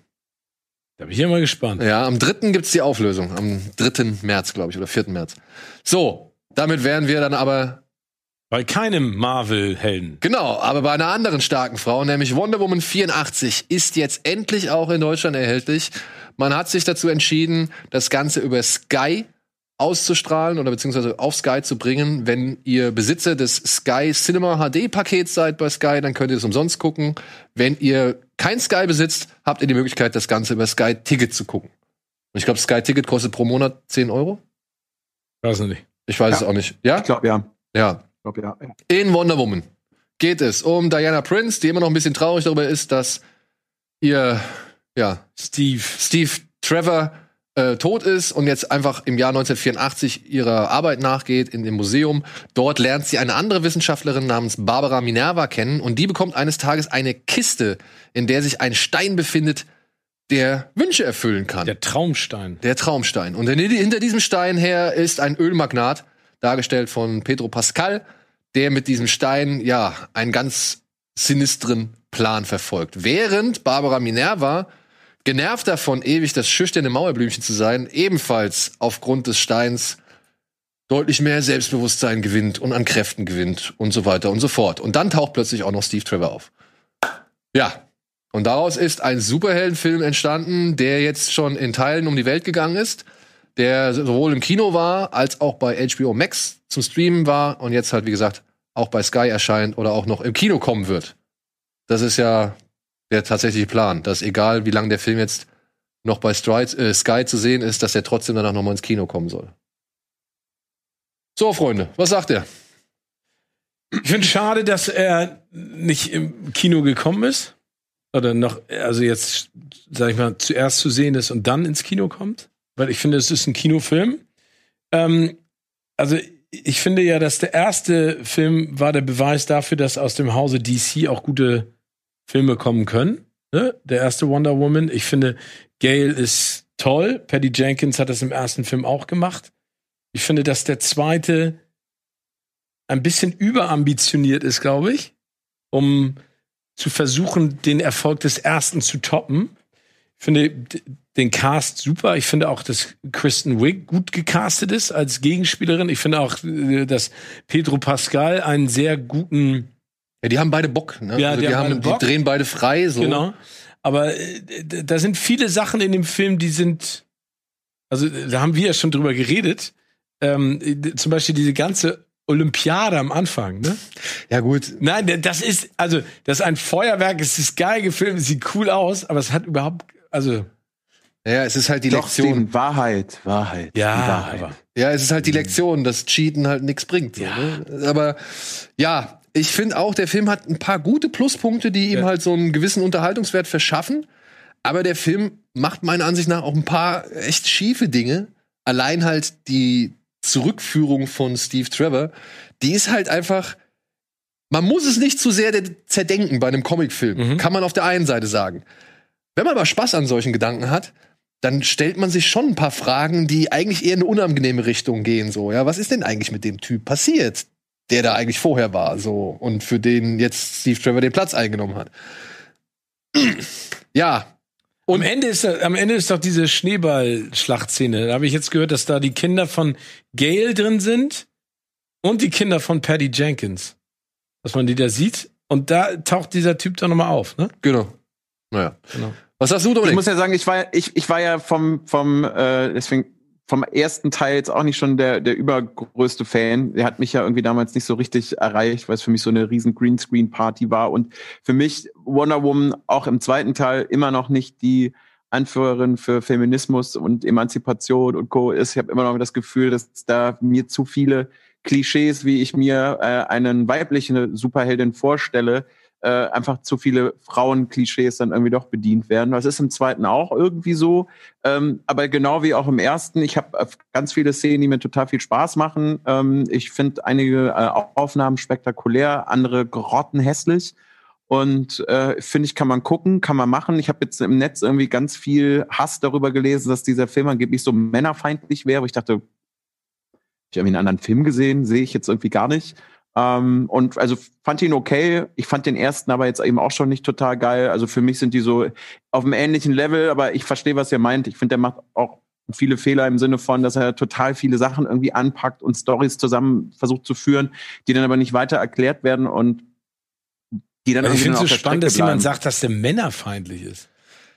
Da bin ich mal gespannt. Ja, am 3. gibt's die Auflösung. Am 3. März, glaube ich, oder 4. März. So, damit wären wir dann aber Bei keinem Marvel-Helden. Genau, aber bei einer anderen starken Frau, nämlich Wonder Woman 84, ist jetzt endlich auch in Deutschland erhältlich. Man hat sich dazu entschieden, das Ganze über Sky auszustrahlen oder beziehungsweise auf Sky zu bringen. Wenn ihr Besitzer des Sky Cinema HD Pakets seid bei Sky, dann könnt ihr es umsonst gucken. Wenn ihr kein Sky besitzt, habt ihr die Möglichkeit, das Ganze über Sky Ticket zu gucken. Und ich glaube, Sky Ticket kostet pro Monat 10 Euro. Weiß ich nicht. Ich weiß Ja. es auch nicht. Ja? Ich glaube, ja. Ja, Ich glaube, ja. in Wonder Woman geht es um Diana Prince, die immer noch ein bisschen traurig darüber ist, dass ihr ja, Steve. Steve Trevor äh, tot ist und jetzt einfach im Jahr 1984 ihrer Arbeit nachgeht in dem Museum. Dort lernt sie eine andere Wissenschaftlerin namens Barbara Minerva kennen und die bekommt eines Tages eine Kiste, in der sich ein Stein befindet, der Wünsche erfüllen kann. Der Traumstein. Der Traumstein. Und hin- hinter diesem Stein her ist ein Ölmagnat, dargestellt von Pedro Pascal, der mit diesem Stein, ja, einen ganz sinistren Plan verfolgt. Während Barbara Minerva, genervt davon, ewig das schüchterne Mauerblümchen zu sein, ebenfalls aufgrund des Steins deutlich mehr Selbstbewusstsein gewinnt und an Kräften gewinnt und so weiter und so fort. Und dann taucht plötzlich auch noch Steve Trevor auf. Ja, und daraus ist ein Superheldenfilm entstanden, der jetzt schon in Teilen um die Welt gegangen ist, der sowohl im Kino war, als auch bei HBO Max zum Streamen war und jetzt halt, wie gesagt, auch bei Sky erscheint oder auch noch im Kino kommen wird. Das ist ja der tatsächliche Plan, dass egal wie lange der Film jetzt noch bei Stride, äh, Sky zu sehen ist, dass er trotzdem danach nochmal ins Kino kommen soll. So, Freunde, was sagt er? Ich finde schade, dass er nicht im Kino gekommen ist. Oder noch, also jetzt, sag ich mal, zuerst zu sehen ist und dann ins Kino kommt. Weil ich finde, es ist ein Kinofilm. Ähm, also ich finde ja, dass der erste Film war der Beweis dafür, dass aus dem Hause DC auch gute Filme kommen können. Ne? Der erste Wonder Woman. Ich finde, Gail ist toll. Patty Jenkins hat das im ersten Film auch gemacht. Ich finde, dass der zweite ein bisschen überambitioniert ist, glaube ich, um zu versuchen, den Erfolg des ersten zu toppen. Ich finde den Cast super. Ich finde auch, dass Kristen Wiig gut gecastet ist als Gegenspielerin. Ich finde auch, äh, dass Pedro Pascal einen sehr guten Ja, die haben beide Bock, ne? Ja, also die die, haben die Bock. drehen beide frei, so. Genau. Aber äh, da sind viele Sachen in dem Film, die sind, also da haben wir ja schon drüber geredet. Ähm, zum Beispiel diese ganze Olympiade am Anfang, ne? Ja, gut. Nein, das ist, also, das ist ein Feuerwerk, es ist geil gefilmt, es sieht cool aus, aber es hat überhaupt, also, Ja, es ist halt die Doch, Lektion. Steven, Wahrheit, Wahrheit. ja, Wahrheit. Ja, es ist halt die Lektion, dass Cheaten halt nichts bringt. So, ne? Aber ja, ich finde auch, der Film hat ein paar gute Pluspunkte, die ihm Ja. halt so einen gewissen Unterhaltungswert verschaffen. Aber der Film macht meiner Ansicht nach auch ein paar echt schiefe Dinge. Allein halt die Zurückführung von Steve Trevor, die ist halt einfach. Man muss es nicht zu sehr de- zerdenken bei einem Comicfilm, Mhm. kann man auf der einen Seite sagen. Wenn man aber Spaß an solchen Gedanken hat, dann stellt man sich schon ein paar Fragen, die eigentlich eher in eine unangenehme Richtung gehen. So, ja, was ist denn eigentlich mit dem Typ passiert, der da eigentlich vorher war, so und für den jetzt Steve Trevor den Platz eingenommen hat? ja, Und am Ende ist, am Ende ist doch diese Schneeball-Schlachtszene. Da habe ich jetzt gehört, dass da die Kinder von Gail drin sind und die Kinder von Patty Jenkins. Dass man die da sieht. Und da taucht dieser Typ dann nochmal auf, ne? genau. Naja. Genau. Was sagst du, Ich Dominik? muss ja sagen, ich war, ich, ich war ja vom, vom, äh, deswegen vom ersten Teil jetzt auch nicht schon der, der übergrößte Fan. Der hat mich ja irgendwie damals nicht so richtig erreicht, weil es für mich so eine riesen Greenscreen-Party war. Und für mich Wonder Woman auch im zweiten Teil immer noch nicht die Anführerin für Feminismus und Emanzipation und Co. ist. Ich habe immer noch das Gefühl, dass da mir zu viele Klischees, wie ich mir äh, einen weiblichen Superheldin vorstelle, äh, einfach zu viele Frauenklischees dann irgendwie doch bedient werden. Das ist im zweiten auch irgendwie so. Ähm, aber genau wie auch im ersten, ich habe ganz viele Szenen, die mir total viel Spaß machen. Ähm, ich finde einige äh, Aufnahmen spektakulär, andere grottenhässlich. Und äh, finde ich, kann man gucken, kann man machen. Ich habe jetzt im Netz irgendwie ganz viel Hass darüber gelesen, dass dieser Film angeblich so männerfeindlich wäre. Ich dachte, ich habe einen anderen Film gesehen, sehe ich jetzt irgendwie gar nicht. Ähm, und also fand ihn okay. Ich fand den ersten aber jetzt eben auch schon nicht total geil. Also für mich sind die so auf einem ähnlichen Level, aber ich verstehe, was ihr meint. Ich finde, der macht auch viele Fehler im Sinne von, dass er total viele Sachen irgendwie anpackt und Stories zusammen versucht zu führen, die dann aber nicht weiter erklärt werden und die dann Also ich finde es so spannend, dass jemand sagt, dass der männerfeindlich ist.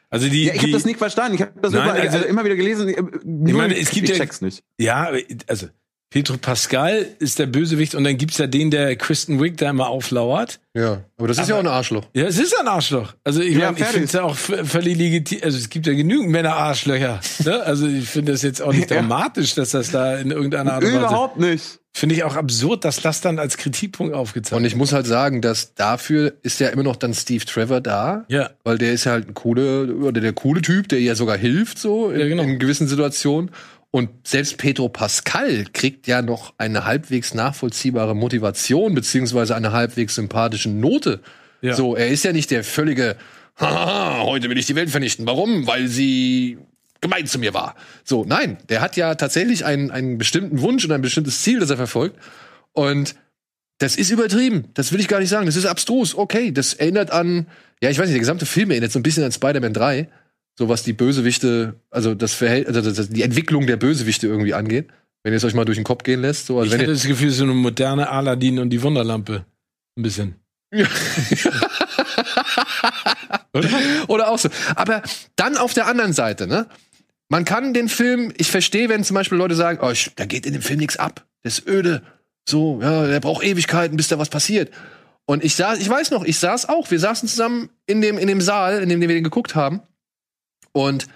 Also die, Ja, ich habe das nicht verstanden. Ich habe das Nein, überall, also- also, immer wieder gelesen. Nur, meine, es gibt ich ja- check's nicht. Ja, also Petro Pascal ist der Bösewicht und dann gibt's ja den, der Kristen Wiig da immer auflauert. Ja, aber das ist ja auch ein Arschloch. Ja, es ist ein Arschloch. Also ich, Ja, mein, ich finde es ja auch völlig legitim. Also es gibt ja genügend Männer-Arschlöcher. Ne? Also ich finde das jetzt auch nicht [LAUGHS] Ja. dramatisch, dass das da in irgendeiner Art und Weise. Überhaupt nicht. Finde ich auch absurd, dass das dann als Kritikpunkt aufgezeigt Und ich muss halt sagen, dass dafür ist ja immer noch dann Steve Trevor da. Ja. Weil der ist ja halt ein coole, oder der coole Typ, der ihr sogar hilft, so in, Ja, genau. in gewissen Situationen. Und selbst Pedro Pascal kriegt ja noch eine halbwegs nachvollziehbare Motivation, beziehungsweise eine halbwegs sympathische Note. Ja. So, er ist ja nicht der völlige, haha, heute will ich die Welt vernichten. Warum? Weil sie gemein zu mir war. So, nein, der hat ja tatsächlich einen, einen bestimmten Wunsch und ein bestimmtes Ziel, das er verfolgt. Und das ist übertrieben. Das will ich gar nicht sagen. Das ist abstrus. Okay, das erinnert an, ja, ich weiß nicht, der gesamte Film erinnert so ein bisschen an Spider-Man 3. So was die Bösewichte, also das Verhält, also das, die Entwicklung der Bösewichte irgendwie angeht. Wenn ihr es euch mal durch den Kopf gehen lässt. So, also Ich wenn hatte ihr, das Gefühl, so eine moderne Aladdin und die Wunderlampe. Ein bisschen. [LAUGHS] Oder auch so. Aber dann auf der anderen Seite, ne? Man kann den Film, ich verstehe, wenn zum Beispiel Leute sagen, oh, ich, da geht in dem Film nichts ab. Der ist öde. So, ja, der braucht Ewigkeiten, bis da was passiert. Und ich saß, ich weiß noch, ich saß auch, wir saßen zusammen in dem, in dem Saal, in dem wir den geguckt haben. Und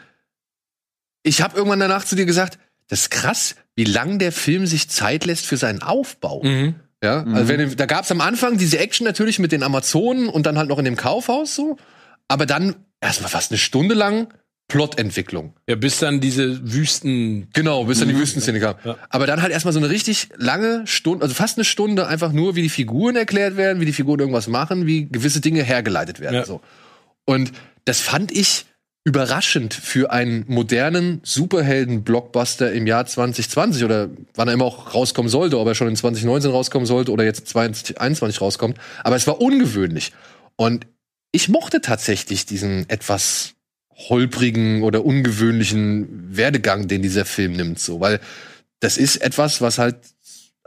ich habe irgendwann danach zu dir gesagt, das ist krass, wie lang der Film sich Zeit lässt für seinen Aufbau. Mhm. Ja, also wenn, da gab's am Anfang diese Action natürlich mit den Amazonen und dann halt noch in dem Kaufhaus so. Aber dann erstmal fast eine Stunde lang Plotentwicklung. Ja, bis dann diese Wüsten. Genau, bis dann die Wüstenszene kam. Ja. Aber dann halt erstmal so eine richtig lange Stunde, also fast eine Stunde einfach nur, wie die Figuren erklärt werden, wie die Figuren irgendwas machen, wie gewisse Dinge hergeleitet werden. Ja. So. Und das fand ich überraschend für einen modernen Superhelden-Blockbuster im Jahr 2020 oder wann er immer auch rauskommen sollte, ob er schon in 2019 rauskommen sollte oder jetzt 2021 rauskommt. Aber es war ungewöhnlich. Und ich mochte tatsächlich diesen etwas holprigen oder ungewöhnlichen Werdegang, den dieser Film nimmt, so, weil das ist etwas, was halt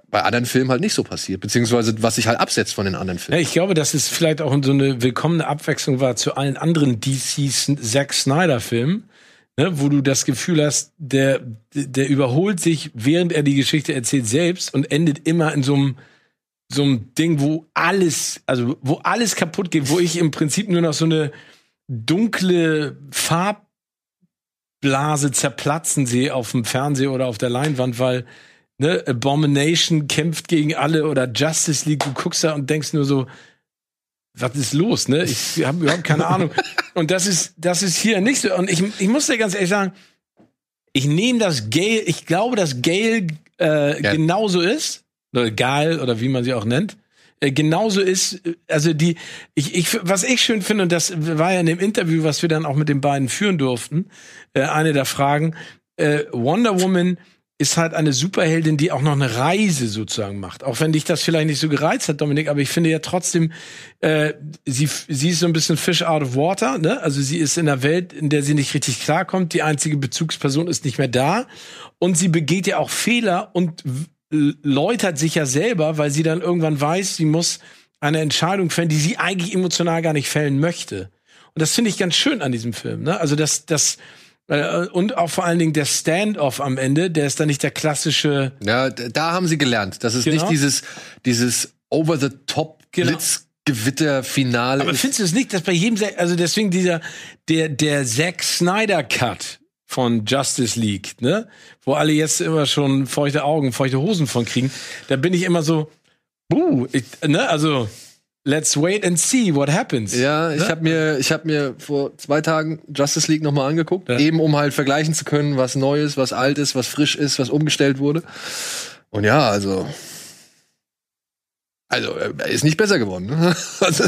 bei anderen Filmen halt nicht so passiert, beziehungsweise was sich halt absetzt von den anderen Ja, Filmen. ich glaube, dass es vielleicht auch so eine willkommene Abwechslung war zu allen anderen DC Zack Snyder Filmen, ne, wo du das Gefühl hast, der der überholt sich, während er die Geschichte erzählt selbst und endet immer in so einem so einem Ding, wo alles, also wo alles kaputt geht, wo ich im Prinzip nur noch so eine dunkle Farbblase zerplatzen sehe auf dem Fernseher oder auf der Leinwand, weil ne, Abomination kämpft gegen alle oder Justice League, du guckst da und denkst nur so, was ist los, ne? Ich habe überhaupt keine [LAUGHS] Ahnung. Und das ist, das ist hier nicht so. Und ich, ich muss dir ganz ehrlich sagen, ich nehme das Gale, ich glaube, dass Gale äh, Ja. genauso ist, oder Gal, oder wie man sie auch nennt, äh, genauso ist, äh, also die, ich, ich, was ich schön finde, und das war ja in dem Interview, was wir dann auch mit den beiden führen durften, äh, eine der Fragen, äh, Wonder Woman ist halt eine Superheldin, die auch noch eine Reise sozusagen macht. Auch wenn dich das vielleicht nicht so gereizt hat, Dominik, aber ich finde ja trotzdem, äh, sie, sie ist so ein bisschen Fish out of water, ne? Also sie ist in einer Welt, in der sie nicht richtig klarkommt. Die einzige Bezugsperson ist nicht mehr da. Und sie begeht ja auch Fehler und läutert sich ja selber, weil sie dann irgendwann weiß, sie muss eine Entscheidung fällen, die sie eigentlich emotional gar nicht fällen möchte. Und das finde ich ganz schön an diesem Film, ne? Also das, das, und auch vor allen Dingen der Standoff am Ende, der ist dann nicht der klassische, Ja, da haben sie gelernt, dass es Genau. nicht dieses, dieses over-the-top Genau. Aber ist. findest du es nicht, dass bei jedem, also deswegen dieser, der, der Zack Snyder Cut von Justice League, ne, wo alle jetzt immer schon feuchte Augen, feuchte Hosen von kriegen, da bin ich immer so, buh, ich, ne, also, let's wait and see what happens. Ja, ich Ne? habe mir, ich habe mir vor zwei Tagen Justice League nochmal angeguckt, Ja. eben um halt vergleichen zu können, was neu ist, was alt ist, was frisch ist, was umgestellt wurde. Und ja, also Also, äh, er ist nicht besser geworden. ne? [LAUGHS] also,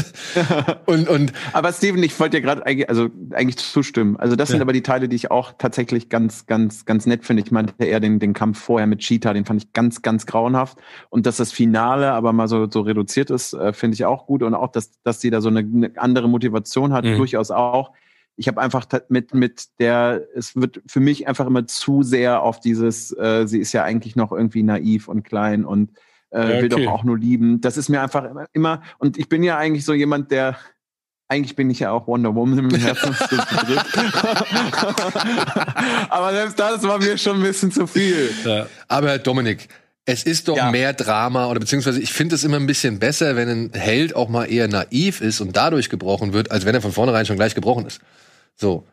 und, und [LAUGHS] Aber Steven, ich wollte dir gerade eigentlich, also eigentlich zustimmen. Also das sind Ja. aber die Teile, die ich auch tatsächlich ganz, ganz, ganz nett finde. Ich meinte eher den, den Kampf vorher mit Cheetah, den fand ich ganz, ganz grauenhaft. Und dass das Finale aber mal so, so reduziert ist, äh, finde ich auch gut. Und auch, dass, dass sie da so eine, eine andere Motivation hat, Mhm. durchaus auch. Ich habe einfach mit, mit der, es wird für mich einfach immer zu sehr auf dieses, äh, sie ist ja eigentlich noch irgendwie naiv und klein und äh, Ja, will okay. doch auch nur lieben. Das ist mir einfach immer, immer, und ich bin ja eigentlich so jemand, der eigentlich bin ich ja auch Wonder Woman im Herzen. [LAUGHS] Aber selbst das war mir schon ein bisschen zu viel. Ja. Aber Dominik, es ist doch Ja. mehr Drama oder beziehungsweise ich finde es immer ein bisschen besser, wenn ein Held auch mal eher naiv ist und dadurch gebrochen wird, als wenn er von vornherein schon gleich gebrochen ist. So.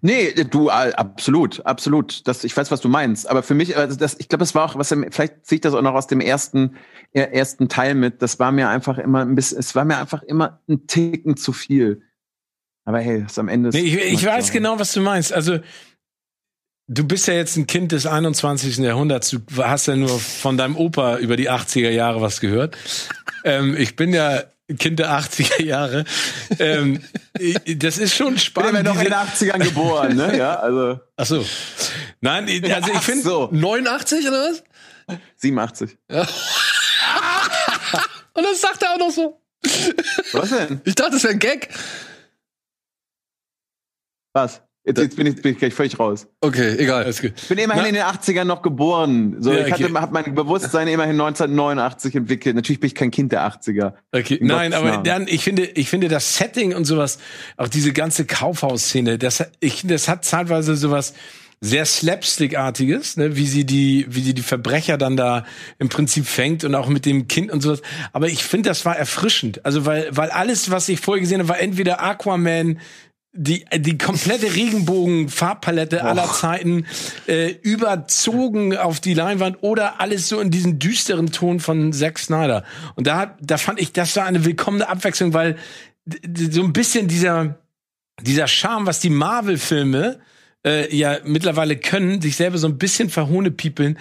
Nee, du, äh, absolut, absolut. Das, ich weiß, was du meinst. Aber für mich, also das, ich glaube, es war auch, was, vielleicht ziehe ich das auch noch aus dem ersten, äh, ersten Teil mit. Das war mir einfach immer ein bisschen, es war mir einfach immer ein Ticken zu viel. Aber hey, das am Ende. Nee, ich, ich weiß genau, was du meinst. Also, du bist ja jetzt ein Kind des 21. Jahrhunderts. Du hast ja nur von deinem Opa über die 80er Jahre was gehört. Ähm, ich bin ja Kind der 80er Jahre. ähm, ich- das ist schon Ich bin spannend. ja noch in den 80ern geboren, ne? Ja, also Ach so. Nein, also ich finde, so, 89 oder was? 87. Und das sagt er auch noch so. Was denn? Ich dachte, das wäre ein Gag. Was? Jetzt, jetzt bin, ich, bin ich gleich völlig raus. Okay, egal. Ich bin immerhin Na? in den 80ern noch geboren. So, Ja, ich hatte, okay. habe mein Bewusstsein immerhin 1989 entwickelt. Natürlich bin ich kein Kind der 80er. Okay, In nein, Gottes aber Namen. dann, ich finde, ich finde das Setting und sowas, auch diese ganze Kaufhausszene, das, hat- ich, das hat zeitweise sowas sehr slapstickartiges, ne, wie sie die, wie sie die Verbrecher dann da im Prinzip fängt und auch mit dem Kind und sowas. Aber ich finde, das war erfrischend. Also, weil, weil alles, was ich vorher gesehen habe, war entweder Aquaman, die, die komplette Regenbogen-Farbpalette aller Zeiten äh, überzogen auf die Leinwand oder alles so in diesen düsteren Ton von Zack Snyder. Und da, da fand ich, das war eine willkommene Abwechslung, weil so ein bisschen dieser, dieser Charme, was die Marvel-Filme äh, ja mittlerweile können, sich selber so ein bisschen verhohnepiepeln,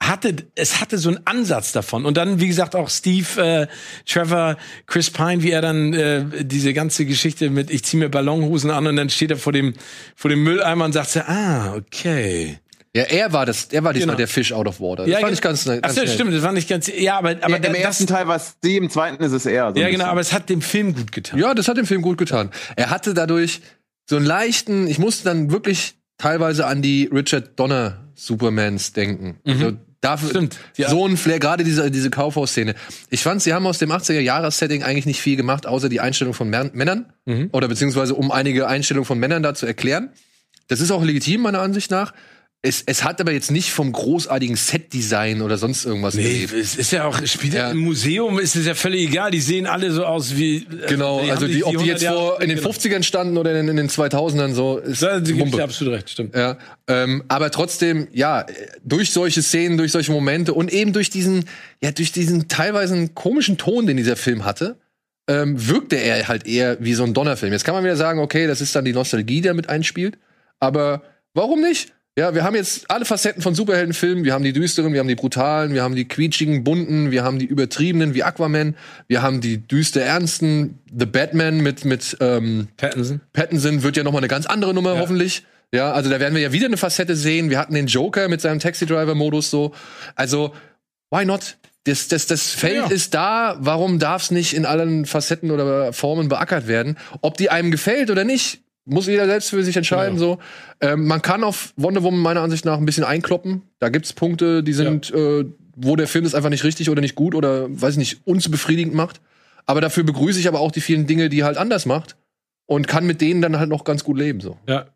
hatte, es hatte so einen Ansatz davon. Und dann, wie gesagt, auch Steve, äh, Trevor, Chris Pine, wie er dann äh, diese ganze Geschichte mit ich ziehe mir Ballonhosen an und dann steht er vor dem, vor dem Mülleimer und sagt so, ah, okay. Ja, er war das, er war diesmal Genau. der Fish out of water. Das fand ge- ich ganz, ganz Ach so, stimmt, das war nicht ganz, ja, aber, aber Ja, Im das, ersten Teil war es sie, im zweiten ist es er. So ja, genau, aber es hat dem Film gut getan. Ja, das hat dem Film gut getan. Er hatte dadurch so einen leichten, ich musste dann wirklich teilweise an die Richard Donner Supermans denken. Also dafür. Stimmt, ja. so ein Flair, gerade diese, diese Kaufhausszene. Ich fand, sie haben aus dem 80er-Jahres-Setting eigentlich nicht viel gemacht, außer die Einstellung von Män- Männern. Mhm. Oder beziehungsweise um einige Einstellungen von Männern da zu erklären. Das ist auch legitim, meiner Ansicht nach. Es, es hat aber jetzt nicht vom großartigen Set-Design oder sonst irgendwas Nee, gelebt. es ist ja auch, spielt ja. Im Museum, ist es ja völlig egal. Die sehen alle so aus wie. Genau, äh, also haben die, ob die 100 jetzt vor in den genau. 50ern standen oder in, in den 2000ern so, ist Da gebe ich absolut recht, stimmt. Ja, ähm, aber trotzdem, ja, durch solche Szenen, durch solche Momente und eben durch diesen, ja, durch diesen teilweise komischen Ton, den dieser Film hatte, ähm, wirkte er halt eher wie so ein Donnerfilm. Jetzt kann man wieder sagen, okay, das ist dann die Nostalgie, die da mit einspielt, aber warum nicht? Ja, wir haben jetzt alle Facetten von Superheldenfilmen. Wir haben die düsteren, wir haben die brutalen, wir haben die quietschigen, bunten, wir haben die übertriebenen wie Aquaman, wir haben die düster ernsten. The Batman mit mit ähm, Pattinson. Pattinson wird ja noch mal eine ganz andere Nummer, Ja. hoffentlich. Ja, also da werden wir ja wieder eine Facette sehen. Wir hatten den Joker mit seinem Taxi-Driver-Modus so. Also, why not? Das, das, das Feld Ja. ist da. Warum darf es nicht in allen Facetten oder Formen beackert werden? Ob die einem gefällt oder nicht, muss jeder selbst für sich entscheiden. So, ähm, man kann auf Wonder Woman meiner Ansicht nach ein bisschen einkloppen. Da gibt's Punkte, die sind, äh, wo der Film es einfach nicht richtig oder nicht gut oder weiß ich nicht uns befriedigend macht. Aber dafür begrüße ich aber auch die vielen Dinge, die er halt anders macht und kann mit denen dann halt noch ganz gut leben. So. Ja.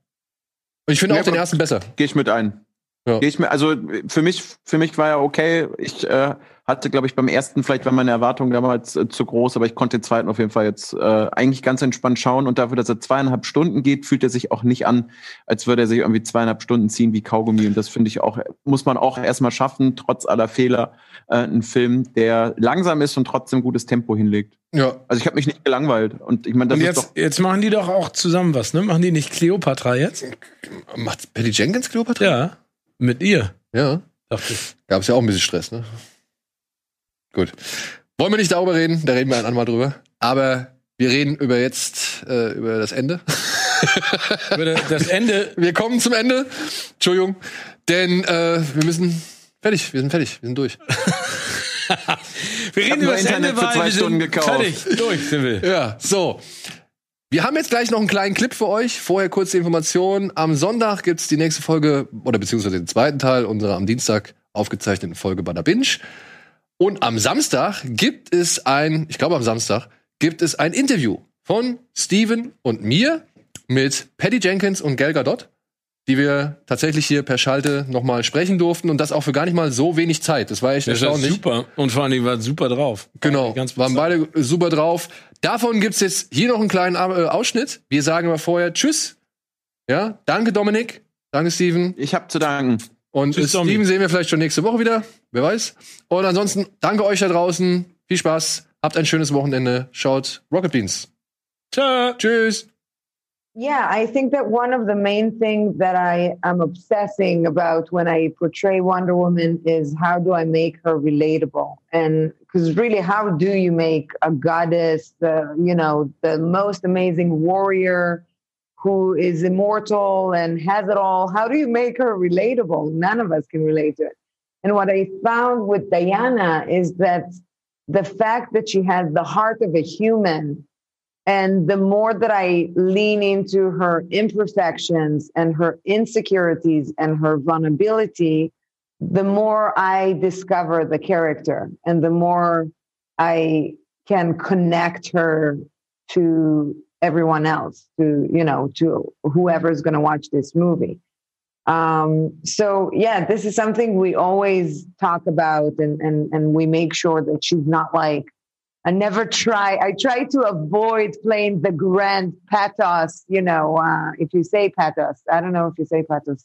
Und ich finde Ja, auch den ersten besser. Gehe ich mit ein. Ja. Geh ich mit, also für mich, für mich war ja okay. Ich äh, hatte, glaube ich, beim ersten, vielleicht war meine Erwartung damals äh, zu groß, aber ich konnte den zweiten auf jeden Fall jetzt äh, eigentlich ganz entspannt schauen. Und dafür, dass er zweieinhalb Stunden geht, fühlt er sich auch nicht an, als würde er sich irgendwie zweieinhalb Stunden ziehen wie Kaugummi. Und das finde ich auch, muss man auch erstmal schaffen, trotz aller Fehler, äh, ein Film, der langsam ist und trotzdem gutes Tempo hinlegt. Ja. Also ich habe mich nicht gelangweilt. Und ich meine, das Und ist doch jetzt, jetzt machen die doch auch zusammen was, ne? Machen die nicht Cleopatra jetzt? Macht Patty Jenkins Cleopatra? Ja. Mit ihr, Ja. dachte ich. Gab es ja auch ein bisschen Stress, ne? Gut. Wollen wir nicht darüber reden, da reden wir ein andermal drüber. Aber wir reden über jetzt, äh, über das Ende. [LAUGHS] Über das Ende. Wir kommen zum Ende. Entschuldigung. Denn äh, wir müssen fertig, wir sind fertig, wir sind durch. [LAUGHS] Wir reden über das Internet Ende, für zwei wir sind Stunden gekauft. Fertig, durch sind wir. Ja, so. Wir haben jetzt gleich noch einen kleinen Clip für euch. Vorher kurz die Information. Am Sonntag gibt's die nächste Folge, oder beziehungsweise den zweiten Teil unserer am Dienstag aufgezeichneten Folge Bada Binge. Und am Samstag gibt es ein, ich glaube am Samstag, gibt es ein Interview von Steven und mir mit Patty Jenkins und Gal Gadot, die wir tatsächlich hier per Schalte nochmal sprechen durften und das auch für gar nicht mal so wenig Zeit. Das war echt Das erstaunlich. super. Und vor allem, die war super drauf. Genau, Ganz waren beide super drauf. Davon gibt's jetzt hier noch einen kleinen äh, Ausschnitt. Wir sagen aber vorher Tschüss. Ja, danke Dominik, danke Steven. Ich habe zu danken. Und Tschüss. Steven sehen wir vielleicht schon nächste Woche wieder, wer weiß. Und ansonsten danke euch da draußen, viel Spaß, habt ein schönes Wochenende, schaut Rocket Beans. Ciao. Tschüss. Yeah, I think that one of the main things that I am obsessing about when I portray Wonder Woman is how do I make her relatable? And because really, how do you make a goddess, the, you know, the most amazing warrior who is immortal and has it all? How do you make her relatable? None of us can relate to it. And what I found with Diana is that the fact that she has the heart of a human and the more that I lean into her imperfections and her insecurities and her vulnerability, the more I discover the character and the more I can connect her to everyone else, to, you know, to whoever's going to watch this movie. Um, so yeah, this is something we always talk about and, and, and we make sure that she's not like, I never try. I try to avoid playing the grand pathos. You know, uh, if you say pathos, I don't know if you say pathos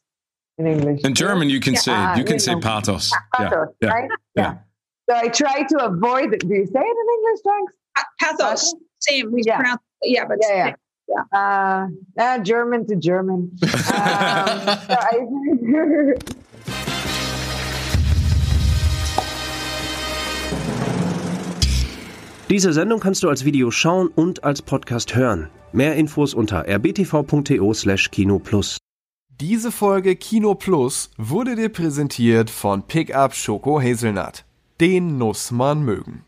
in English. In German, you can say Ah, you can you say know. pathos. pathos, yeah, right? yeah. So I try to avoid it. Do you say it in English, Frank? pathos. Same. We Yeah. pronounce yeah, but Yeah, yeah. Uh, uh, German to German. [LAUGHS] um, so I, [LAUGHS] Diese Sendung kannst du als Video schauen und als Podcast hören. Mehr Infos unter rbtv.to/kinoplus. Diese Folge Kino Plus wurde dir präsentiert von Pickup Schoko Hazelnut. Den muss man mögen.